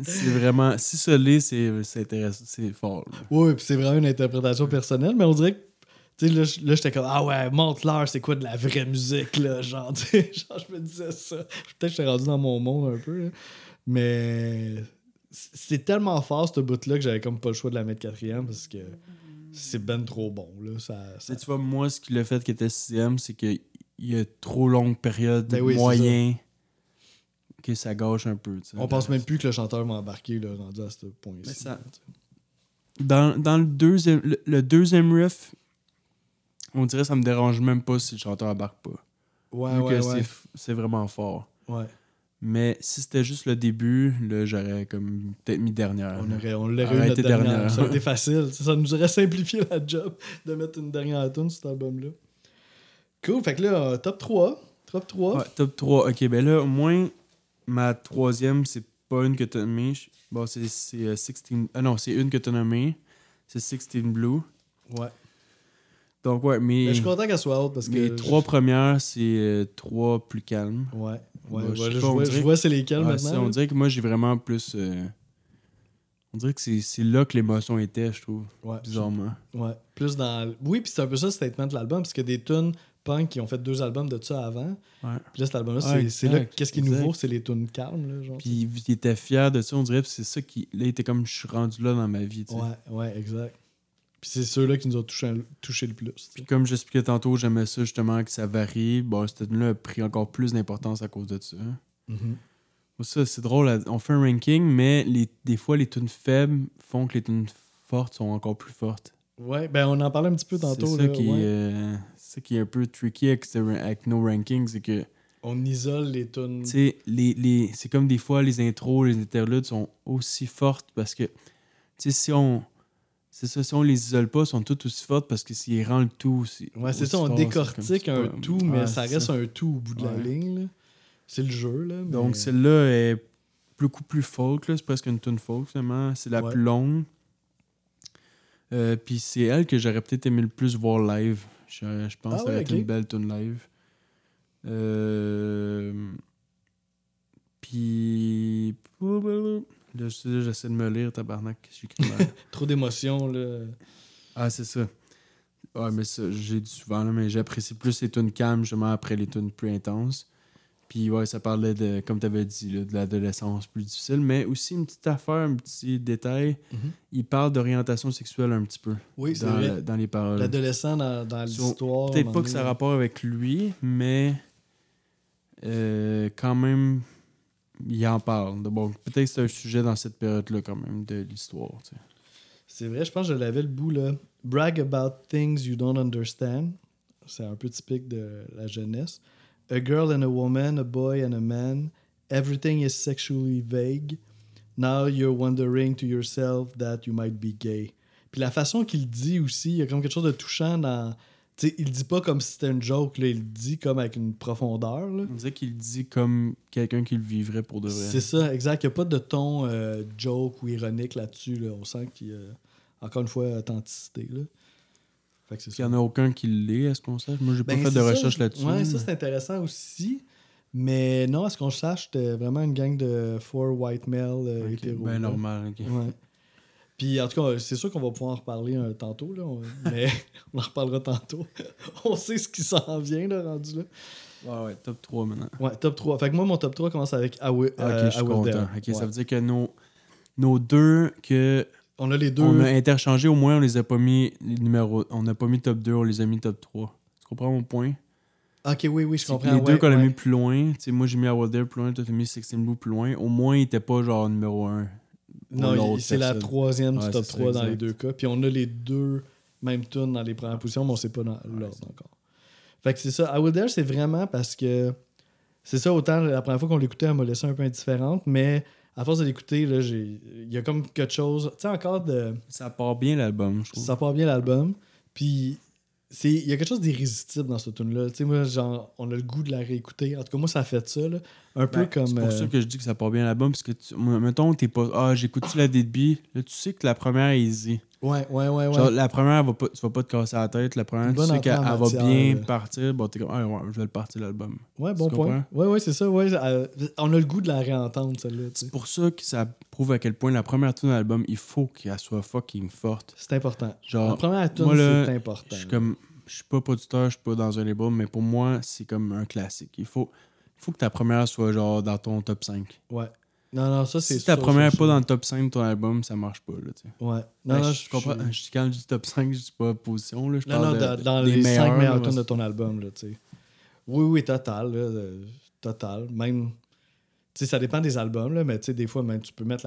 c'est vraiment. Si ça l'est, c'est intéressant. C'est fort. là. Oui, puis c'est vraiment une interprétation personnelle, mais on dirait que, tu sais, là, j'étais comme, ah ouais, montre-leur, c'est quoi de la vraie musique, là. [LAUGHS] Genre, tu sais, genre, je me disais ça. Peut-être que j'étais rendu dans mon monde un peu, là. Mais c'est tellement fort, ce bout-là, que j'avais comme pas le choix de la mettre quatrième parce que c'est ben trop bon, là. Ça, ça- Tu vois, moi, ce qui l'a fait qu'il était sixième, c'est qu'il y a trop longue période Ben oui, moyen que ça gâche un peu. On pense même plus que le chanteur va embarquer, là, rendu à ce point-ci. Ça-. Dans, dans le, deuxième, le, le deuxième riff, on dirait que ça me dérange même pas si le chanteur embarque pas. Ouais, vu ouais, c'est vraiment fort. ouais. Mais si c'était juste le début, là, j'aurais comme peut-être mis dernière. On aurait, on l'aurait eu notre dernière. dernière. Ça aurait été [LAUGHS] facile. Ça nous aurait simplifié la job de mettre une dernière tune sur cet album-là. Cool. Fait que là, euh, top 3. Top 3. Ouais, top 3. Ok, ben là, au moins, ma troisième, c'est pas une que t'as nommée. Bon, c'est c'est, euh, 16. Ah non, c'est une que t'as nommée. C'est 16 Blue. Ouais. Donc, ouais, Mais mes, je suis content qu'elle soit haute parce que. mes trois premières, c'est euh, trois plus calmes. Ouais. Ouais, Bah, je ouais, pas, vois, dirait- je vois c'est lesquels Ouais, maintenant. ça, on dirait que moi, j'ai vraiment plus. euh, On dirait que c'est là que l'émotion était, je trouve, Ouais. bizarrement. Ouais. Plus dans. Oui, puis c'est un peu ça le statement de l'album, parce a des tunes punk qui ont fait deux albums de ça avant. Ouais. Puis là, cet album-là, c'est- là. Qu'est-ce qui est nouveau C'est les tunes calmes, là. Puis il était fier de ça, on dirait, puis c'est ça qui. Là, il était comme, je suis rendu là dans ma vie, tu sais. Ouais, ouais, exact. Puis c'est ceux-là qui nous ont touché, touché le plus. Puis comme j'expliquais tantôt, j'aimais ça justement que ça varie. Bon, cette là a pris encore plus d'importance à cause de ça. Mhm. Ça, c'est drôle. On fait un ranking, mais les, des fois, les tunes faibles font que les tunes fortes sont encore plus fortes. Ouais, ben on en parlait un petit peu C'est tantôt. ça, là, qui, ouais. euh, c'est ça qui est un peu tricky avec, avec nos rankings, c'est que On isole les tunes. Tu sais, les, les, c'est comme des fois les intros, les interludes sont aussi fortes parce que, tu sais, si on. C'est ça, si on les isole pas, elles sont toutes aussi fortes parce que s'ils rendent le tout aussi. Ouais, c'est ça, on fort, décortique un tout, mais Ouais, ça reste un tout au bout de la ligne. C'est le jeu, là. mais- Donc celle-là est beaucoup plus folk, là. c'est presque une tune folk finalement. C'est la Ouais. plus longue. Euh, Puis c'est elle que j'aurais peut-être aimé le plus voir live. Je, je pense Ah que ça aurait été une belle tune live. Euh... Puis. Là, je- là, j'essaie de me lire, tabarnak. [LAUGHS] Trop d'émotions, là. ah, c'est ça. Ouais, mais ça, j'ai dit souvent, là, mais j'apprécie plus les tunes calmes, justement, après les tunes plus intenses. Puis, ouais, ça parlait de, comme tu avais dit, là, de l'adolescence plus difficile. Mais aussi, une petite affaire, un petit détail. Mhm. Il parle d'orientation sexuelle un petit peu. Oui, c'est vrai. la- dans les paroles. L'adolescent dans, dans So, l'histoire. Peut-être pas que ça a rapport avec lui, mais euh, quand même, il en parle. De- Bon, peut-être que c'est un sujet dans cette période-là, quand même, de l'histoire. tu sais. C'est vrai, je pense que je l'avais le bout, là. Brag about things you don't understand. C'est un peu typique de la jeunesse. A girl and a woman, a boy and a man. Everything is sexually vague. Now you're wondering to yourself that you might be gay. Puis la façon qu'il dit aussi, il y a comme quelque chose de touchant dans. Sais, il dit pas comme si c'était une joke, là, il le dit comme avec une profondeur. Là. On dirait qu'il dit comme quelqu'un qui le vivrait pour de vrai. C'est ça, exact. Il n'y a pas de ton euh, joke ou ironique là-dessus. Là. On sent qu'il y a, encore une fois, authenticité. Là. Fait que c'est Il n'y en a aucun qui l'est, est-ce qu'on sache? Moi, j'ai Ben, pas fait de ça. recherche là-dessus. Ouais, ça c'est intéressant aussi. Mais non, à ce qu'on sache, c'était vraiment une gang de four white males euh, Ok, hétéros. Ben normal, ok. Ouais. Puis en tout cas, c'est sûr qu'on va pouvoir en reparler un tantôt, là, on- [LAUGHS] mais on en reparlera tantôt. [LAUGHS] on sait ce qui s'en vient, là, rendu là. Ouais, ouais, top 3 maintenant. Ouais, top 3. Fait que moi, mon top 3 commence avec I Will, Ah, ok, euh, je suis I Will content. Ok, Ouais. ça veut dire que nos, nos deux que On a les deux. on a interchangé, au moins on les a pas mis les numéros. On n'a pas mis top 2, on les a mis top 3. Tu comprends mon point? Ok, oui, oui, je comprends. les deux ouais, qu'on a mis plus loin, tu sais, moi j'ai mis Awolder plus loin, toi t'as mis 16 Blue plus loin. Au moins, il était pas genre numéro 1. Non, c'est la troisième du Ouais, top c'est ça, 3 dans les deux cas. Puis on a les deux mêmes tunes dans les premières positions, mais on sait pas dans l'ordre encore. Fait que c'est ça. I Will Dare, c'est vraiment parce que c'est ça, autant la première fois qu'on l'écoutait, elle m'a laissé un peu indifférente, mais à force de l'écouter, il y a comme quelque chose. Tu sais, encore de. Ça part bien l'album, je trouve. Ça part bien l'album. Puis il y a quelque chose d'irrésistible dans ce tune là tu sais moi genre on a le goût de la réécouter en tout cas moi ça fait ça là. Un peu Ben, comme C'est pour euh, ça que je dis que ça part bien l'album, parce que, tu, mettons, t'es pas. Ah, j'écoute-tu la débit? Là, tu sais que la première est easy. ouais ouais ouais ouais Genre, la première, elle va pas, tu vas pas te casser la tête. La première, tu sais qu'elle va bien là. partir. Bon, t'es comme, ah, ouais, je vais le partir l'album. ouais bon tu point comprends? ouais ouais c'est ça ouais euh, on a le goût de la réentendre celle-là. C'est pour ça que ça prouve à quel point la première tune de l'album, il faut qu'elle soit fucking forte. c'est important Genre, la première tune c'est important Je suis comme, je suis pas producteur, je suis pas dans un label, mais pour moi, c'est comme un classique. Il faut, faut que ta première soit genre dans ton top 5. Ouais. Non, non, ça, c'est Si ta sûr, première sûr, pas sûr. dans le top 5 de ton album, ça marche pas. Là, tu sais. Ouais. Ben, Non, non, je, comprends. Je- quand je dis top 5, je dis pas position. Là, je Non, parle non, de- dans, de- dans des les 5 meilleurs, tunes de ton album, là, tu sais. Oui, oui, total, là, euh, total. Même, tu sais, ça dépend des albums, là, mais tu sais, des fois, même, tu peux mettre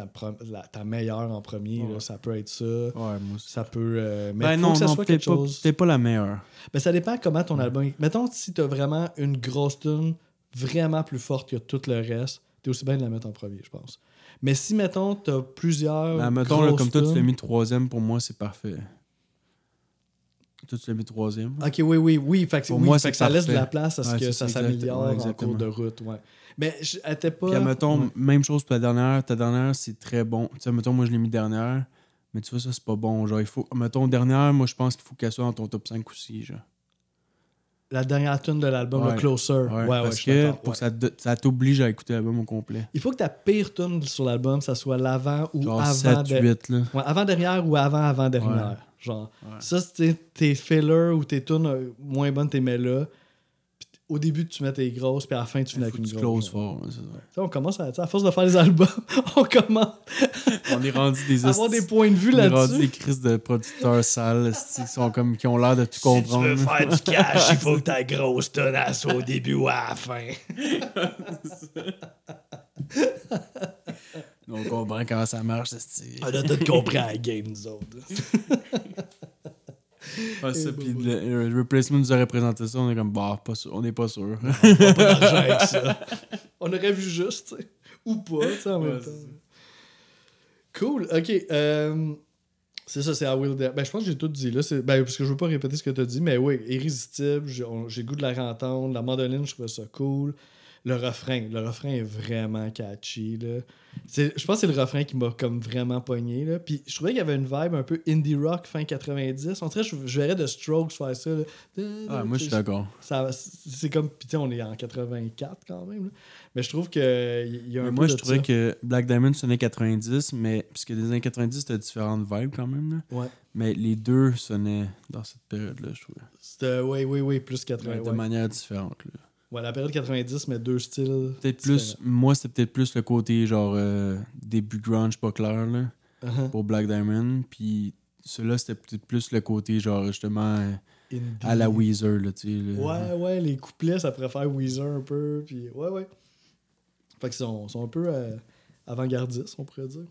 la, ta meilleure en premier, là, ça peut être ça. Ouais, moi aussi. Ça peut... euh, mais Ben faut non, que ça non, soit quelque pas, chose... pas la meilleure. Ben, ça dépend comment ton album... Mettons, si t'as vraiment une grosse tune vraiment plus forte que tout le reste, t'es aussi bien de la mettre en premier, je pense. Mais si, mettons, t'as plusieurs Ben, mettons, là, comme toi, tu l'as mis troisième, pour moi, c'est parfait. Toi, tu l'as mis troisième? Ok, oui, oui, oui. Fait que, Pour oui, moi, fait c'est que ça laisse de la place à ce Ouais, que ça s'améliore Ouais, en cours de route. Ouais. Mais je, elle était pas. Puis, mettons, Ouais. même chose pour la dernière. Ta dernière, c'est très bon. Tu sais, mettons, moi, je l'ai mis dernière. Mais tu vois, ça, c'est pas bon. Genre, il faut. Mettons, dernière, moi, je pense qu'il faut qu'elle soit dans ton top 5 aussi. Genre. La dernière tune de l'album, Ouais. le Closer. Ouais, ouais, parce que pour ça, ça t'oblige à écouter l'album au complet. Il faut que ta pire tune sur l'album, ça soit l'avant ou Genre avant. 7, de- 8, là. Ouais, avant-dernière ou avant-avant-dernière. Genre, ça, c'est tes fillers ou tes tunes euh, moins bonnes, t'es mets là. Au début, tu mets tes grosses, puis à la fin, tu finis avec une grosse. closes fort. c'est ça. On commence à, à force de faire des albums, [LAUGHS] on commence On est rendu des à [LAUGHS] avoir des points de vue on est rendu là-dessus. des crises de producteurs sales qui sont comme qui ont l'air de tout Si tu comprendre. veux faire du [LAUGHS] cash, il faut que ta grosse soit au début ou à la fin. On comprend comment ça marche. hostie. On a tout compris à la game, nous autres. Ah, ça, puis le, le replacement nous aurait présenté ça, on est comme, bah, pas sûr, on n'est pas sûr. On a pas d'argent avec [LAUGHS] ça. On aurait vu juste. Ou pas, tu sais, en même temps. Cool, ok. euh, c'est ça, c'est I Will Dare. Ben, je pense que j'ai tout dit là. Ben, parce que je veux pas répéter ce que tu as dit, mais oui, irrésistible. J'ai goût de la réentendre. La mandoline, je trouvais ça cool. Le refrain, le refrain est vraiment catchy. Là. C'est- Je pense que c'est le refrain qui m'a comme vraiment pogné. Là. Puis je trouvais qu'il y avait une vibe un peu indie rock fin 90. En tout cas, je, je verrais de Strokes faire ça. là. Ah, moi, je suis d'accord. Ça- C'est comme. Sais, on est en 84 quand même. là. Mais je trouve qu'il y a un Mais peu moi, de je trouvais ça. que Black Diamond sonnait 90, mais puisque des années 90, c'était différentes vibes quand même. Là. Ouais. Mais les deux sonnaient dans cette période-là, je trouvais. C'était, oui, oui, oui, plus 80. de ouais. manière différente. Là. Ouais, la période 90, mais deux styles. Peut-être plus, moi, c'était peut-être plus le côté genre euh, début grunge pas clair là, Uh-huh. pour Black Diamond. Puis ceux-là, c'était peut-être plus le côté genre justement euh, à la Weezer. Là, tu sais, là. Ouais, ouais, les couplets, ça préfère Weezer un peu. Puis, ouais, ouais. Fait qu'ils sont, sont un peu euh, avant-gardistes, on pourrait dire.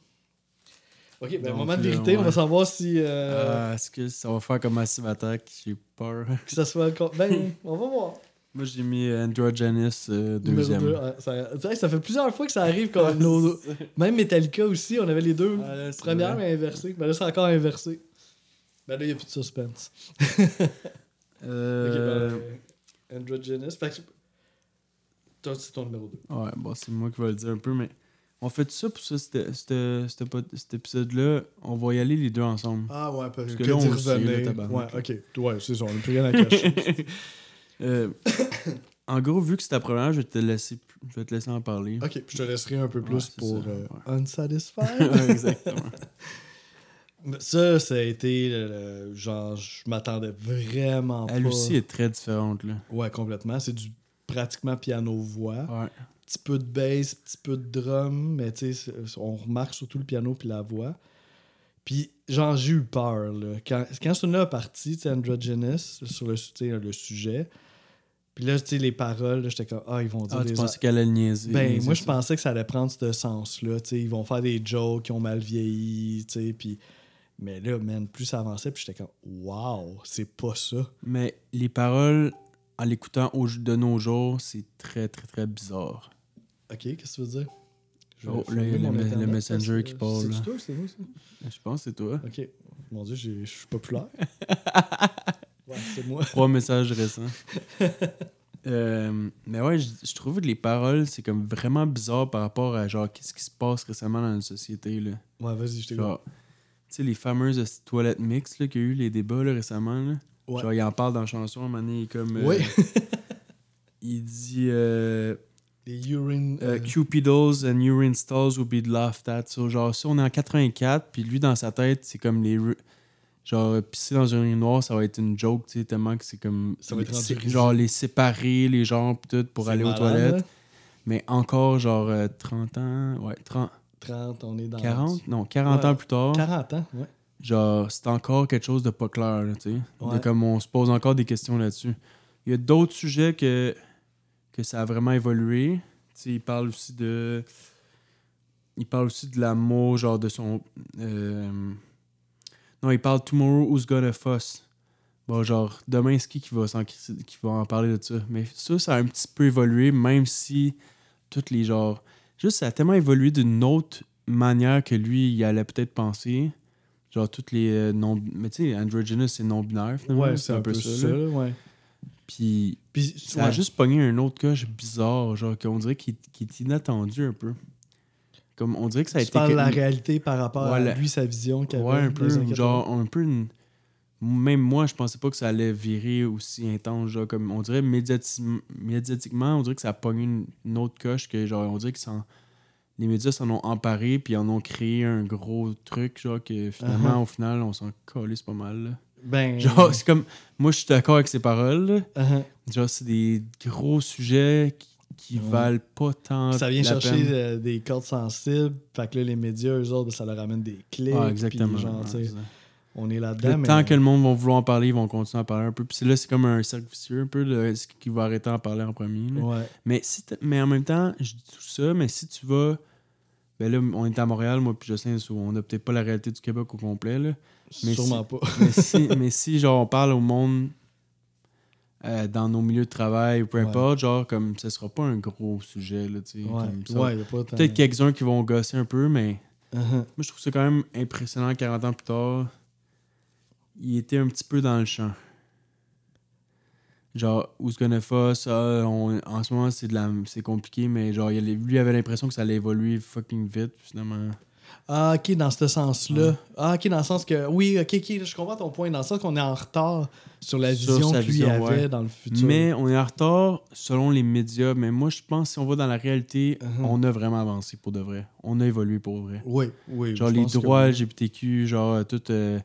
Ok, ben, Donc, moment de vérité, on va savoir si. Ah, Est-ce que ça va faire comme Massive Attack? J'ai peur. Que ça soit. Ben, [LAUGHS] on va voir. Moi, j'ai mis Androgynous euh, Numéro deuxième. deux, ça, ça fait plusieurs fois que ça arrive. Quand [LAUGHS] nos- même Metallica aussi, on avait les deux c'est premières, vrai. mais inversées. Ben là, c'est encore inversé. Ben là, il n'y a plus de suspense. [LAUGHS] Euh, ben, Androgynous. Fait que. Toi, c'est ton numéro 2. Ouais, bon, c'est moi qui vais le dire un peu, mais on fait ça pour ça, c'était- c'était- c'était pas- cet épisode-là. On va y aller les deux ensemble. Ah ouais, parce que là, on le sait, là, Ouais, ok. Ouais, c'est ça, on n'a plus rien à cacher. [LAUGHS] Euh, [COUGHS] en gros, vu que c'est ta première, je vais te laisser, je vais te laisser en parler. ok, puis je te laisserai un peu plus pour ça, euh, ouais. Unsatisfied. [LAUGHS] Exactement. [LAUGHS] ça, ça a été. genre, je m'attendais vraiment Elle pas. aussi est très différente, là. Ouais, complètement. C'est du pratiquement piano-voix. Ouais. Petit peu de bass, petit peu de drum, mais tu sais, on remarque surtout le piano puis la voix. Puis, genre, j'ai eu peur, là. Quand, quand ce là parti, tu sais, Androgynous, sur le, le sujet, puis là, tu sais, les paroles, là, j'étais comme, ah, ils vont dire Ah, tu des pensais qu'elle allait niaiser. Ben, moi, je pensais que ça allait prendre ce sens-là. tu sais, Ils vont faire des jokes qui ont mal vieilli, tu sais, puis... Mais là, man, plus ça avançait, puis j'étais comme, wow, c'est pas ça. Mais les paroles, en l'écoutant au- de nos jours, c'est très, très, très bizarre. OK, qu'est-ce que tu veux dire? Oh, le- le- messenger qui c'est- parle, C'est-tu là. toi c'est moi, ça? Je pense que c'est toi. OK. Mon Dieu, je suis populaire. [LAUGHS] ouais, c'est moi. Trois messages récents. [LAUGHS] Euh, mais ouais, je, je trouve que les paroles, c'est comme vraiment bizarre par rapport à genre qu'est-ce qui se passe récemment dans la société. Là. Ouais, vas-y, je t'écoute. Tu sais, les fameuses toilettes mix là, qu'il y a eu les débats là, récemment. Là. Ouais. Genre, il en parle dans la chanson à un moment donné, il est comme. euh, Oui. [LAUGHS] il dit euh, Les urine... euh, euh, Cupidos and urine stalls will be laughed at. So, genre, si on est en 84, puis lui dans sa tête, c'est comme les. Genre, euh, pisser dans un noir, ça va être une joke, tu sais, tellement que c'est comme. Ça va être rendu. Genre, les séparer, les gens, tout, pour aller aux toilettes. là. Mais encore, genre, euh, 30 ans, ouais, 30, 30, on est dans. 40, non, 40 Ouais. ans plus tard, 40 ans, ouais. genre, c'est encore quelque chose de pas clair, tu sais. Ouais. Comme on se pose encore des questions là-dessus. Il y a d'autres sujets que, que ça a vraiment évolué. Tu sais, il parle aussi de. Il parle aussi de l'amour, genre de son. euh, Non, il parle Tomorrow Who's Gonna Fuss? Bon, genre, demain, c'est qui qui va, s'en crisser- qui va en parler de ça? Mais ça, ça a un petit peu évolué, même si toutes les genres. Juste, ça a tellement évolué d'une autre manière que lui, il allait peut-être penser. Genre, toutes les euh, non. Mais tu sais, androgynous, c'est non-binaire, finalement. Ouais, c'est un peu ça, là. là, ouais. Puis Puis, ça a juste pogné un autre coche bizarre, genre qu'on dirait qu'il qu'il est inattendu un peu. Comme on dirait que ça a Tu été. parles de que- la réalité par rapport à lui, sa vision qu'il Ouais, avait un peu. Genre, un peu. une- Même moi, je pensais pas que ça allait virer aussi intense. Genre, comme on dirait médiati- médiatiquement, on dirait que ça a pogné une, une autre coche que genre, on dirait que ça les médias s'en ont emparé puis en ont créé un gros truc, genre que finalement, Uh-huh. au final, on s'en calisse pas mal. là. Ben. [LAUGHS] Genre, c'est comme. Moi, je suis d'accord avec ces paroles. uh-huh. Genre, c'est des gros sujets qui, qui valent pas tant. Ça vient la chercher peine. euh, des cordes sensibles. Fait que là, les médias, eux autres, ça leur amène des clics. Ah, exactement. genre, on est là-dedans. mais... temps que le monde va vouloir en parler, ils vont continuer à parler un peu. Puis là, c'est comme un cercle vicieux, un peu, de ce qui va arrêter d'en parler en premier. Ouais. Mais, si mais en même temps, je dis tout ça, mais si tu vas. Ben là, on est à Montréal, moi, puis Jocelyn, so- on a peut-être pas la réalité du Québec au complet, là. Mais Sûrement pas. mais, si, [LAUGHS] mais si, genre, on parle au monde euh, dans nos milieux de travail ou peu Ouais. importe, genre, comme, ce sera pas un gros sujet, là, tu sais. Ouais, ouais, Peut-être quelques-uns qui vont gosser un peu, mais Uh-huh. moi, je trouve ça quand même impressionnant, 40 ans plus tard. Il était un petit peu dans le champ. Genre, Who's Gonna Fuss, ah, on- en ce moment, c'est de la c'est compliqué, mais genre, il lui avait l'impression que ça allait évoluer fucking vite, finalement. Ah, ok, dans ce sens-là. Ah, ok, dans le sens que. Oui, ok, ok, je comprends ton point. Dans le sens qu'on est en retard sur la Sur vision que lui avait ouais. dans le futur. Mais on est en retard selon les médias, mais moi, je pense que si on va dans la réalité, Uh-huh. on a vraiment avancé pour de vrai. On a évolué pour vrai. Oui, oui. Genre les que droits. LGBTQ, genre euh, tout euh,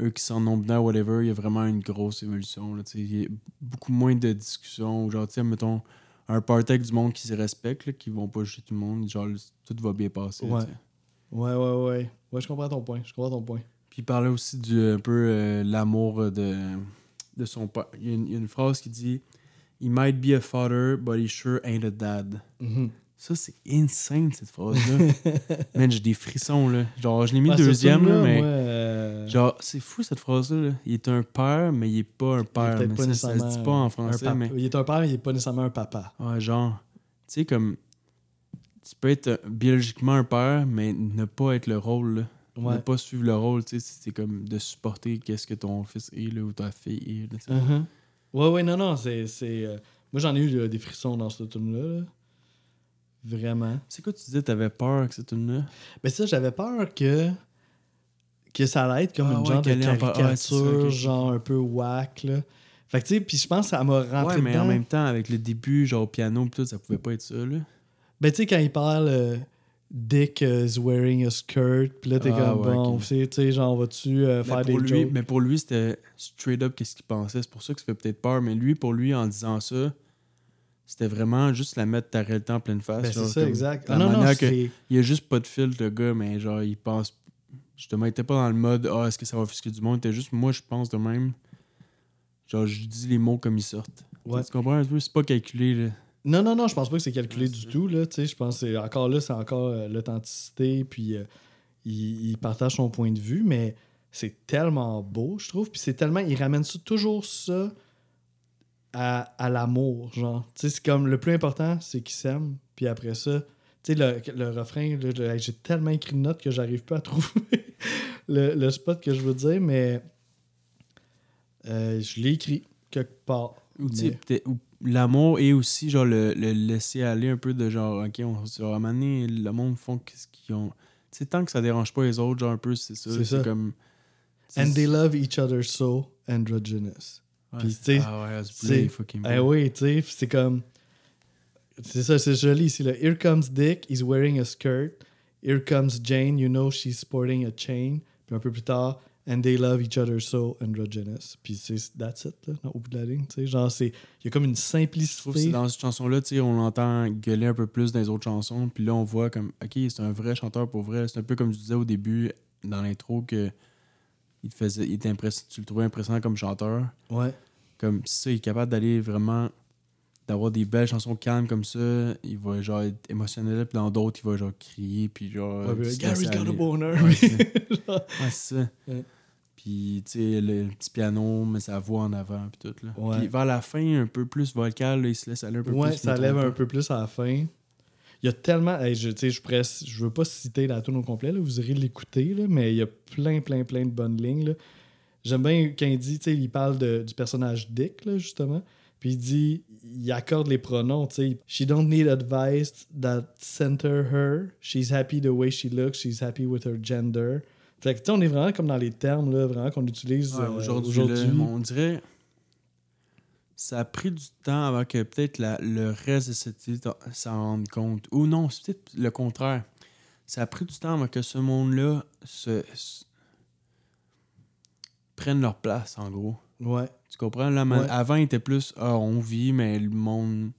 eux qui sont non-binaires, whatever, il y a vraiment une grosse évolution. là. Il y a beaucoup moins de discussions. Genre, mettons, un party avec du monde qui se respecte, là, qui vont pas juger tout le monde, genre, tout va bien passer. Ouais. Ouais, ouais, ouais. Ouais, je comprends ton point. Je comprends ton point. Puis il parlait aussi du un peu euh, l'amour de, de son père. Il y, a une, il y a une phrase qui dit He might be a father, but he sure ain't a dad. Mhm. Ça, c'est insane, cette phrase-là. [LAUGHS] Man, j'ai des frissons, là. Genre, je l'ai mis Ah, ce deuxième, là, mais. moi, euh, Genre, c'est fou cette phrase-là. là. Il est un père, mais il est pas un père. Mais pas ça, ça se dit pas en un français, mais. Il est un père, mais il est pas nécessairement un papa. Ouais, genre. Tu sais, comme. Tu peux être euh, biologiquement un père, mais ne pas être le rôle, là. Ouais. Ne pas suivre le rôle, tu sais. C'est comme de supporter qu'est-ce que ton fils est, là, ou ta fille est, là. Mhm. Ouais, ouais, non, non, c'est. euh, Moi, j'en ai eu euh, des frissons dans ce film-là. là. Vraiment. C'est quoi tu disais, t'avais peur que cette tune-là? Mais ça, j'avais peur que. que ça allait être comme Ah une ouais, genre de ah, ça, caricature, genre un peu whack, là. Fait que, tu sais, puis je pense que ça m'a rentré Ouais, mais dedans. en même temps, avec le début, genre au piano, pis tout, ça pouvait pas être ça, là. Ben, tu sais, quand il parle euh, Dick euh, is wearing a skirt, puis là, t'es Ah, comme, ouais, bon, tu sais, genre, vas-tu euh, faire des lui, jokes? mais pour lui, c'était straight up qu'est-ce qu'il pensait. C'est pour ça que ça fait peut-être peur. Mais lui, pour lui, en disant ça, c'était vraiment juste la mettre ta réalité en pleine face. Ben, c'est ça, exact. Ah, non, non, que-. Il a juste pas de filtre, le gars, mais genre, il pense. Justement, il était pas dans le mode Ah, est-ce que ça va offusquer du monde? Il était juste moi, je pense de même. Genre, je dis les mots comme ils sortent. Ouais. Tu comprends un peu? C'est pas calculé, là. Non, non, non, je pense pas que c'est calculé Ouais, du tout, là, tu sais, je pense que c'est encore là, c'est encore euh, l'authenticité, puis euh, il, il partage son point de vue, mais c'est tellement beau, je trouve, puis c'est tellement, il ramène ça, toujours ça à, à l'amour, genre, tu sais, c'est comme, le plus important, c'est qu'il s'aime, puis après ça, tu sais, le, le refrain, j'ai tellement écrit de notes que j'arrive pas à trouver [LAUGHS] le, le spot que je veux dire, mais euh, je l'ai écrit quelque part. Ou, Mais- l'amour et aussi genre le, le laisser aller un peu de genre ok on genre, à un moment donné, le monde font qu'est-ce qu'ils ont sais tant que ça dérange pas les autres genre un peu c'est ça C'est c'est comme And they c'est- love each other so androgynous. ouais, puis, c'est- tu sais, ah ouais c'est c'est- fucking Eh oui, tu sais, c'est comme. C'est ça, c'est joli ici. Là. Here comes Dick, he's wearing a skirt. Here comes Jane, you know she's sporting a chain. Puis un peu plus tard, And they love each other so androgynous. Puis c'est that's it, là, au bout de la ligne. tu sais. Genre, c'est. Il y a comme une Je trouve que c'est simplicité. dans cette chanson-là, on l'entend gueuler un peu plus dans les autres chansons. Puis là, on voit comme, OK, c'est un vrai chanteur pour vrai. C'est un peu comme je disais au début, dans l'intro, que il te faisait, il était impress- tu le trouvais impressionnant comme chanteur. Ouais. Comme ça, il est capable d'aller vraiment, d'avoir des belles chansons calmes comme ça. Il va genre être émotionnel. Puis dans d'autres, il va genre crier. Puis genre. Ouais, puis, Gary's got a boner. Ouais, oui. c'est- [LAUGHS] Genre, Ouais, ça. Ouais. Puis, tu sais, le, le petit piano, mais sa voix en avant, puis tout. Là. Ouais. Puis vers la fin, un peu plus vocal, là, il se laisse aller un peu ouais, plus. ça je me lève un peu plus à la fin. Il y a tellement. hey, je, tu sais, je, pourrais- je veux pas citer la tune au complet, là, vous irez l'écouter, là, mais il y a plein, plein, plein de bonnes lignes. là. J'aime bien quand il dit, tu sais, il parle de- du personnage Dick, là, justement. Puis il dit, il accorde les pronoms, tu sais. She don't need advice that center her. She's happy the way she looks. She's happy with her gender. Fait que, tu sais, on est vraiment comme dans les termes, là, vraiment qu'on utilise Ouais, euh, aujourd'hui, on dirait. Ça a pris du temps avant que peut-être la- le reste de cette île s'en rende compte. Ou non, c'est peut-être le contraire. Ça a pris du temps avant que ce monde-là se, se- prenne leur place, en gros. Ouais. Tu comprends? Là, Ouais. Avant, il était plus Ah, on vit, mais le monde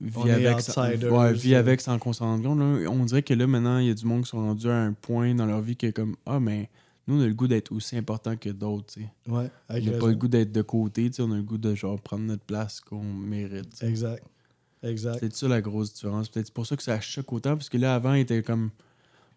vit On est avec, sans, ouais, vit avec sans qu'on s'en rende compte. là. On dirait que là, maintenant, il y a du monde qui sont rendus à un point dans leur vie que, comme, ah, mais nous, on a le goût d'être aussi important que d'autres. Ouais. On n'a pas le goût d'être de côté, on a le goût de genre prendre notre place qu'on mérite. Exact. Exact. C'est ça la grosse différence. Peut-être pour ça que ça choque autant, parce que là, avant, il était comme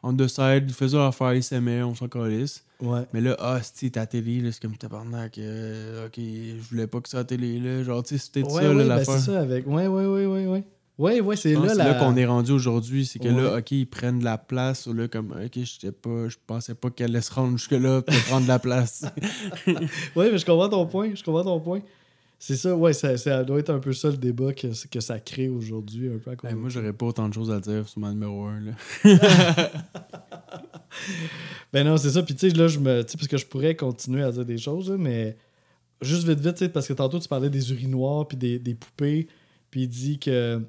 on the side, faisait affaire, il s'aimait, on s'en calisse. Ouais. Mais là, ah, c'est ta télé, c'est comme tabarnak. euh, ok, je voulais pas que ça la télé, là. Genre, tu sais, c'est peut-être Ouais, ça, ouais, là, ben, l'affaire. c'est ça avec. Ouais, ouais, ouais, ouais, ouais. Ouais, ouais, c'est là, la... là qu'on est rendu aujourd'hui. C'est que là, ok, ils prennent de la place. ou Là, comme, ok, je pas, je pensais pas qu'elle allait se rendre jusque-là pour prendre de la place. [LAUGHS] Ouais, mais je comprends ton point. Je comprends ton point. C'est ça, ouais, ça, ça doit être un peu ça le débat que, que ça crée aujourd'hui, un peu à cause de moi, j'aurais pas autant de choses à dire sur ma numéro 1. Là. [LAUGHS] Ben non, c'est ça. Puis tu sais, là, je me. Tu sais, parce que je pourrais continuer à dire des choses, mais juste vite, vite, tu sais, parce que tantôt, tu parlais des urinoirs puis des, des poupées. Puis il dit que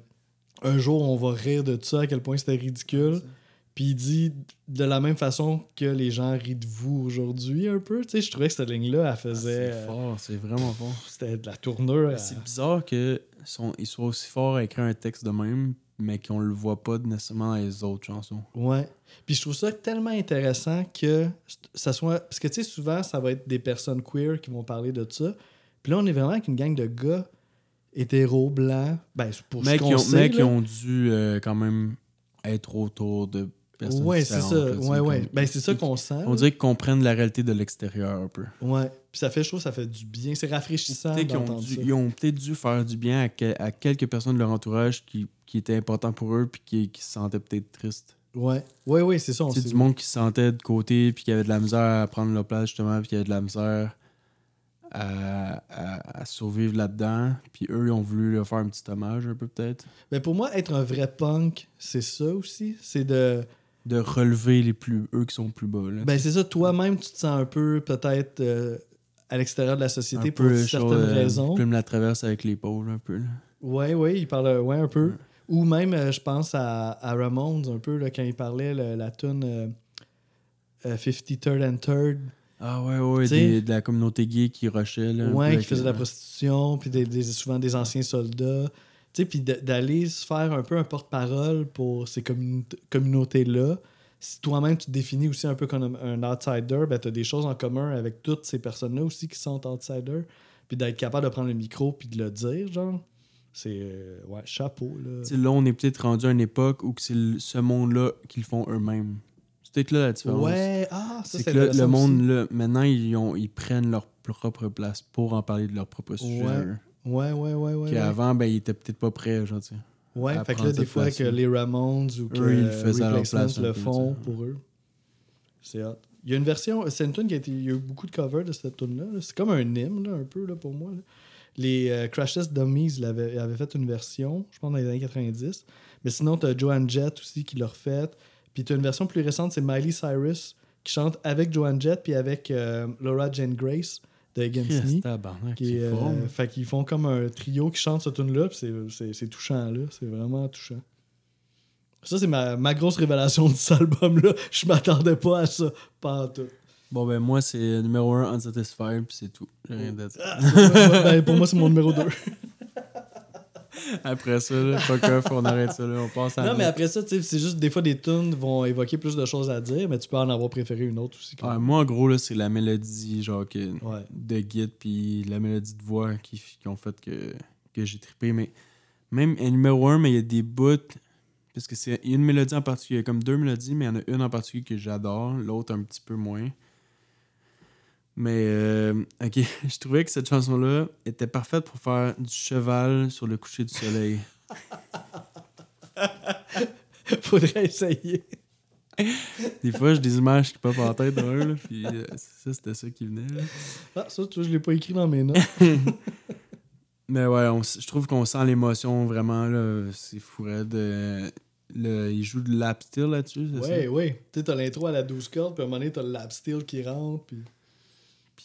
un jour, on va rire de ça, à quel point c'était ridicule. Puis il dit de la même façon que les gens rient de vous aujourd'hui, un peu. Tu sais, je trouvais que cette ligne-là, elle faisait. Ah, euh, C'est fort, c'est vraiment fort. C'était de la tournure. à- C'est bizarre qu'ils soient aussi forts à écrire un texte de même, mais qu'on le voit pas nécessairement dans les autres chansons. Ouais. Puis je trouve ça tellement intéressant que ça soit. Parce que tu sais, souvent, ça va être des personnes queer qui vont parler de ça. Puis là, on est vraiment avec une gang de gars hétéros, blancs. Ben, pour Mais ce qui ont, sait. mais qui ont dû euh, quand même être autour de personnes Ouais, c'est ça. là, Ouais, ouais. comme- Ben, c'est ça qu'on sent. On dirait qu'ils comprennent la réalité de l'extérieur un peu. Ouais. Puis ça fait, je trouve, ça fait du bien. C'est rafraîchissant qu'ils ont, dû- ils ont peut-être dû faire du bien à, que- à quelques personnes de leur entourage qui, qui étaient importants pour eux puis qui, qui se sentaient peut-être tristes. Ouais. Ouais, ouais, c'est ça. C'est du monde qui se sentait de côté puis qui avait de la misère à prendre leur place justement puis qui avait de la misère à, à, à survivre là-dedans. Puis eux, ils ont voulu leur faire un petit hommage un peu peut-être. Mais pour moi, être un vrai punk, c'est ça aussi. C'est de. De relever les plus eux qui sont plus bas. Là, Ben, c'est ça. Toi-même, tu te sens un peu, peut-être, euh, à l'extérieur de la société pour certaines euh, raisons. Plume la traverse avec l'épaule un peu. Là. Ouais, ouais, il parle ouais, un peu. Ouais. Ou même, euh, je pense à, à Ramones, un peu, là, quand il parlait le- la tune euh, euh, 53rd and 3rd. Ah ouais, ouais, des- de la communauté gay qui rushait. Là, Ouais, qui faisait de la prostitution, puis des, des- souvent des anciens soldats. Tu sais, puis d'aller se faire un peu un porte-parole pour ces commun- communautés-là. Si toi-même tu te définis aussi un peu comme un outsider, ben tu as des choses en commun avec toutes ces personnes-là aussi qui sont outsiders. Puis d'être capable de prendre le micro puis de le dire, genre, c'est. euh, ouais, chapeau, là. T'sais, là, on est peut-être rendu à une époque où que c'est ce monde-là qu'ils font eux-mêmes. C'est peut-être là la différence. Ouais, ah, ça c'est c'est que le monde, là, maintenant, ils, ont, ils prennent leur propre place pour en parler de leur propre sujet. Ouais. Ouais, ouais, ouais, ouais. Puis avant, ben, ils étaient peut-être pas prêts, genre, tu. Ouais, fait que là, des fois, que les Ramones ou que Eux, ils le à leur place le font pour eux. C'est hot. Il y a une version, c'est une tune qui a été, il y a eu beaucoup de covers de cette tune là C'est comme un hymne, là, un peu, là, pour moi. là. Les euh, Crash Test Dummies l'avaient- avaient fait une version, je pense, dans les années 90. Mais sinon, t'as Joanne Jett aussi qui l'a refait. Puis t'as une version plus récente, c'est Miley Cyrus qui chante avec Joanne Jett puis avec euh, Laura Jane Grace de tabarnak, Qui, c'est est, euh, fait qu'ils font comme un trio qui chante cette tune là puis c'est- touchant, là. C'est vraiment touchant. Ça, c'est ma, ma grosse révélation de cet album-là. [LAUGHS] Je m'attendais pas à ça. Pas tout. Bon, ben, moi, c'est numéro 1, Unsatisfied, puis c'est tout. J'ai rien d'autre. Ah, ben, pour moi, c'est mon numéro 2. [LAUGHS] [LAUGHS] Après ça, là, fuck off, on arrête ça, là. On passe à. Non, mais après ça, c'est juste des fois des tunes vont évoquer plus de choses à dire, mais tu peux en avoir préféré une autre aussi. Moi, en gros, là, c'est la mélodie, genre, que, Ouais. de guide, puis la mélodie de voix qui, qui ont fait que, que j'ai trippé. Mais même numéro 1, mais il y a des bouts. Parce que c'est une mélodie en particulier. Il y a comme deux mélodies, mais il y en a une en particulier que j'adore, l'autre un petit peu moins. Mais, euh, ok, [LAUGHS] je trouvais que cette chanson-là était parfaite pour faire du cheval sur le coucher du soleil. [LAUGHS] Faudrait essayer. Des fois, j'ai des images qui popent en tête d'un, là, puis euh, ça, c'était ça qui venait. là. Ah, ça, tu vois, je l'ai pas écrit dans mes notes. [LAUGHS] Mais ouais, on je trouve qu'on sent l'émotion vraiment, là. C'est fou raide. euh, le- il joue de lap steel là-dessus, c'est Ouais, ça? ouais. Tu sais, t'as l'intro à la 12 cordes, puis à un moment donné, t'as le lap steel qui rentre, puis.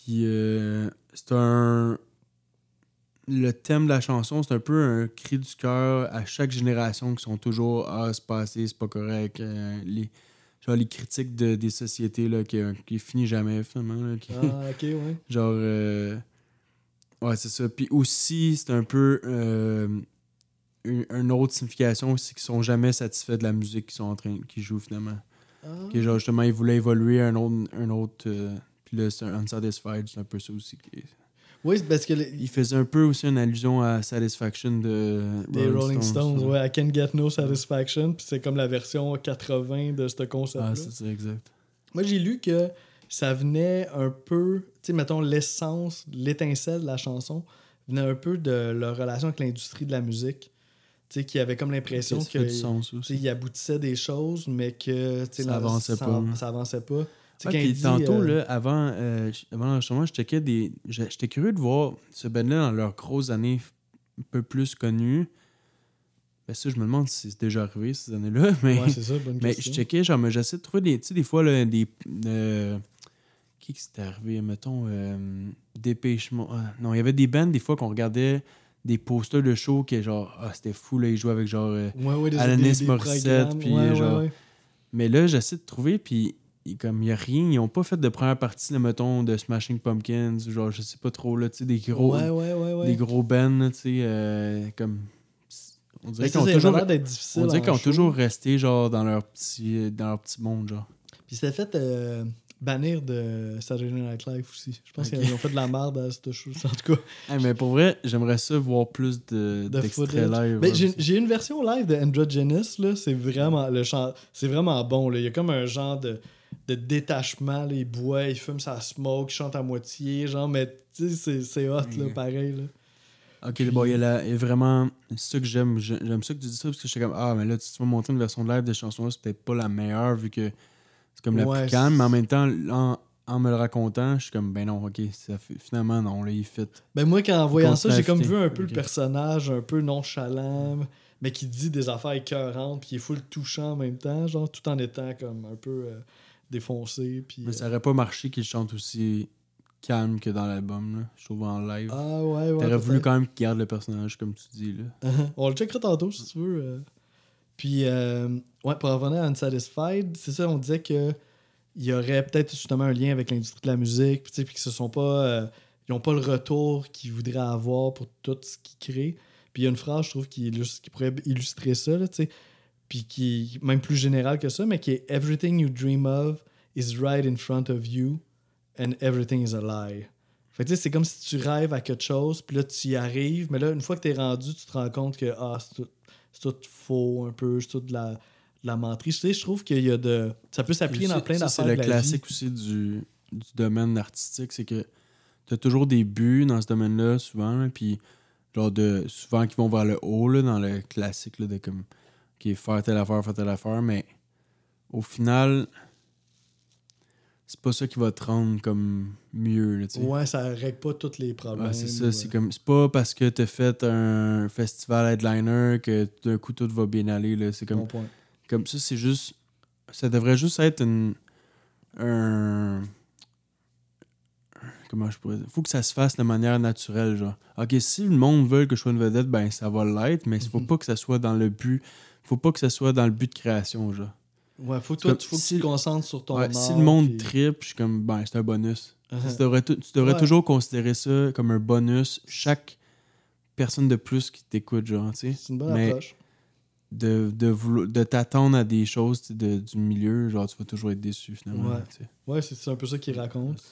Puis euh, c'est un. Le thème de la chanson, c'est un peu un cri du cœur à chaque génération qui sont toujours Ah, c'est pas assez, c'est pas correct. euh, les, genre les critiques de- des sociétés là, qui, qui finit jamais finalement. là, qui- Ah, ok, ouais. [LAUGHS] Genre. euh, Ouais, c'est ça. Puis aussi, c'est un peu. euh, une, une autre signification, c'est qu'ils sont jamais satisfaits de la musique qu'ils sont en train qu'ils jouent finalement. Ah. Que genre, justement, ils voulaient évoluer à un autre. Un autre euh, puis là, c'est un Unsatisfied, c'est un peu ça aussi. Oui, c'est parce que les, Il faisait un peu aussi une allusion à Satisfaction de des Rolling Stones, ça. ouais, I Can Get No Satisfaction, puis c'est comme la version 80 de ce concept-là. Ah, c'est ça, exact. Moi, j'ai lu que ça venait un peu, tu sais, mettons, l'essence, l'étincelle de la chanson venait un peu de leur relation avec l'industrie de la musique. Tu sais, qui avait comme l'impression Ça que. fait du sens tu sais, aussi. il aboutissait des choses, mais que tu sais, Ça la- avançait ça, pas. Ça avançait pas. Sais, Ouais, puis tantôt, euh, là, avant, euh, avant l'enregistrement, je checkais des. J'étais curieux de voir ce band-là dans leurs grosses années un peu plus connues. Ben ça, je me demande si c'est déjà arrivé ces années-là. [LAUGHS] Mais, Ouais, c'est ça, bonne mais question. je checkais, genre, mais j'essaie de trouver des. Tu sais, des fois, là, des. euh, qui que c'était arrivé, mettons, euh, Dépêche Mode. Ah, non, il y avait des bands, des fois, qu'on regardait des posters de show qui, genre, ah, c'était fou, là, ils jouaient avec, genre. Ouais, ouais, des, Alanis des- des Morissette, puis, genre. Mais là, j'essaie de trouver, puis comme il n'y a rien, ils ont pas fait de première partie, là, mettons, de Smashing Pumpkins, ou genre, je sais pas trop, là, tu sais, des gros, Ouais, ouais, ouais, ouais. des gros bands, tu sais, euh, comme. On dirait qu'ils ont toujours, on dirait qu'ils ont toujours resté, genre, dans leur petit, dans leur petit monde, genre. Puis c'était fait euh, bannir de Saturday Night Live aussi. Je pense qu'ils ont fait de la merde à cette chose. En tout cas, [LAUGHS] Hey, mais pour vrai, j'aimerais ça voir plus de, live. J'ai, une version live de Androgynous, là. C'est vraiment, le chant, c'est vraiment bon, là. Il y a comme un genre de, de détachement, là. Il boit, il fume sa smoke, il chante à moitié, genre, mais tu sais, c'est, c'est hot, là, Ok. pareil, là. Ok, bon, il y a, la- il y a vraiment. C'est ça que j'aime. J'ai- J'aime ça que tu dis ça parce que j'étais comme Ah, mais là, tu tu vas montrer une version live de chanson-là, c'est peut-être pas la meilleure vu que c'est comme la Ouais, plus calme, mais en même temps, en, en me le racontant, je suis comme Ben non, ok, ça fait- finalement, non, là, il fit. Ben moi, quand en voyant ça, j'ai comme vu un peu le personnage un peu nonchalant, mais qui dit des affaires écœurantes, puis il est full touchant en même temps, genre, tout en étant comme un peu euh, défoncé, puis... Mais euh, ça aurait pas marché qu'il chante aussi calme que dans l'album, là, je trouve en live. Ah ouais, ouais. T'aurais voulu quand même qu'il garde le personnage, comme tu dis, là. [LAUGHS] On le checkera tantôt si tu veux. euh. Puis, euh, ouais, pour revenir à Unsatisfied, c'est ça, on disait que il y aurait peut-être justement un lien avec l'industrie de la musique, puis, que ce sont pas. euh, ils n'ont pas le retour qu'ils voudraient avoir pour tout ce qu'ils créent. Puis il y a une phrase, je trouve, qui, illustre- qui pourrait illustrer ça, là, tu sais, puis qui même plus générale que ça, mais qui est Everything you dream of is right in front of you and everything is a lie. Fait que tu c'est comme si tu rêves à quelque chose, puis là, tu y arrives, mais là, une fois que tu es rendu, tu te rends compte que ah, c'est tout, faux un peu, c'est tout de la, de la menterie. Tu sais, je trouve qu'il y a de. Ça peut s'appliquer dans plein d'affaires. C'est le vie. classique aussi du, du domaine artistique, c'est que t'as toujours des buts dans ce domaine-là, souvent, puis genre de, souvent qui vont vers le haut, là, dans le classique, là, de comme, qui est faire telle affaire, faire telle affaire, mais au final, c'est pas ça qui va te rendre comme mieux, là. Ouais, ça règle pas tous les problèmes. Ouais, c'est ça, ou, c'est euh, comme, c'est pas parce que t'as fait un festival headliner que d'un coup tout va bien aller, là, c'est comme, bon point. comme ça, c'est juste. Ça devrait juste être une. Un. Comment je pourrais dire? Faut que ça se fasse de manière naturelle, genre. Ok, si le monde veut que je sois une vedette, ben ça va l'être, mais il faut Mhm. pas que ça soit dans le but. Faut pas que ça soit dans le but de création, genre. Ouais, faut toi, comme faut que si- tu te concentres sur ton Ouais, art. si le monde puis- tripe, je suis comme, ben, c'est un bonus. Uh-huh. Tu devrais, tou- tu devrais Ouais. toujours considérer ça comme un bonus. Chaque personne de plus qui t'écoute, genre, tu sais. C'est une bonne Mais approche. de, de, de t'attendre à des choses de- du milieu, genre, tu vas toujours être déçu, finalement. Ouais. tu sais. Ouais, c'est un peu ça qu'il raconte.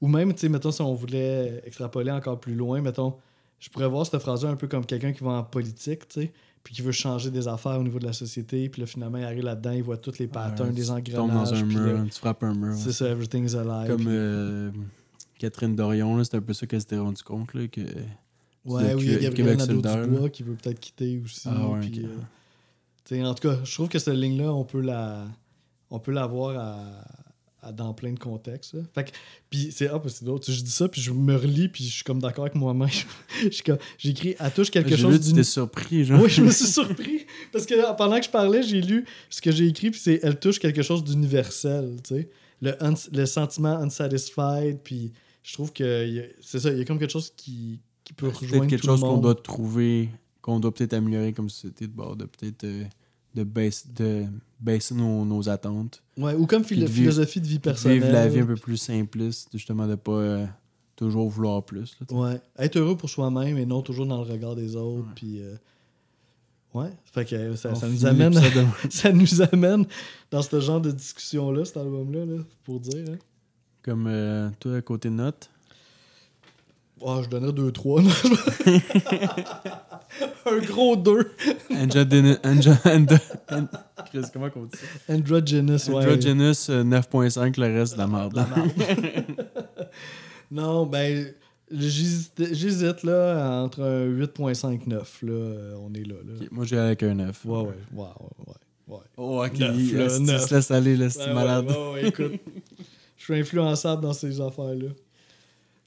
Ou même, tu sais, mettons, si on voulait extrapoler encore plus loin, mettons, je pourrais voir cette phrase-là un peu comme quelqu'un qui va en politique, tu sais, puis qui veut changer des affaires au niveau de la société, puis là, finalement, il arrive là-dedans, il voit tous les patterns, Ouais, des tu tombes dans engrenages, un mur, là, tu frappes un mur. c'est ouais. ça, everything's alive. Comme euh, Catherine Dorion, c'est un peu ça qu'elle s'était rendu compte, là, que... ouais, oui, il y a Gabriel Nadeau-Dubois qui veut peut-être quitter aussi. Ah ouais, puis, euh, tu sais, en tout cas, je trouve que cette ligne-là, on peut la on peut l'avoir à- dans plein de contextes. là. Fait que, puis c'est ah, c'est d'autres. Je dis ça, puis je me relis, puis je suis comme d'accord avec moi-même. [LAUGHS] Écrit à touche quelque chose vu, tu t'es surpris, genre. Oui, je me suis [LAUGHS] surpris. Parce que pendant que je parlais, j'ai lu ce que j'ai écrit, puis c'est elle touche quelque chose d'universel, tu sais. Le, le sentiment unsatisfied, puis je trouve que c'est ça, il y a comme quelque chose qui, qui peut rejoindre peut-être quelque tout le chose qu'on monde. doit trouver, qu'on doit peut-être améliorer comme société, de, bord, de peut-être euh, de, baisser, de baisser nos, nos attentes. Ouais, ou comme philo- Puis de vivre- philosophie de vie personnelle. Vivre la vie un peu plus simpliste, justement, de pas euh, toujours vouloir plus. là. Ouais, être heureux pour soi-même et non toujours dans le regard des autres, puis... euh, Ouais, fait que euh, ça, nous amène [LAUGHS] ça nous amène dans ce genre de discussion-là, cet album-là, là, pour dire. hein. Comme euh, toi, à côté de note. Ah, je donnerais 2-3. [LAUGHS] [LAUGHS] [LAUGHS] Un gros 2. Androgynous. Andro- Andro- An- Chris, comment on dit ça? Androgynous, ouais. Androgynous, euh, 9.5, le reste de la merde. La marde. [LAUGHS] non, ben, j'hésite là entre un 8.59. Là, euh, on est là. là. Ok, moi, j'ai avec un 9. Ouais, ouais, ouais, ouais, ouais. ouais. Oh, ok. Neuf, là, Esti, neuf. se laisse aller, là, c'est Ouais, malade. ouais, ouais, écoute, [LAUGHS] je suis influençable dans ces affaires-là.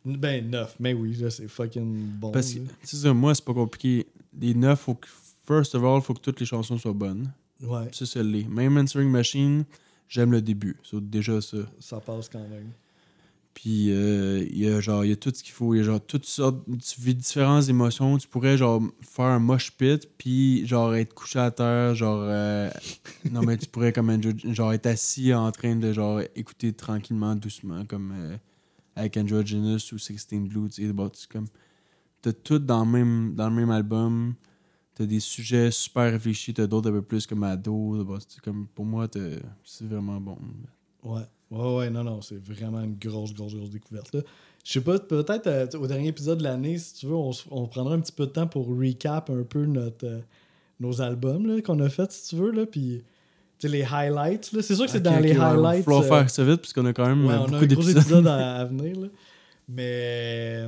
Ben, 9, mais oui, là, c'est fucking bon. Parce que, là. tu sais, moi, c'est pas compliqué. Les 9, faut que, first of all, faut que toutes les chansons soient bonnes. Ouais, Ça, c'est les. Même Answering Machine, j'aime le début. C'est déjà ça. ça passe quand même. Puis, euh, il y a genre, il y a tout ce qu'il faut. Il y a genre toutes sortes. Tu vis différentes émotions. Tu pourrais, genre, faire un mosh pit, puis, genre, être couché à terre, genre. euh, [LAUGHS] non, mais tu pourrais, comme, genre, être assis en train de, genre, écouter tranquillement, doucement, comme euh, avec Androgynous ou Sixteen Blue, tu sais. bon, comme. T'as tout dans le même, dans le même album. T'as des sujets super réfléchis, t'as d'autres un peu plus comme ado. comme, pour moi, c'est vraiment bon. Ouais, ouais, ouais, non, non, c'est vraiment une grosse, grosse, grosse découverte. Là. Je sais pas, peut-être euh, au dernier épisode de l'année, si tu veux, on, on prendra un petit peu de temps pour recap un peu notre, euh, nos albums qu'on a fait, si tu veux, là, puis tu sais, les highlights. C'est sûr que c'est dans les ouais, highlights. Il euh, falloir faire ça vite, parce qu'on a quand même ouais, euh, beaucoup d'épisodes. épisode à, [LAUGHS] à venir. Là. Mais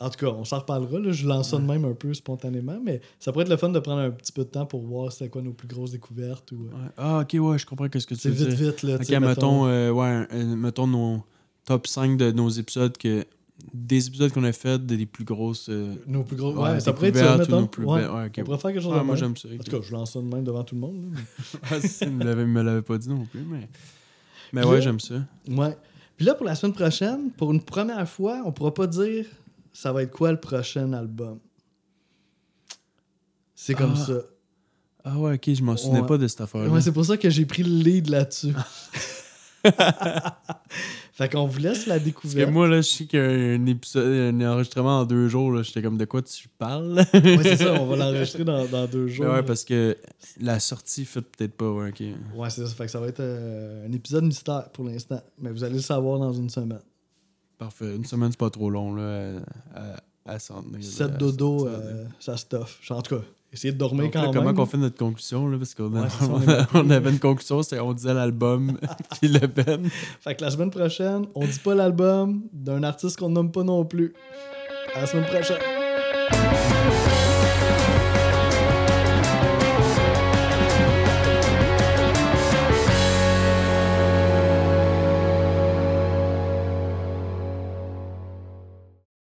en tout cas, on s'en reparlera. Là. Je lance ça de même un peu spontanément, mais ça pourrait être le fun de prendre un petit peu de temps pour voir c'était quoi nos plus grosses découvertes. Ou, euh, Ouais. Ah, ok, ouais, je comprends ce que tu C'est veux vite, dire. vite. Là, Ok, sais, mettons, euh, ouais, un- mettons nos top 5 de nos épisodes que. Des épisodes qu'on a fait, des plus grosses. euh, Nos plus grosses. ouais, Ouais, ça pourrait être ça, mettons. plus Ouais. ouais. On pourrait faire quelque chose Ah, de moi, j'aime ça. En tout cas, je lance ça de même devant tout le monde. là, mais- [LAUGHS] Ah, si, il me l'avait- me l'avait pas dit non plus, mais. Mais Puis ouais, j'aime ça. Ouais. Puis là, pour la semaine prochaine, pour une première fois, on pourra pas dire ça va être quoi le prochain album? C'est comme Ah. ça. Ah ouais, ok, je m'en souvenais Ouais. pas de cette affaire-là. Ouais, c'est pour ça que j'ai pris le lead là-dessus. [LAUGHS] fait qu'on vous laisse la Parce que découverte. moi, là, je sais qu'il y a un épisode, un enregistrement en deux jours, là, j'étais comme de quoi tu parles? Ouais, c'est ça, on va l'enregistrer dans, dans deux jours. Mais ouais, parce que la sortie fait peut-être pas, ouais, ok. Ouais, c'est ça. Fait que ça va être euh, un épisode mystère pour l'instant. Mais vous allez le savoir dans une semaine. Parfait. Une semaine, c'est pas trop long, là, à, à, à s'en tenir, là, 7 à dodo, euh, ça stuff. En tout cas, essayez de dormir Donc, quand là, même. comment qu'on fait notre conclusion, là, parce qu'on Ouais, on [LAUGHS] on, on avait une conclusion, c'est on disait l'album, [LAUGHS] puis le Ben. Fait que la semaine prochaine, on dit pas l'album d'un artiste qu'on nomme pas non plus. À la semaine prochaine.